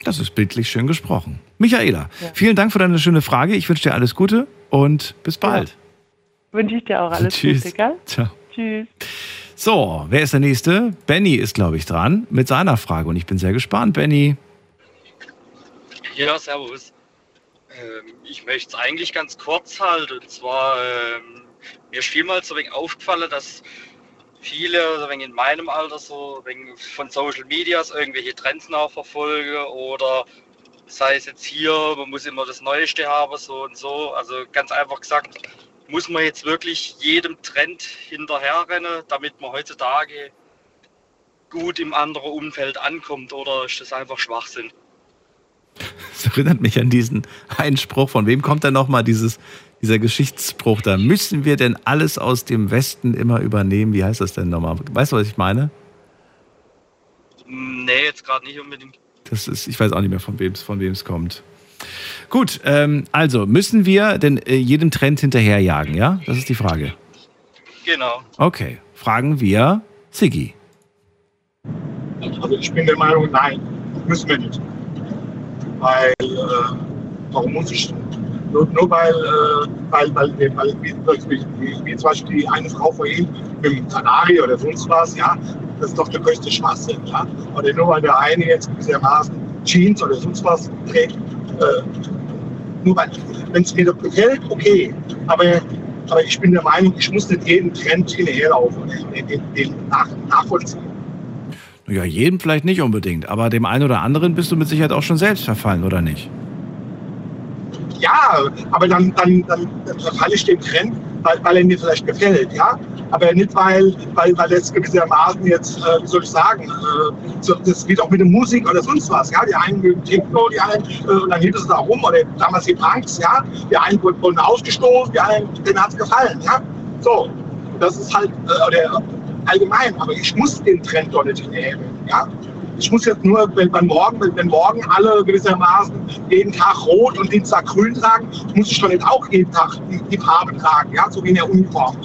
Das ist bildlich schön gesprochen. Michaela, vielen Dank für deine schöne Frage. Ich wünsche dir alles Gute und bis bald. Wünsche ich dir auch alles Tschüss. Gute, gell? Ciao. Tschüss. So, wer ist der Nächste? Benny ist, glaube ich, dran mit seiner Frage und ich bin sehr gespannt, Benny. Ja, servus. Ähm, ich möchte es eigentlich ganz kurz halten. Und zwar, ähm, mir ist vielmals so ein wenig aufgefallen, dass viele, so in meinem Alter, so wenig von Social Medias irgendwelche Trends nachverfolgen oder sei es jetzt hier, man muss immer das Neueste haben, so und so. Also ganz einfach gesagt, muss man jetzt wirklich jedem Trend hinterherrennen, damit man heutzutage gut im anderen Umfeld ankommt oder ist das einfach Schwachsinn? Das erinnert mich an diesen Einspruch. Von wem kommt denn nochmal dieses, dieser Geschichtsspruch da? Müssen wir denn alles aus dem Westen immer übernehmen? Wie heißt das denn nochmal? Weißt du, was ich meine? Nee, jetzt gerade nicht unbedingt. Das ist, ich weiß auch nicht mehr, von wem es von wem's kommt. Gut, ähm, also müssen wir denn äh, jedem Trend hinterherjagen, ja? Das ist die Frage. Genau. Okay, fragen wir Siggi. Also ich bin der Meinung, nein, müssen wir nicht. Weil, äh, warum muss ich? Nur, nur weil, äh, weil, weil, weil wie, wie, wie, wie zum Beispiel die eine Frau vorhin mit dem Kanari oder sonst was, ja, das ist doch der größte Schwachsinn, ja. Oder nur weil der eine jetzt gewissermaßen Jeans oder sonst was trägt, äh, nur weil, wenn es mir gefällt, okay. Aber, aber ich bin der Meinung, ich muss nicht jeden Trend hinterherlaufen, den, den, den nach, nachvollziehen. Ja, jedem vielleicht nicht unbedingt, aber dem einen oder anderen bist du mit Sicherheit auch schon selbst verfallen, oder nicht? Ja, aber dann, dann, dann, dann verfalle ich dem Trend, weil, weil er mir vielleicht gefällt, ja. Aber nicht, weil, weil, weil das gewissermaßen jetzt, äh, wie soll ich sagen, äh, so, das geht auch mit der Musik oder sonst was, ja. Die einen mögen Techno, die anderen, äh, und dann geht es da rum, oder damals die Punks, ja. Die einen wurden, ausgestoßen, die anderen, denen hat es gefallen, ja. So, das ist halt, äh, oder allgemein, aber ich muss den Trend dort nicht hinterher, ja. Ich muss jetzt nur, wenn, wenn, morgen, wenn, wenn morgen alle gewissermaßen jeden Tag rot und Dienstag grün tragen, muss ich doch nicht auch jeden Tag die, die Farbe tragen, ja, so wie in der Uniform.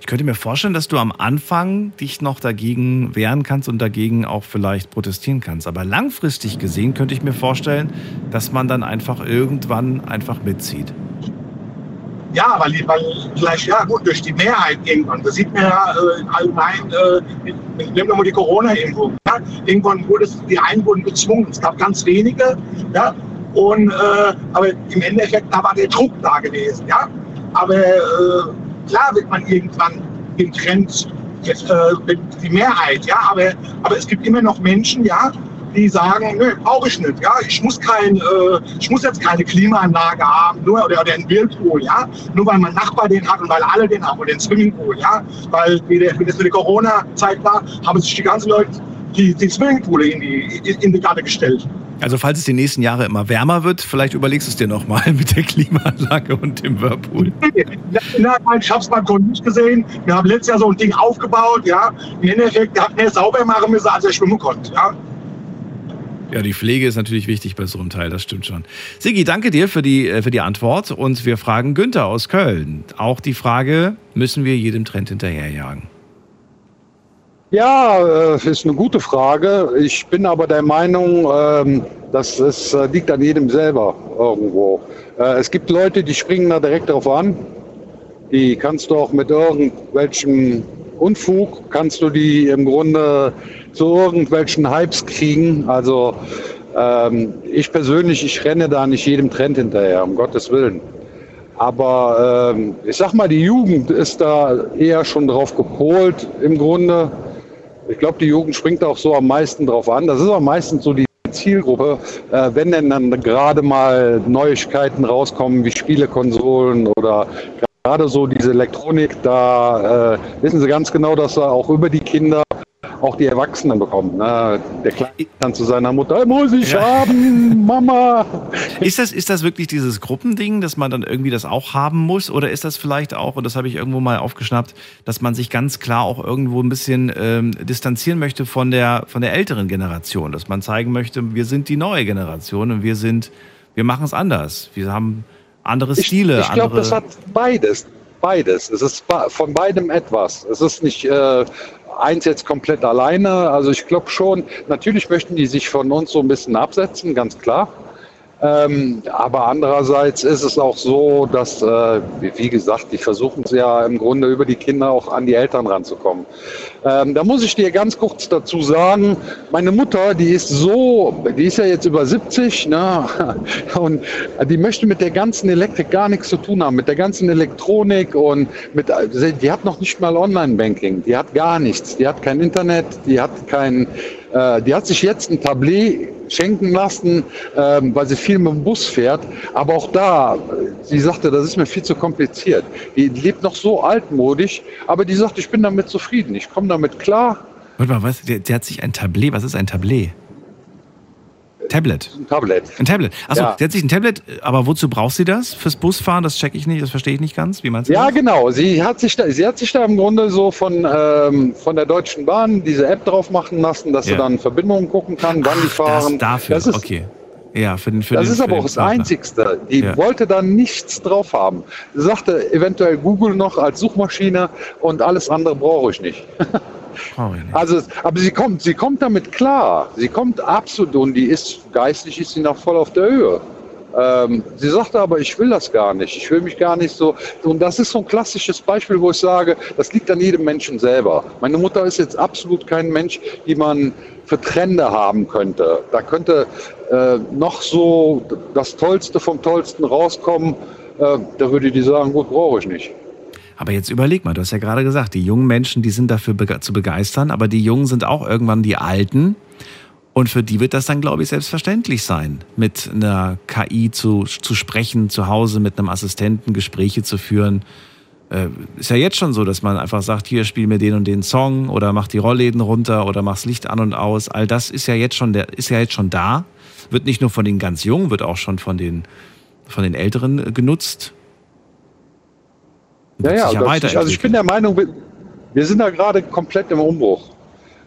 Ich könnte mir vorstellen, dass du am Anfang dich noch dagegen wehren kannst und dagegen auch vielleicht protestieren kannst. Aber langfristig gesehen könnte ich mir vorstellen, dass man dann einfach irgendwann einfach mitzieht. Ja, weil, weil vielleicht, ja gut, durch die Mehrheit irgendwann. Das sieht man ja äh, allgemein, äh, nehmen wir mal die Corona-Impfung. Ja? Irgendwann wurde es, die einen wurden gezwungen. Es gab ganz wenige, ja, und, äh, aber im Endeffekt, da war der Druck da gewesen, ja. Aber äh, klar wird man irgendwann den Trend, jetzt, äh, die Mehrheit, ja, aber, aber es gibt immer noch Menschen, ja, die sagen, nö, brauche ich nicht. Ja, ich muss kein, äh, ich muss jetzt keine Klimaanlage haben, nur oder, oder einen Whirlpool, ja, nur weil mein Nachbar den hat und weil alle den haben oder den Swimmingpool, ja, weil wie, der, wie das für die Corona-Zeit war, haben sich die ganzen Leute die, die Swimmingpool in die, in, die Gatte gestellt. Also falls es die nächsten Jahre immer wärmer wird, vielleicht überlegst du es dir nochmal [LAUGHS] mit der Klimaanlage und dem Whirlpool. Ja, ich habe es beim Kunden nicht gesehen. Wir haben letztes Jahr so ein Ding aufgebaut, ja. Im Endeffekt, der hat mehr sauber machen müssen, als er schwimmen konnte, ja. Ja, die Pflege ist natürlich wichtig bei so einem Teil, das stimmt schon. Sigi, danke dir für die, äh, für die Antwort und wir fragen Günther aus Köln. Auch die Frage, müssen wir jedem Trend hinterherjagen? Ja, äh, ist eine gute Frage. Ich bin aber der Meinung, ähm, dass es äh, liegt an jedem selber irgendwo. Es gibt Leute, die springen da direkt drauf an. Die kannst du auch mit irgendwelchem Unfug, kannst du die im Grunde zu irgendwelchen Hypes kriegen. Also ähm, ich persönlich, ich renne da nicht jedem Trend hinterher, um Gottes Willen. Aber ähm, ich sag mal, die Jugend ist da eher schon drauf gepolt im Grunde. Ich glaube, die Jugend springt auch so am meisten drauf an. Das ist auch meistens so die Zielgruppe, äh, wenn denn dann gerade mal Neuigkeiten rauskommen wie Spielekonsolen oder gerade so diese Elektronik, da äh, wissen sie ganz genau, dass er auch über die Kinder auch die Erwachsenen bekommt. Ne? Der Kleine dann zu seiner Mutter, muss ich Ja. haben, Mama. [LAUGHS] Ist das, ist das wirklich dieses Gruppending, dass man dann irgendwie das auch haben muss? Oder ist das vielleicht auch, und das habe ich irgendwo mal aufgeschnappt, dass man sich ganz klar auch irgendwo ein bisschen ähm, distanzieren möchte von der, von der älteren Generation? Dass man zeigen möchte, wir sind die neue Generation und wir sind, wir machen es anders. Wir haben andere Stile, Ich glaube, andere. das hat beides. beides. Es ist von beidem etwas. Es ist nicht äh, eins jetzt komplett alleine. Also ich glaube schon, natürlich möchten die sich von uns so ein bisschen absetzen, ganz klar. Ähm, aber andererseits ist es auch so, dass, äh, wie, gesagt, die versuchen es ja im Grunde über die Kinder auch an die Eltern ranzukommen. Ähm, da muss ich dir ganz kurz dazu sagen, meine Mutter, die ist so, die ist ja jetzt über 70, ne? [LAUGHS] und die möchte mit der ganzen Elektrik gar nichts zu tun haben, mit der ganzen Elektronik und mit, die hat noch nicht mal Online-Banking, die hat gar nichts, die hat kein Internet, die hat kein, äh, die hat sich jetzt ein Tablet schenken lassen, ähm, weil sie viel mit dem Bus fährt. Aber auch da, äh, sie sagte, das ist mir viel zu kompliziert. Die lebt noch so altmodisch, aber die sagt, ich bin damit zufrieden, ich komme damit klar. Warte mal, was? Der, der hat sich ein Tablet. Was ist ein Tablet? Tablet. Ein Tablet. Ein Tablet. Achso, Ja. der hat sich ein Tablet, aber wozu braucht sie das? Fürs Busfahren? Das checke ich nicht, das verstehe ich nicht ganz. Wie meinst du Ja, das? genau. Sie hat sich da, sie hat sich da im Grunde so von, ähm, von der Deutschen Bahn diese App drauf machen lassen, dass Ja. sie dann Verbindungen gucken kann, wann die fahren. Das dafür, Das ist, okay. Ja, für den für das den, ist aber auch das Partner. Einzigste. Die Ja. wollte da nichts drauf haben. Sie sagte eventuell Google noch als Suchmaschine und alles andere brauche ich nicht. [LAUGHS] Also, aber sie kommt, sie kommt damit klar. Sie kommt absolut und die ist geistlich ist sie noch voll auf der Höhe. Ähm, sie sagte aber, ich will das gar nicht. Ich will mich gar nicht so. Und das ist so ein klassisches Beispiel, wo ich sage, das liegt an jedem Menschen selber. Meine Mutter ist jetzt absolut kein Mensch, die man für Trände haben könnte. Da könnte äh, noch so das Tollste vom Tollsten rauskommen. Äh, da würde die sagen, gut, brauche ich nicht. Aber jetzt überleg mal, du hast ja gerade gesagt, die jungen Menschen, die sind dafür zu begeistern, aber die Jungen sind auch irgendwann die Alten. Und für die wird das dann, glaube ich, selbstverständlich sein, mit einer KI zu, zu sprechen, zu Hause mit einem Assistenten Gespräche zu führen. Äh, ist ja jetzt schon so, dass man einfach sagt, hier spiel mir den und den Song oder mach die Rollläden runter oder mach's Licht an und aus. All das ist ja jetzt schon, der, ist ja jetzt schon da. Wird nicht nur von den ganz Jungen, wird auch schon von den, von den Älteren äh, genutzt. Ja, ja, ja das- also ich bin der Meinung, wir- sind da gerade komplett im Umbruch.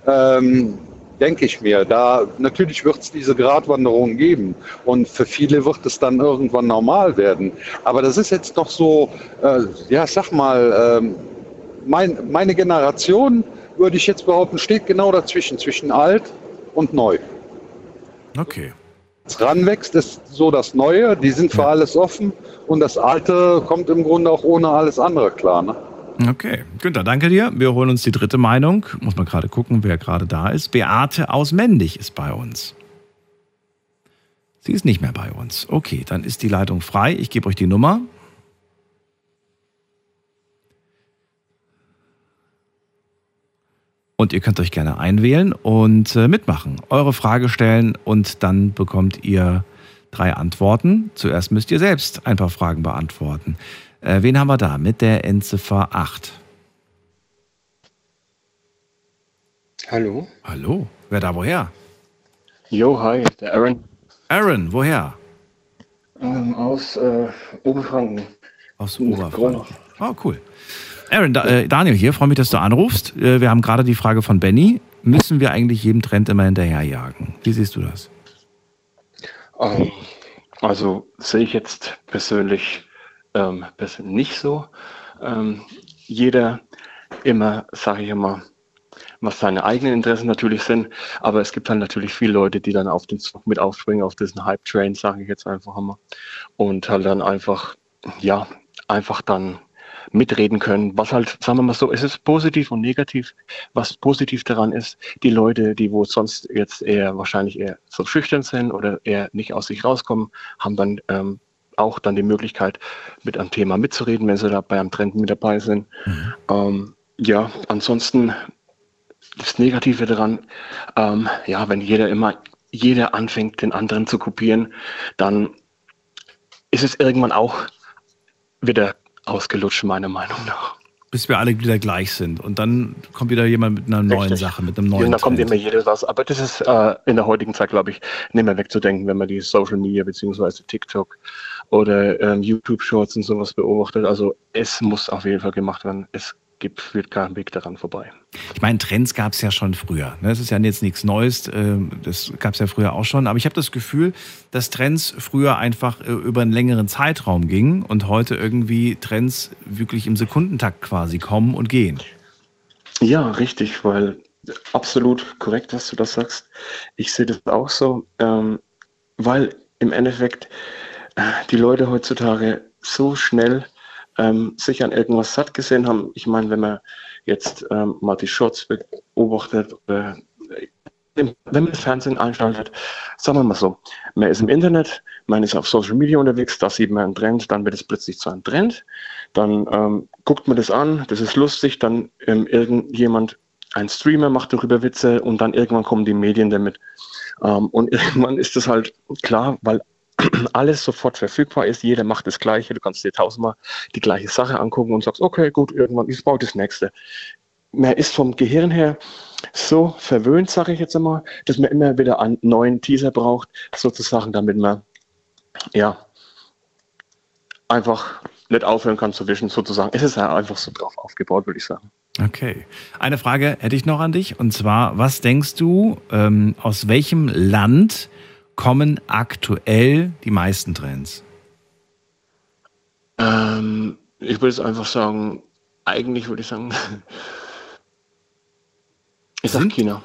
Ähm, denke ich mir. Da natürlich wird es diese Gratwanderung geben und für viele wird es dann irgendwann normal werden. Aber das ist jetzt noch so, äh, ja, sag mal, ähm, mein, meine Generation würde ich jetzt behaupten, steht genau dazwischen, zwischen alt und neu. Okay. Ranwächst, ist so das Neue, die sind für alles offen und das Alte kommt im Grunde auch ohne alles andere klar. Ne? Okay, Günther, danke dir. Wir holen uns die dritte Meinung. Muss man gerade gucken, wer gerade da ist. Beate aus Mendig ist bei uns. Sie ist nicht mehr bei uns. Okay, dann ist die Leitung frei. Ich gebe euch die Nummer. Und ihr könnt euch gerne einwählen und äh, mitmachen. Eure Frage stellen und dann bekommt ihr drei Antworten. Zuerst müsst ihr selbst ein paar Fragen beantworten. Äh, wen haben wir da mit der Endziffer 8? Hallo? Hallo? Wer da woher? Jo, hi, der Aaron Aaron, woher? ähm, aus äh, Oberfranken. Aus Oberfranken. Oh, cool. Aaron, äh, Daniel hier, freue mich, dass du anrufst. Äh, wir haben gerade die Frage von Benny. Müssen wir eigentlich jedem Trend immer hinterherjagen? Wie siehst du das? Ähm, also sehe ich jetzt persönlich ähm, nicht so. Ähm, jeder immer, sage ich immer, was seine eigenen Interessen natürlich sind, aber es gibt dann natürlich viele Leute, die dann auf den Zug mit aufspringen, auf diesen Hype-Train, sage ich jetzt einfach immer, und halt dann einfach, ja, einfach dann mitreden können, was halt, sagen wir mal so, es ist positiv und negativ. Was positiv daran ist, die Leute, die wo sonst jetzt eher wahrscheinlich eher so schüchtern sind oder eher nicht aus sich rauskommen, haben dann ähm, auch dann die Möglichkeit, mit einem Thema mitzureden, wenn sie da bei einem Trend mit dabei sind. Ähm, ja, ansonsten das Negative daran, ähm, ja, wenn jeder immer, jeder anfängt, den anderen zu kopieren, dann ist es irgendwann auch wieder ausgelutscht, meiner Meinung nach. Bis wir alle wieder gleich sind. Und dann kommt wieder jemand mit einer neuen Richtig. Sache, mit einem neuen da kommt Trend. immer jeder was. Aber das ist äh, in der heutigen Zeit, glaube ich, nicht mehr wegzudenken, wenn man die Social Media beziehungsweise TikTok oder ähm, YouTube Shorts und sowas beobachtet. Also es muss auf jeden Fall gemacht werden. Es gibt, führt kein Weg daran vorbei. Ich meine, Trends gab es ja schon früher. ne? Das ist ja jetzt nichts Neues. ähm, Das gab es ja früher auch schon. Aber ich habe das Gefühl, dass Trends früher einfach äh, über einen längeren Zeitraum gingen und heute irgendwie Trends wirklich im Sekundentakt quasi kommen und gehen. Ja, richtig, weil absolut korrekt, was du da sagst. Ich sehe das auch so, ähm, weil im Endeffekt äh, die Leute heutzutage so schnell ähm, sich an irgendwas satt gesehen haben. Ich meine, wenn man jetzt ähm, mal die Shorts beobachtet oder äh, wenn man das Fernsehen einschaltet, sagen wir mal so, man ist im Internet, man ist auf Social Media unterwegs, da sieht man einen Trend, dann wird es plötzlich zu einem Trend, dann ähm, guckt man das an, das ist lustig, dann ähm, irgendjemand, ein Streamer macht darüber Witze und dann irgendwann kommen die Medien damit. Ähm, und [LAUGHS] irgendwann ist das halt klar, weil [CLEARS THROAT] alles sofort verfügbar ist, jeder macht das Gleiche, du kannst dir tausendmal die gleiche Sache angucken und sagst, okay, gut, irgendwann, ich baue das nächste. Man ist vom Gehirn her so verwöhnt, sage ich jetzt einmal, dass man immer wieder einen neuen Teaser braucht, sozusagen, damit man ja einfach nicht aufhören kann zu wischen, sozusagen. Es ist ja einfach so drauf aufgebaut, würde ich sagen. Okay. Eine Frage hätte ich noch an dich. Und zwar, was denkst du, ähm, aus welchem Land kommen aktuell die meisten Trends? Ähm, ich würde jetzt einfach sagen, eigentlich würde ich sagen, [LAUGHS] ich sag China.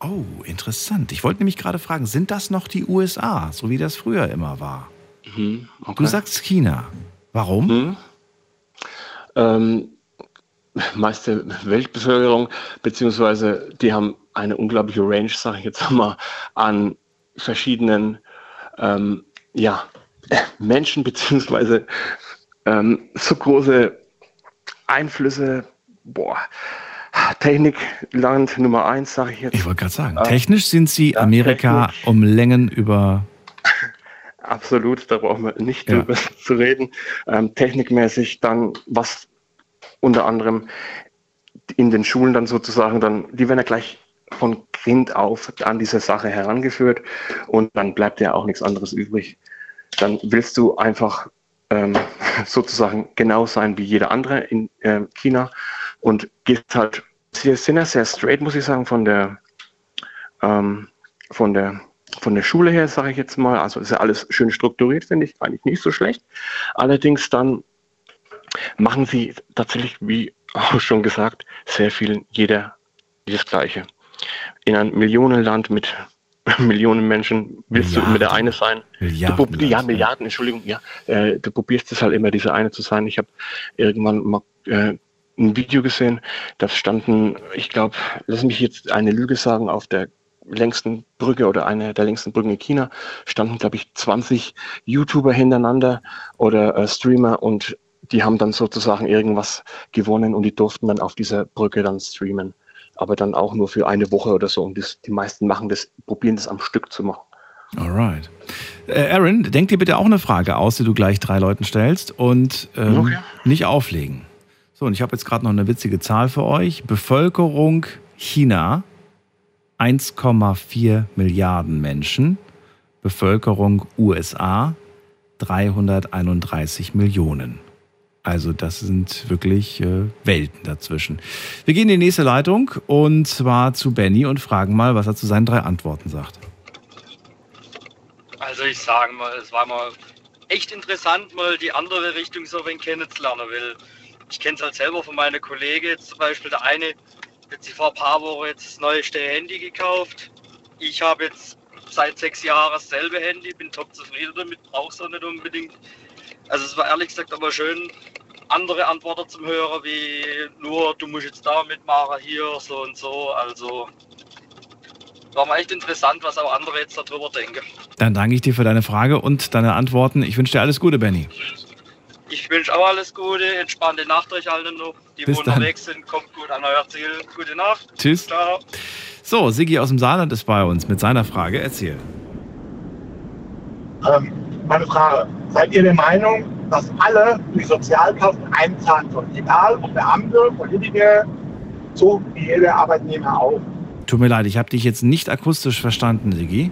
Oh, interessant. Ich wollte nämlich gerade fragen, sind das noch die USA, so wie das früher immer war? Mhm, okay. Du sagst China. Warum? Mhm. Ähm, meiste Weltbevölkerung, beziehungsweise die haben eine unglaubliche Range, sage ich jetzt mal, an verschiedenen ähm, ja, [LAUGHS] Menschen, beziehungsweise ähm, so große Einflüsse, boah, Technikland Nummer eins, sage ich jetzt. Ich wollte gerade sagen, Ähm, technisch sind sie Amerika technisch. um Längen über. [LAUGHS] Absolut, da brauchen wir nicht Ja. drüber [LAUGHS] zu reden. Ähm, technikmäßig dann, was unter anderem in den Schulen dann sozusagen dann, die werden ja gleich von Kind auf an diese Sache herangeführt und dann bleibt ja auch nichts anderes übrig. Dann willst du einfach ähm, [LAUGHS] sozusagen genau sein wie jeder andere in ähm, China und gehst halt, sie sind ja sehr straight, muss ich sagen, von der ähm, von der von der Schule her, sage ich jetzt mal, also ist ja alles schön strukturiert, finde ich eigentlich nicht so schlecht. Allerdings dann machen sie tatsächlich, wie [LAUGHS] auch schon gesagt, sehr viel jeder das Gleiche. In einem Millionenland mit [LAUGHS] Millionen Menschen willst du immer der eine sein. Milliarden. ja, Milliarden, Entschuldigung, ja. Äh, du probierst es halt immer, dieser eine zu sein. Ich habe irgendwann mal äh, ein Video gesehen, da standen, ich glaube, lass mich jetzt eine Lüge sagen, auf der längsten Brücke oder eine der längsten Brücken in China standen, glaube ich, 20 YouTuber hintereinander oder äh, Streamer und die haben dann sozusagen irgendwas gewonnen und die durften dann auf dieser Brücke dann streamen. Aber dann auch nur für eine Woche oder so. Und das, die meisten machen das, probieren das am Stück zu machen. Alright. Äh, Aaron, denk dir bitte auch eine Frage aus, die du gleich drei Leuten stellst und ähm, Okay. nicht auflegen. So, und ich habe jetzt gerade noch eine witzige Zahl für euch. Bevölkerung China 1,4 Milliarden Menschen. Bevölkerung USA 331 Millionen. Also das sind wirklich äh, Welten dazwischen. Wir gehen in die nächste Leitung und zwar zu Benny und fragen mal, was er zu seinen drei Antworten sagt. Also ich sage mal, es war mal echt interessant, mal die andere Richtung so ein kennenzulernen, weil ich kenne es halt selber von meinen Kollegen, jetzt zum Beispiel der eine hat sich vor ein paar Wochen jetzt das neueste Handy gekauft. Ich habe jetzt seit sechs Jahren dasselbe Handy, bin top zufrieden damit, brauche es auch nicht unbedingt. Also es war ehrlich gesagt aber schön, andere Antworten zum Hören, wie nur du musst jetzt da mitmachen, hier, so und so. Also war mal echt interessant, was auch andere jetzt darüber denken. Dann danke ich dir für deine Frage und deine Antworten. Ich wünsche dir alles Gute, Benny. Ich wünsche auch alles Gute, entspannte Nacht euch allen noch. Die Bis wo dann. unterwegs sind, kommt gut an euer Ziel. Gute Nacht. Tschüss. Ciao. So, Sigi aus dem Saarland ist bei uns mit seiner Frage. Erzähl. Ähm, meine Frage, seid ihr der Meinung, dass alle in die Sozialkassen einzahlen sollen? Egal ob Beamte, Politiker, so wie jeder Arbeitnehmer auch. Tut mir leid, ich habe dich jetzt nicht akustisch verstanden, Sigi.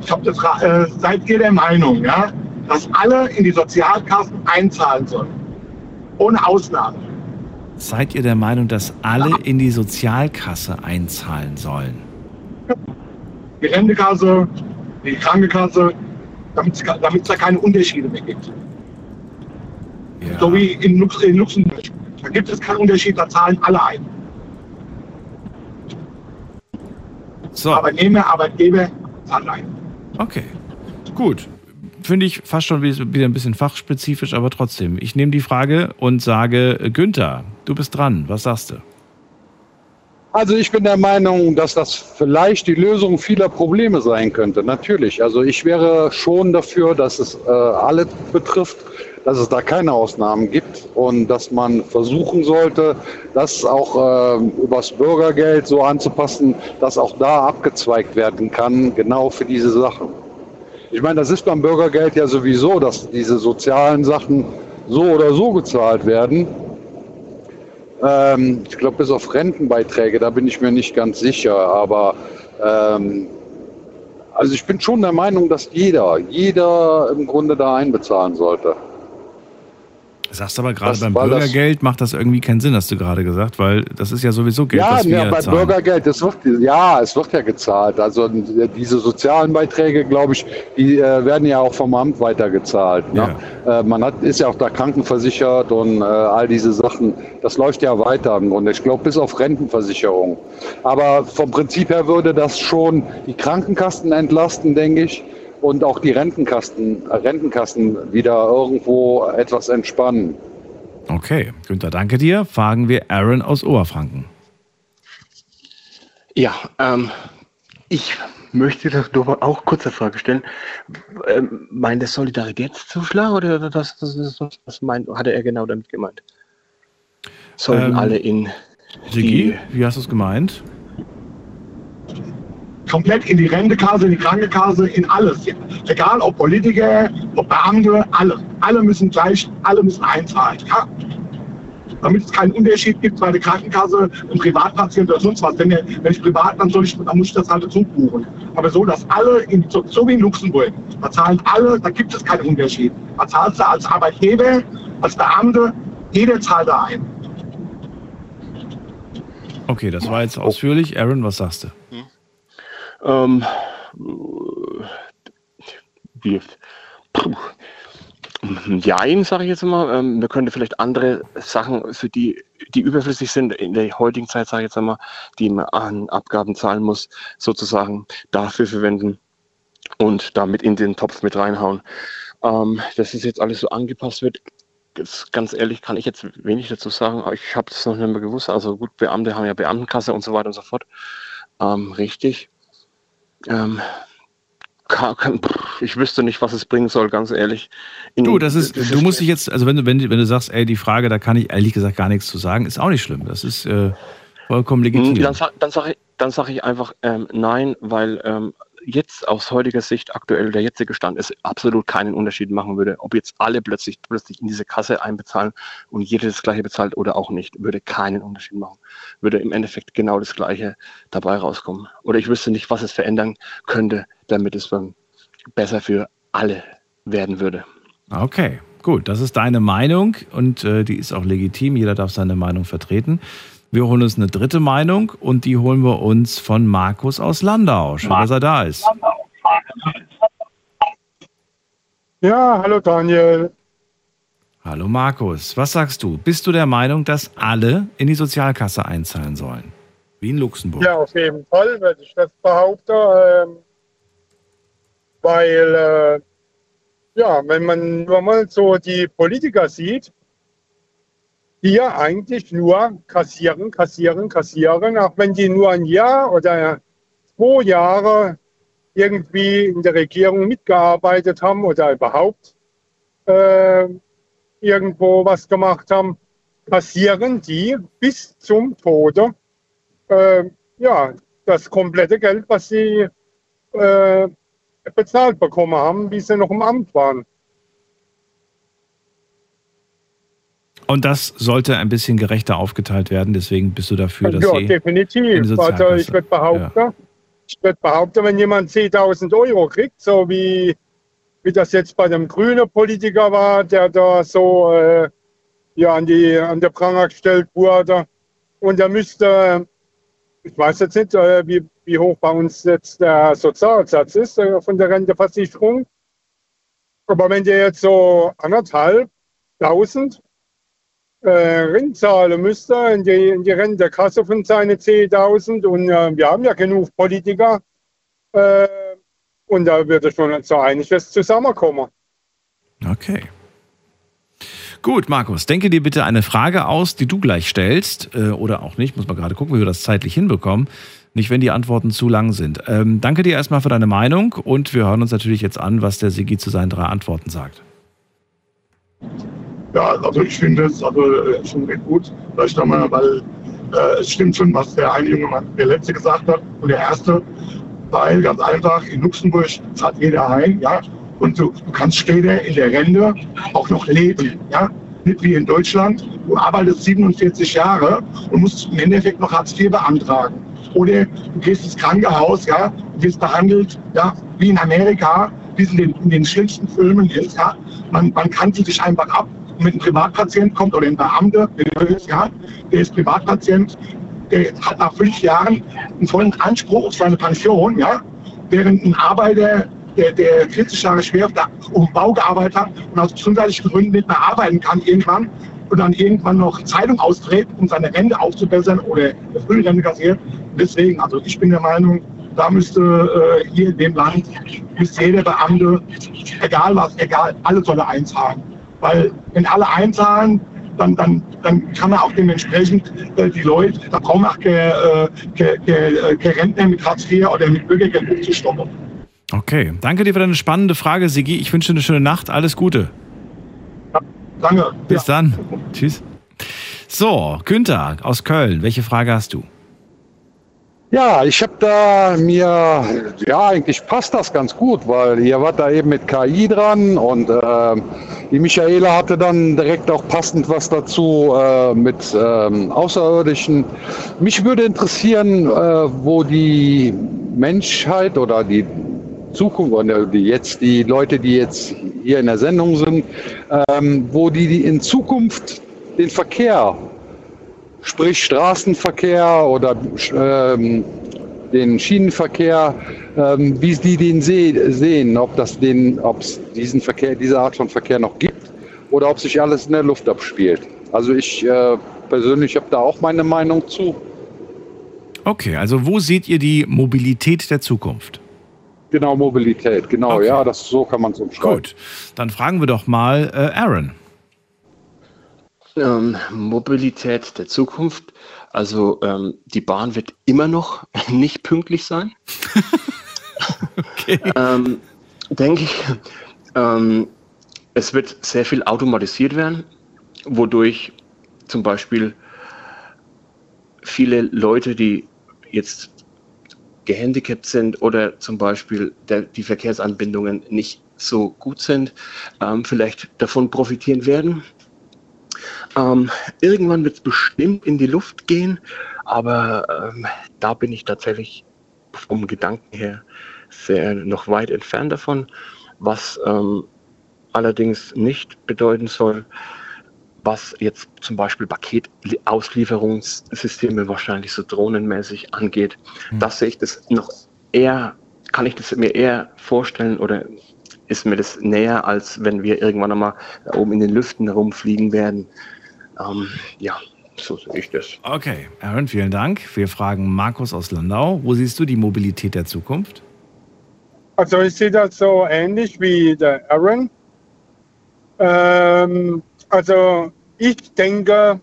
Ich habe das äh, seid ihr der Meinung, ja, dass alle in die Sozialkassen einzahlen sollen? Ohne Ausnahme. Seid ihr der Meinung, dass alle in die Sozialkasse einzahlen sollen? Die Rentekasse, die Krankenkasse, damit es da keine Unterschiede mehr gibt. So wie in, Lux in Luxemburg. Da gibt es keinen Unterschied, da zahlen alle ein. So. Arbeitnehmer, Arbeitgeber zahlen ein. Okay, gut. Finde ich fast schon wieder ein bisschen fachspezifisch, aber trotzdem. Ich nehme die Frage und sage, Günther, du bist dran. Was sagst du? Also ich bin der Meinung, dass das vielleicht die Lösung vieler Probleme sein könnte. Natürlich. Also ich wäre schon dafür, dass es äh, alle betrifft, dass es da keine Ausnahmen gibt und dass man versuchen sollte, das auch äh, übers Bürgergeld so anzupassen, dass auch da abgezweigt werden kann, genau für diese Sachen. Ich meine, das ist beim Bürgergeld ja sowieso, dass diese sozialen Sachen so oder so gezahlt werden. Ähm, ich glaube, bis auf Rentenbeiträge, da bin ich mir nicht ganz sicher. Aber ähm, also ich bin schon der Meinung, dass jeder, jeder im Grunde da einbezahlen sollte. Sagst aber gerade beim war das- Bürgergeld macht das irgendwie keinen Sinn, hast du gerade gesagt, weil das ist ja sowieso Geld, ja, das wir ja, bei zahlen. Bürgergeld, das wird, ja, es wird ja gezahlt. Also diese sozialen Beiträge, glaube ich, die äh, werden ja auch vom Amt weitergezahlt. Ne? Äh, man hat, ist ja auch da krankenversichert und äh, all diese Sachen. Das läuft ja weiter im Grunde. Ich glaube, bis auf Rentenversicherung. Aber vom Prinzip her würde das schon die Krankenkassen entlasten, denke ich. Und auch die Rentenkassen, äh, Rentenkassen wieder irgendwo etwas entspannen. Okay, Günther, danke dir. Fragen wir Aaron aus Oberfranken. Ja, ähm, ich möchte das doch auch kurze Frage stellen. Ähm, meint der Solidaritätszuschlag oder das, das, das, das, was meint, hatte er genau damit gemeint? Sollten Ähm, alle in Sigi, wie hast du es gemeint? Komplett in die Rentekasse, in die Krankenkasse, in alles. Egal ob Politiker, ob Beamte, alle. Alle müssen gleich, alle müssen einzahlen. Ja? Damit es keinen Unterschied gibt bei der Krankenkasse, ein Privatpatient oder sonst was. Wenn, ihr- wenn ich privat, dann, soll ich, dann muss ich das halt dazu buchen. Aber so, dass alle, in, so, so wie in Luxemburg, da zahlen alle, da gibt es keinen Unterschied. Da zahlst du als Arbeitgeber, als Beamte, jeder zahlt da ein. Okay, das war jetzt ausführlich. Aaron, was sagst du? Ähm, puh. Jein, sage ich jetzt mal. Ähm, man könnte vielleicht andere Sachen, für die, die überflüssig sind, in der heutigen Zeit, sage ich jetzt einmal, die man an Abgaben zahlen muss, sozusagen dafür verwenden und damit in den Topf mit reinhauen. Ähm, dass es jetzt alles so angepasst wird, ist, ganz ehrlich kann ich jetzt wenig dazu sagen. Ich habe das noch nicht mehr gewusst. Also gut, Beamte haben ja Beamtenkasse und so weiter und so fort. Ähm, richtig. Ähm, ich wüsste nicht, was es bringen soll, ganz ehrlich. In- Du, das ist, du musst dich jetzt, also wenn du, wenn, wenn du sagst, ey, die Frage, da kann ich ehrlich gesagt gar nichts zu sagen, ist auch nicht schlimm. Das ist äh, vollkommen legitim. Hm, Dann, sa- dann sage ich, dann sag ich einfach ähm, nein, weil ähm, jetzt aus heutiger Sicht aktuell der jetzige Stand es absolut keinen Unterschied machen würde, ob jetzt alle plötzlich plötzlich in diese Kasse einbezahlen und jeder das gleiche bezahlt oder auch nicht, würde keinen Unterschied machen. Würde im Endeffekt genau das gleiche dabei rauskommen. Oder ich wüsste nicht, was es verändern könnte, damit es dann besser für alle werden würde. Okay, gut. Das ist deine Meinung und äh, die ist auch legitim. Jeder darf seine Meinung vertreten. Wir holen uns eine dritte Meinung und die holen wir uns von Markus aus Landau. Schön, dass er da ist. Ja, hallo Daniel. Hallo Markus, was sagst du? Bist du der Meinung, dass alle in die Sozialkasse einzahlen sollen? Wie in Luxemburg. Ja, auf jeden Fall würde ich das behaupten, ähm, weil, äh, ja, wenn man nur mal so die Politiker sieht, die ja eigentlich nur kassieren, kassieren, kassieren, auch wenn die nur ein Jahr oder zwei Jahre irgendwie in der Regierung mitgearbeitet haben oder überhaupt äh, irgendwo was gemacht haben, kassieren die bis zum Tode äh, ja, das komplette Geld, was sie äh, bezahlt bekommen haben, wie sie noch im Amt waren. Und das sollte ein bisschen gerechter aufgeteilt werden. Deswegen bist du dafür, dass ja, definitiv. Also ich würde behaupten, ich würde behaupten, wenn jemand 10.000 Euro kriegt, so wie, wie das jetzt bei dem grünen Politiker war, der da so äh, ja an die an der Pranger gestellt wurde. Und er müsste, ich weiß jetzt nicht, äh, wie, wie hoch bei uns jetzt der Sozialsatz ist äh, von der Renteversicherung. Aber wenn der jetzt so anderthalb tausend äh, Renten zahlen müsste in die, in die Rentekasse von seine 10.000 und äh, wir haben ja genug Politiker äh, und da würde schon so einiges zusammenkommen. Okay. Gut, Markus, denke dir bitte eine Frage aus, die du gleich stellst, äh, oder auch nicht, muss man gerade gucken, wie wir das zeitlich hinbekommen. Nicht, wenn die Antworten zu lang sind. Ähm, danke dir erstmal für deine Meinung und wir hören uns natürlich jetzt an, was der Sigi zu seinen drei Antworten sagt. Ja, also ich finde es also äh, schon recht gut, vielleicht nochmal, weil äh, es stimmt schon, was der eine junge Mann, der letzte gesagt hat und der erste, weil ganz einfach in Luxemburg zahlt jeder ein, ja, und du, du kannst später in der Rente auch noch leben, ja, nicht wie in Deutschland. Du arbeitest 47 Jahre und musst im Endeffekt noch Hartz IV beantragen. Oder du gehst ins Krankenhaus, ja, du wirst behandelt, ja, wie in Amerika, wie es in den, in den schlimmsten Filmen ist, ja. Man, man kanzelt sich einfach ab und mit einem Privatpatient kommt oder ein Beamter, ja, der ist Privatpatient, der hat nach fünf Jahren einen vollen Anspruch auf seine Pension, ja, während ein Arbeiter, der, der 40 Jahre schwer dem Bau gearbeitet hat und aus gesundheitlichen Gründen nicht mehr arbeiten kann irgendwann und dann irgendwann noch Zeitung austrägt, um seine Rente aufzubessern oder eine Frührente kassiert. Deswegen, also ich bin der Meinung, da müsste äh, hier in dem Land, müsste jeder Beamte, egal was, egal, alle soll er einzahlen. Weil wenn alle einzahlen, dann, dann, dann kann man auch dementsprechend äh, die Leute, da brauchen auch keine, äh, keine, keine Rentner mit Hartz IV oder mit Bürgergeld aufzustoppen. Okay, danke dir für deine spannende Frage, Sigi. Ich wünsche dir eine schöne Nacht. Alles Gute. Danke. Bis dann. Tschüss. So, Günther aus Köln, welche Frage hast du? Ja, ich habe da mir, ja, eigentlich passt das ganz gut, weil ihr wart da eben mit KI dran und äh, die Michaela hatte dann direkt auch passend was dazu äh, mit ähm, Außerirdischen. Mich würde interessieren, äh, wo die Menschheit oder die Zukunft oder die jetzt die Leute, die jetzt hier in der Sendung sind, ähm, wo die, die in Zukunft den Verkehr sprich Straßenverkehr oder ähm, den Schienenverkehr, ähm, wie die den se sehen, ob das den, ob es diesen Verkehr, diese Art von Verkehr noch gibt oder ob sich alles in der Luft abspielt. Also ich äh, persönlich habe da auch meine Meinung zu. Okay, also wo seht ihr die Mobilität der Zukunft? Genau, Mobilität, genau, Okay. ja, das so kann man es umschreiben. Gut, dann fragen wir doch mal äh, Aaron. Ähm, Mobilität der Zukunft. Also ähm, die Bahn wird immer noch [LAUGHS] nicht pünktlich sein. [LAUGHS] ähm, denke ich. Ähm, es wird sehr viel automatisiert werden, wodurch zum Beispiel viele Leute, die jetzt gehandicapt sind oder zum Beispiel der, die Verkehrsanbindungen nicht so gut sind, ähm, vielleicht davon profitieren werden. Ähm, irgendwann wird es bestimmt in die Luft gehen, aber ähm, da bin ich tatsächlich vom Gedanken her sehr noch weit entfernt davon, was ähm, allerdings nicht bedeuten soll, was jetzt zum Beispiel Paketauslieferungssysteme wahrscheinlich so drohnenmäßig angeht. Das sehe ich das noch eher, kann ich das mir eher vorstellen oder ist mir das näher, als wenn wir irgendwann einmal da oben in den Lüften herumfliegen werden. Ähm, ja, so sehe ich das. Okay, Aaron, vielen Dank. Wir fragen Markus aus Landau. Wo siehst du die Mobilität der Zukunft? Also ich sehe das so ähnlich wie der Aaron. Ähm, also ich denke,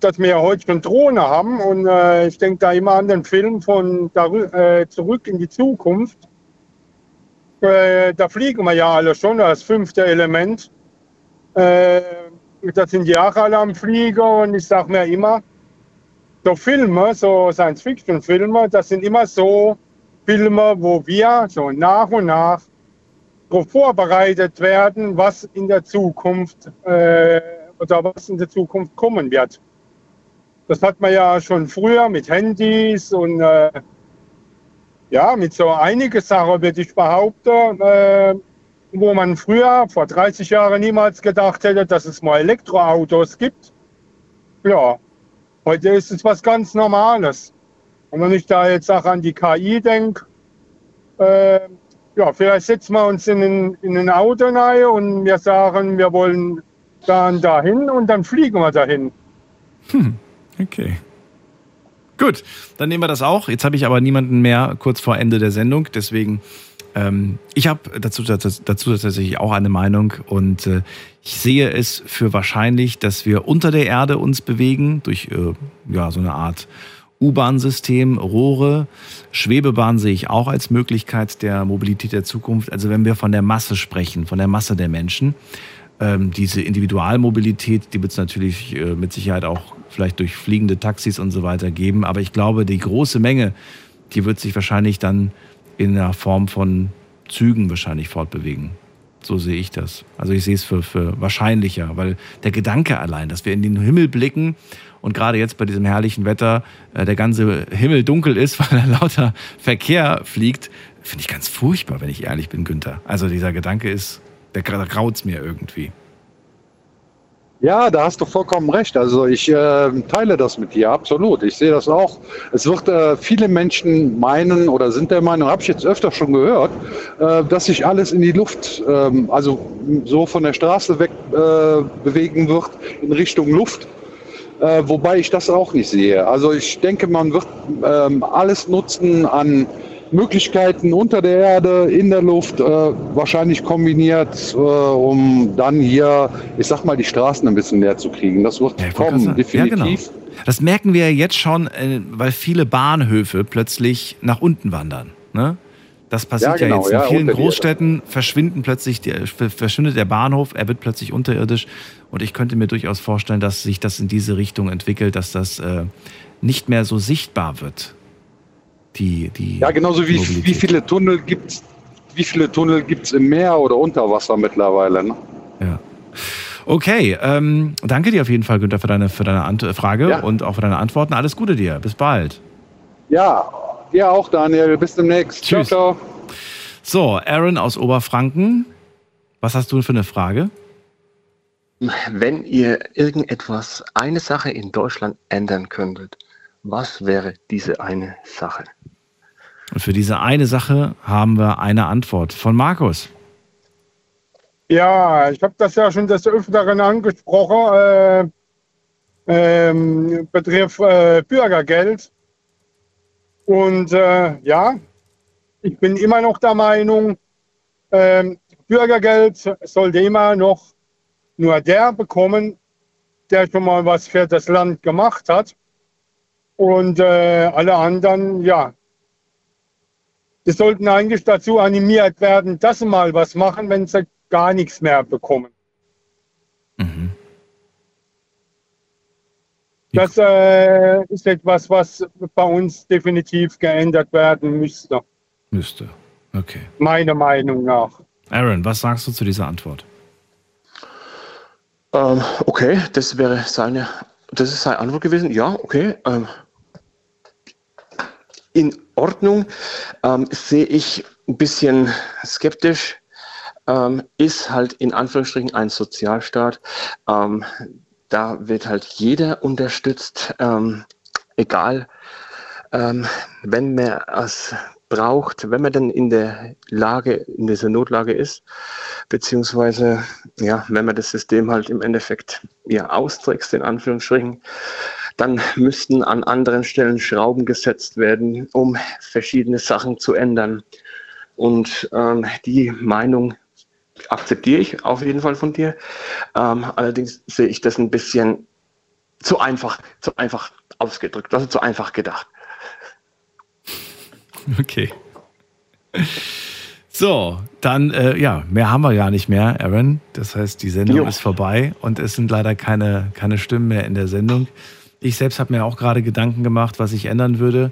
dass wir heute schon Drohnen haben und äh, ich denke da immer an den Film von Darü- äh, Zurück in die Zukunft. Äh, da fliegen wir ja alle schon, das fünfte Element. Äh, da sind die auch alle am Fliegen und ich sage mir immer, so Filme, so Science-Fiction-Filme, das sind immer so Filme, wo wir so nach und nach darauf vorbereitet werden, was in der Zukunft äh, oder was in der Zukunft kommen wird. Das hat man ja schon früher mit Handys und äh, ja, mit so einige Sachen würde ich behaupten, äh, wo man früher, vor 30 Jahren, niemals gedacht hätte, dass es mal Elektroautos gibt. Ja, heute ist es was ganz Normales. Und wenn ich da jetzt auch an die KI denke, äh, ja, vielleicht setzen wir uns in ein, in ein Auto rein und wir sagen, wir wollen dann dahin und dann fliegen wir dahin. Hm, okay. Gut, dann nehmen wir das auch. Jetzt habe ich aber niemanden mehr kurz vor Ende der Sendung, deswegen ähm, ich habe dazu, dazu, dazu tatsächlich auch eine Meinung und äh, ich sehe es für wahrscheinlich, dass wir unter der Erde uns bewegen durch äh, ja so eine Art U-Bahn-System, Rohre, Schwebebahn sehe ich auch als Möglichkeit der Mobilität der Zukunft. Also wenn wir von der Masse sprechen, von der Masse der Menschen, ähm, diese Individualmobilität, die wird es natürlich äh, mit Sicherheit auch vielleicht durch fliegende Taxis und so weiter geben. Aber ich glaube, die große Menge, die wird sich wahrscheinlich dann in der Form von Zügen wahrscheinlich fortbewegen. So sehe ich das. Also ich sehe es für, für wahrscheinlicher, weil der Gedanke allein, dass wir in den Himmel blicken und gerade jetzt bei diesem herrlichen Wetter äh, der ganze Himmel dunkel ist, [LAUGHS] weil da lauter Verkehr fliegt, finde ich ganz furchtbar, wenn ich ehrlich bin, Günther. Also dieser Gedanke ist, der, da graut es mir irgendwie. Ja, da hast du vollkommen recht. Also ich äh, teile das mit dir, absolut. Ich sehe das auch. Es wird äh, viele Menschen meinen oder sind der Meinung, habe ich jetzt öfter schon gehört, äh, dass sich alles in die Luft, ähm, also so von der Straße weg äh, bewegen wird in Richtung Luft. Äh, wobei ich das auch nicht sehe. Also ich denke, man wird ähm, alles nutzen an Möglichkeiten unter der Erde, in der Luft, äh, wahrscheinlich kombiniert, äh, um dann hier, ich sag mal, die Straßen ein bisschen leer zu kriegen. Das wird ja, kommen, definitiv. Ja, genau. Das merken wir jetzt schon, äh, weil viele Bahnhöfe plötzlich nach unten wandern. Ne? Das passiert ja, genau, ja jetzt. In ja, vielen Großstädten verschwinden plötzlich die, verschwindet der Bahnhof, er wird plötzlich unterirdisch. Und ich könnte mir durchaus vorstellen, dass sich das in diese Richtung entwickelt, dass das äh, nicht mehr so sichtbar wird die, die Ja, genauso wie, wie viele Tunnel gibt es wie viele Tunnel gibt es im Meer oder unter Wasser mittlerweile. Ne? Ja. Okay, ähm, danke dir auf jeden Fall, Günther, für deine, für deine Ant Frage ja. und auch für deine Antworten. Alles Gute dir. Bis bald. Ja, dir auch, Daniel. Bis demnächst. Tschüss. Ciao, ciao. So, Aaron aus Oberfranken. Was hast du für eine Frage? Wenn ihr irgendetwas, eine Sache in Deutschland ändern könntet, was wäre diese eine Sache? Und für diese eine Sache haben wir eine Antwort von Markus. Ja, ich habe das ja schon des Öfteren angesprochen. Äh, äh, betrifft äh, Bürgergeld. Und äh, ja, ich bin immer noch der Meinung, ähm, Bürgergeld sollte immer noch nur der bekommen, der schon mal was für das Land gemacht hat. Und äh, alle anderen, ja, die sollten eigentlich dazu animiert werden, dass sie mal was machen, wenn sie gar nichts mehr bekommen. Mhm. Das äh, ist etwas, was bei uns definitiv geändert werden müsste. Müsste, okay. Meiner Meinung nach. Aaron, was sagst du zu dieser Antwort? Ähm, okay, das wäre seine, das ist seine Antwort gewesen. Ja, okay. Ähm, in Ordnung. Ähm, sehe ich ein bisschen skeptisch. Ähm, ist halt in Anführungsstrichen ein Sozialstaat. Ähm, da wird halt jeder unterstützt, ähm, egal, ähm, wenn man es braucht, wenn man dann in der Lage, in dieser Notlage ist, beziehungsweise ja, wenn man das System halt im Endeffekt ja austrickst, in Anführungsstrichen, dann müssten an anderen Stellen Schrauben gesetzt werden, um verschiedene Sachen zu ändern. Und ähm, die Meinung akzeptiere ich auf jeden Fall von dir. Ähm, allerdings sehe ich das ein bisschen zu einfach, zu einfach ausgedrückt, also zu einfach gedacht. Okay. So, dann, äh, ja, mehr haben wir gar nicht mehr, Aaron. Das heißt, die Sendung jo. ist vorbei und es sind leider keine, keine Stimmen mehr in der Sendung. Ich selbst habe mir auch gerade Gedanken gemacht, was ich ändern würde.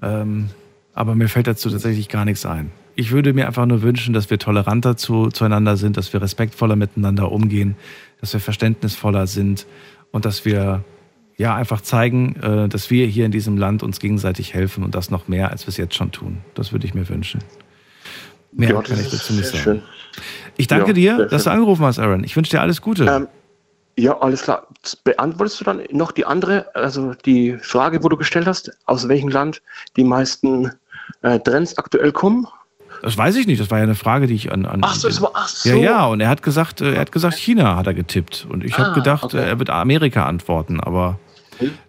Ähm, aber mir fällt dazu tatsächlich gar nichts ein. Ich würde mir einfach nur wünschen, dass wir toleranter zu, zueinander sind, dass wir respektvoller miteinander umgehen, dass wir verständnisvoller sind und dass wir ja einfach zeigen, äh, dass wir hier in diesem Land uns gegenseitig helfen und das noch mehr, als wir es jetzt schon tun. Das würde ich mir wünschen. Mehr Ja, kann ich dazu nicht sagen. schön. Ich danke Ja, dir, dass du angerufen hast, Aaron. Ich wünsche dir alles Gute. Ähm, ja, alles klar. Beantwortest du dann noch die andere, also die Frage, wo du gestellt hast, aus welchem Land die meisten äh, Trends aktuell kommen? Das weiß ich nicht. Das war ja eine Frage, die ich an. an Ach so, das war- ach so. Ja, ja. Und er hat gesagt, äh, er hat gesagt, China hat er getippt. Und ich Ah, habe gedacht, okay. äh, er wird Amerika antworten. Aber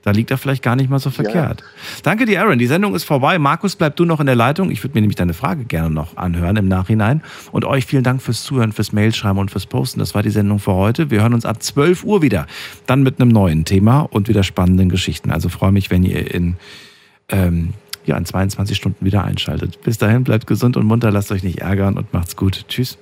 da liegt er vielleicht gar nicht mal so verkehrt. Danke dir, Aaron. Die Sendung ist vorbei. Markus, bleib du noch in der Leitung. Ich würde mir nämlich deine Frage gerne noch anhören im Nachhinein. Und euch vielen Dank fürs Zuhören, fürs Mailschreiben und fürs Posten. Das war die Sendung für heute. Wir hören uns ab 12 Uhr wieder. Dann mit einem neuen Thema und wieder spannenden Geschichten. Also freue mich, wenn ihr in ähm, ja, in 22 Stunden wieder einschaltet. Bis dahin, bleibt gesund und munter, lasst euch nicht ärgern und macht's gut. Tschüss.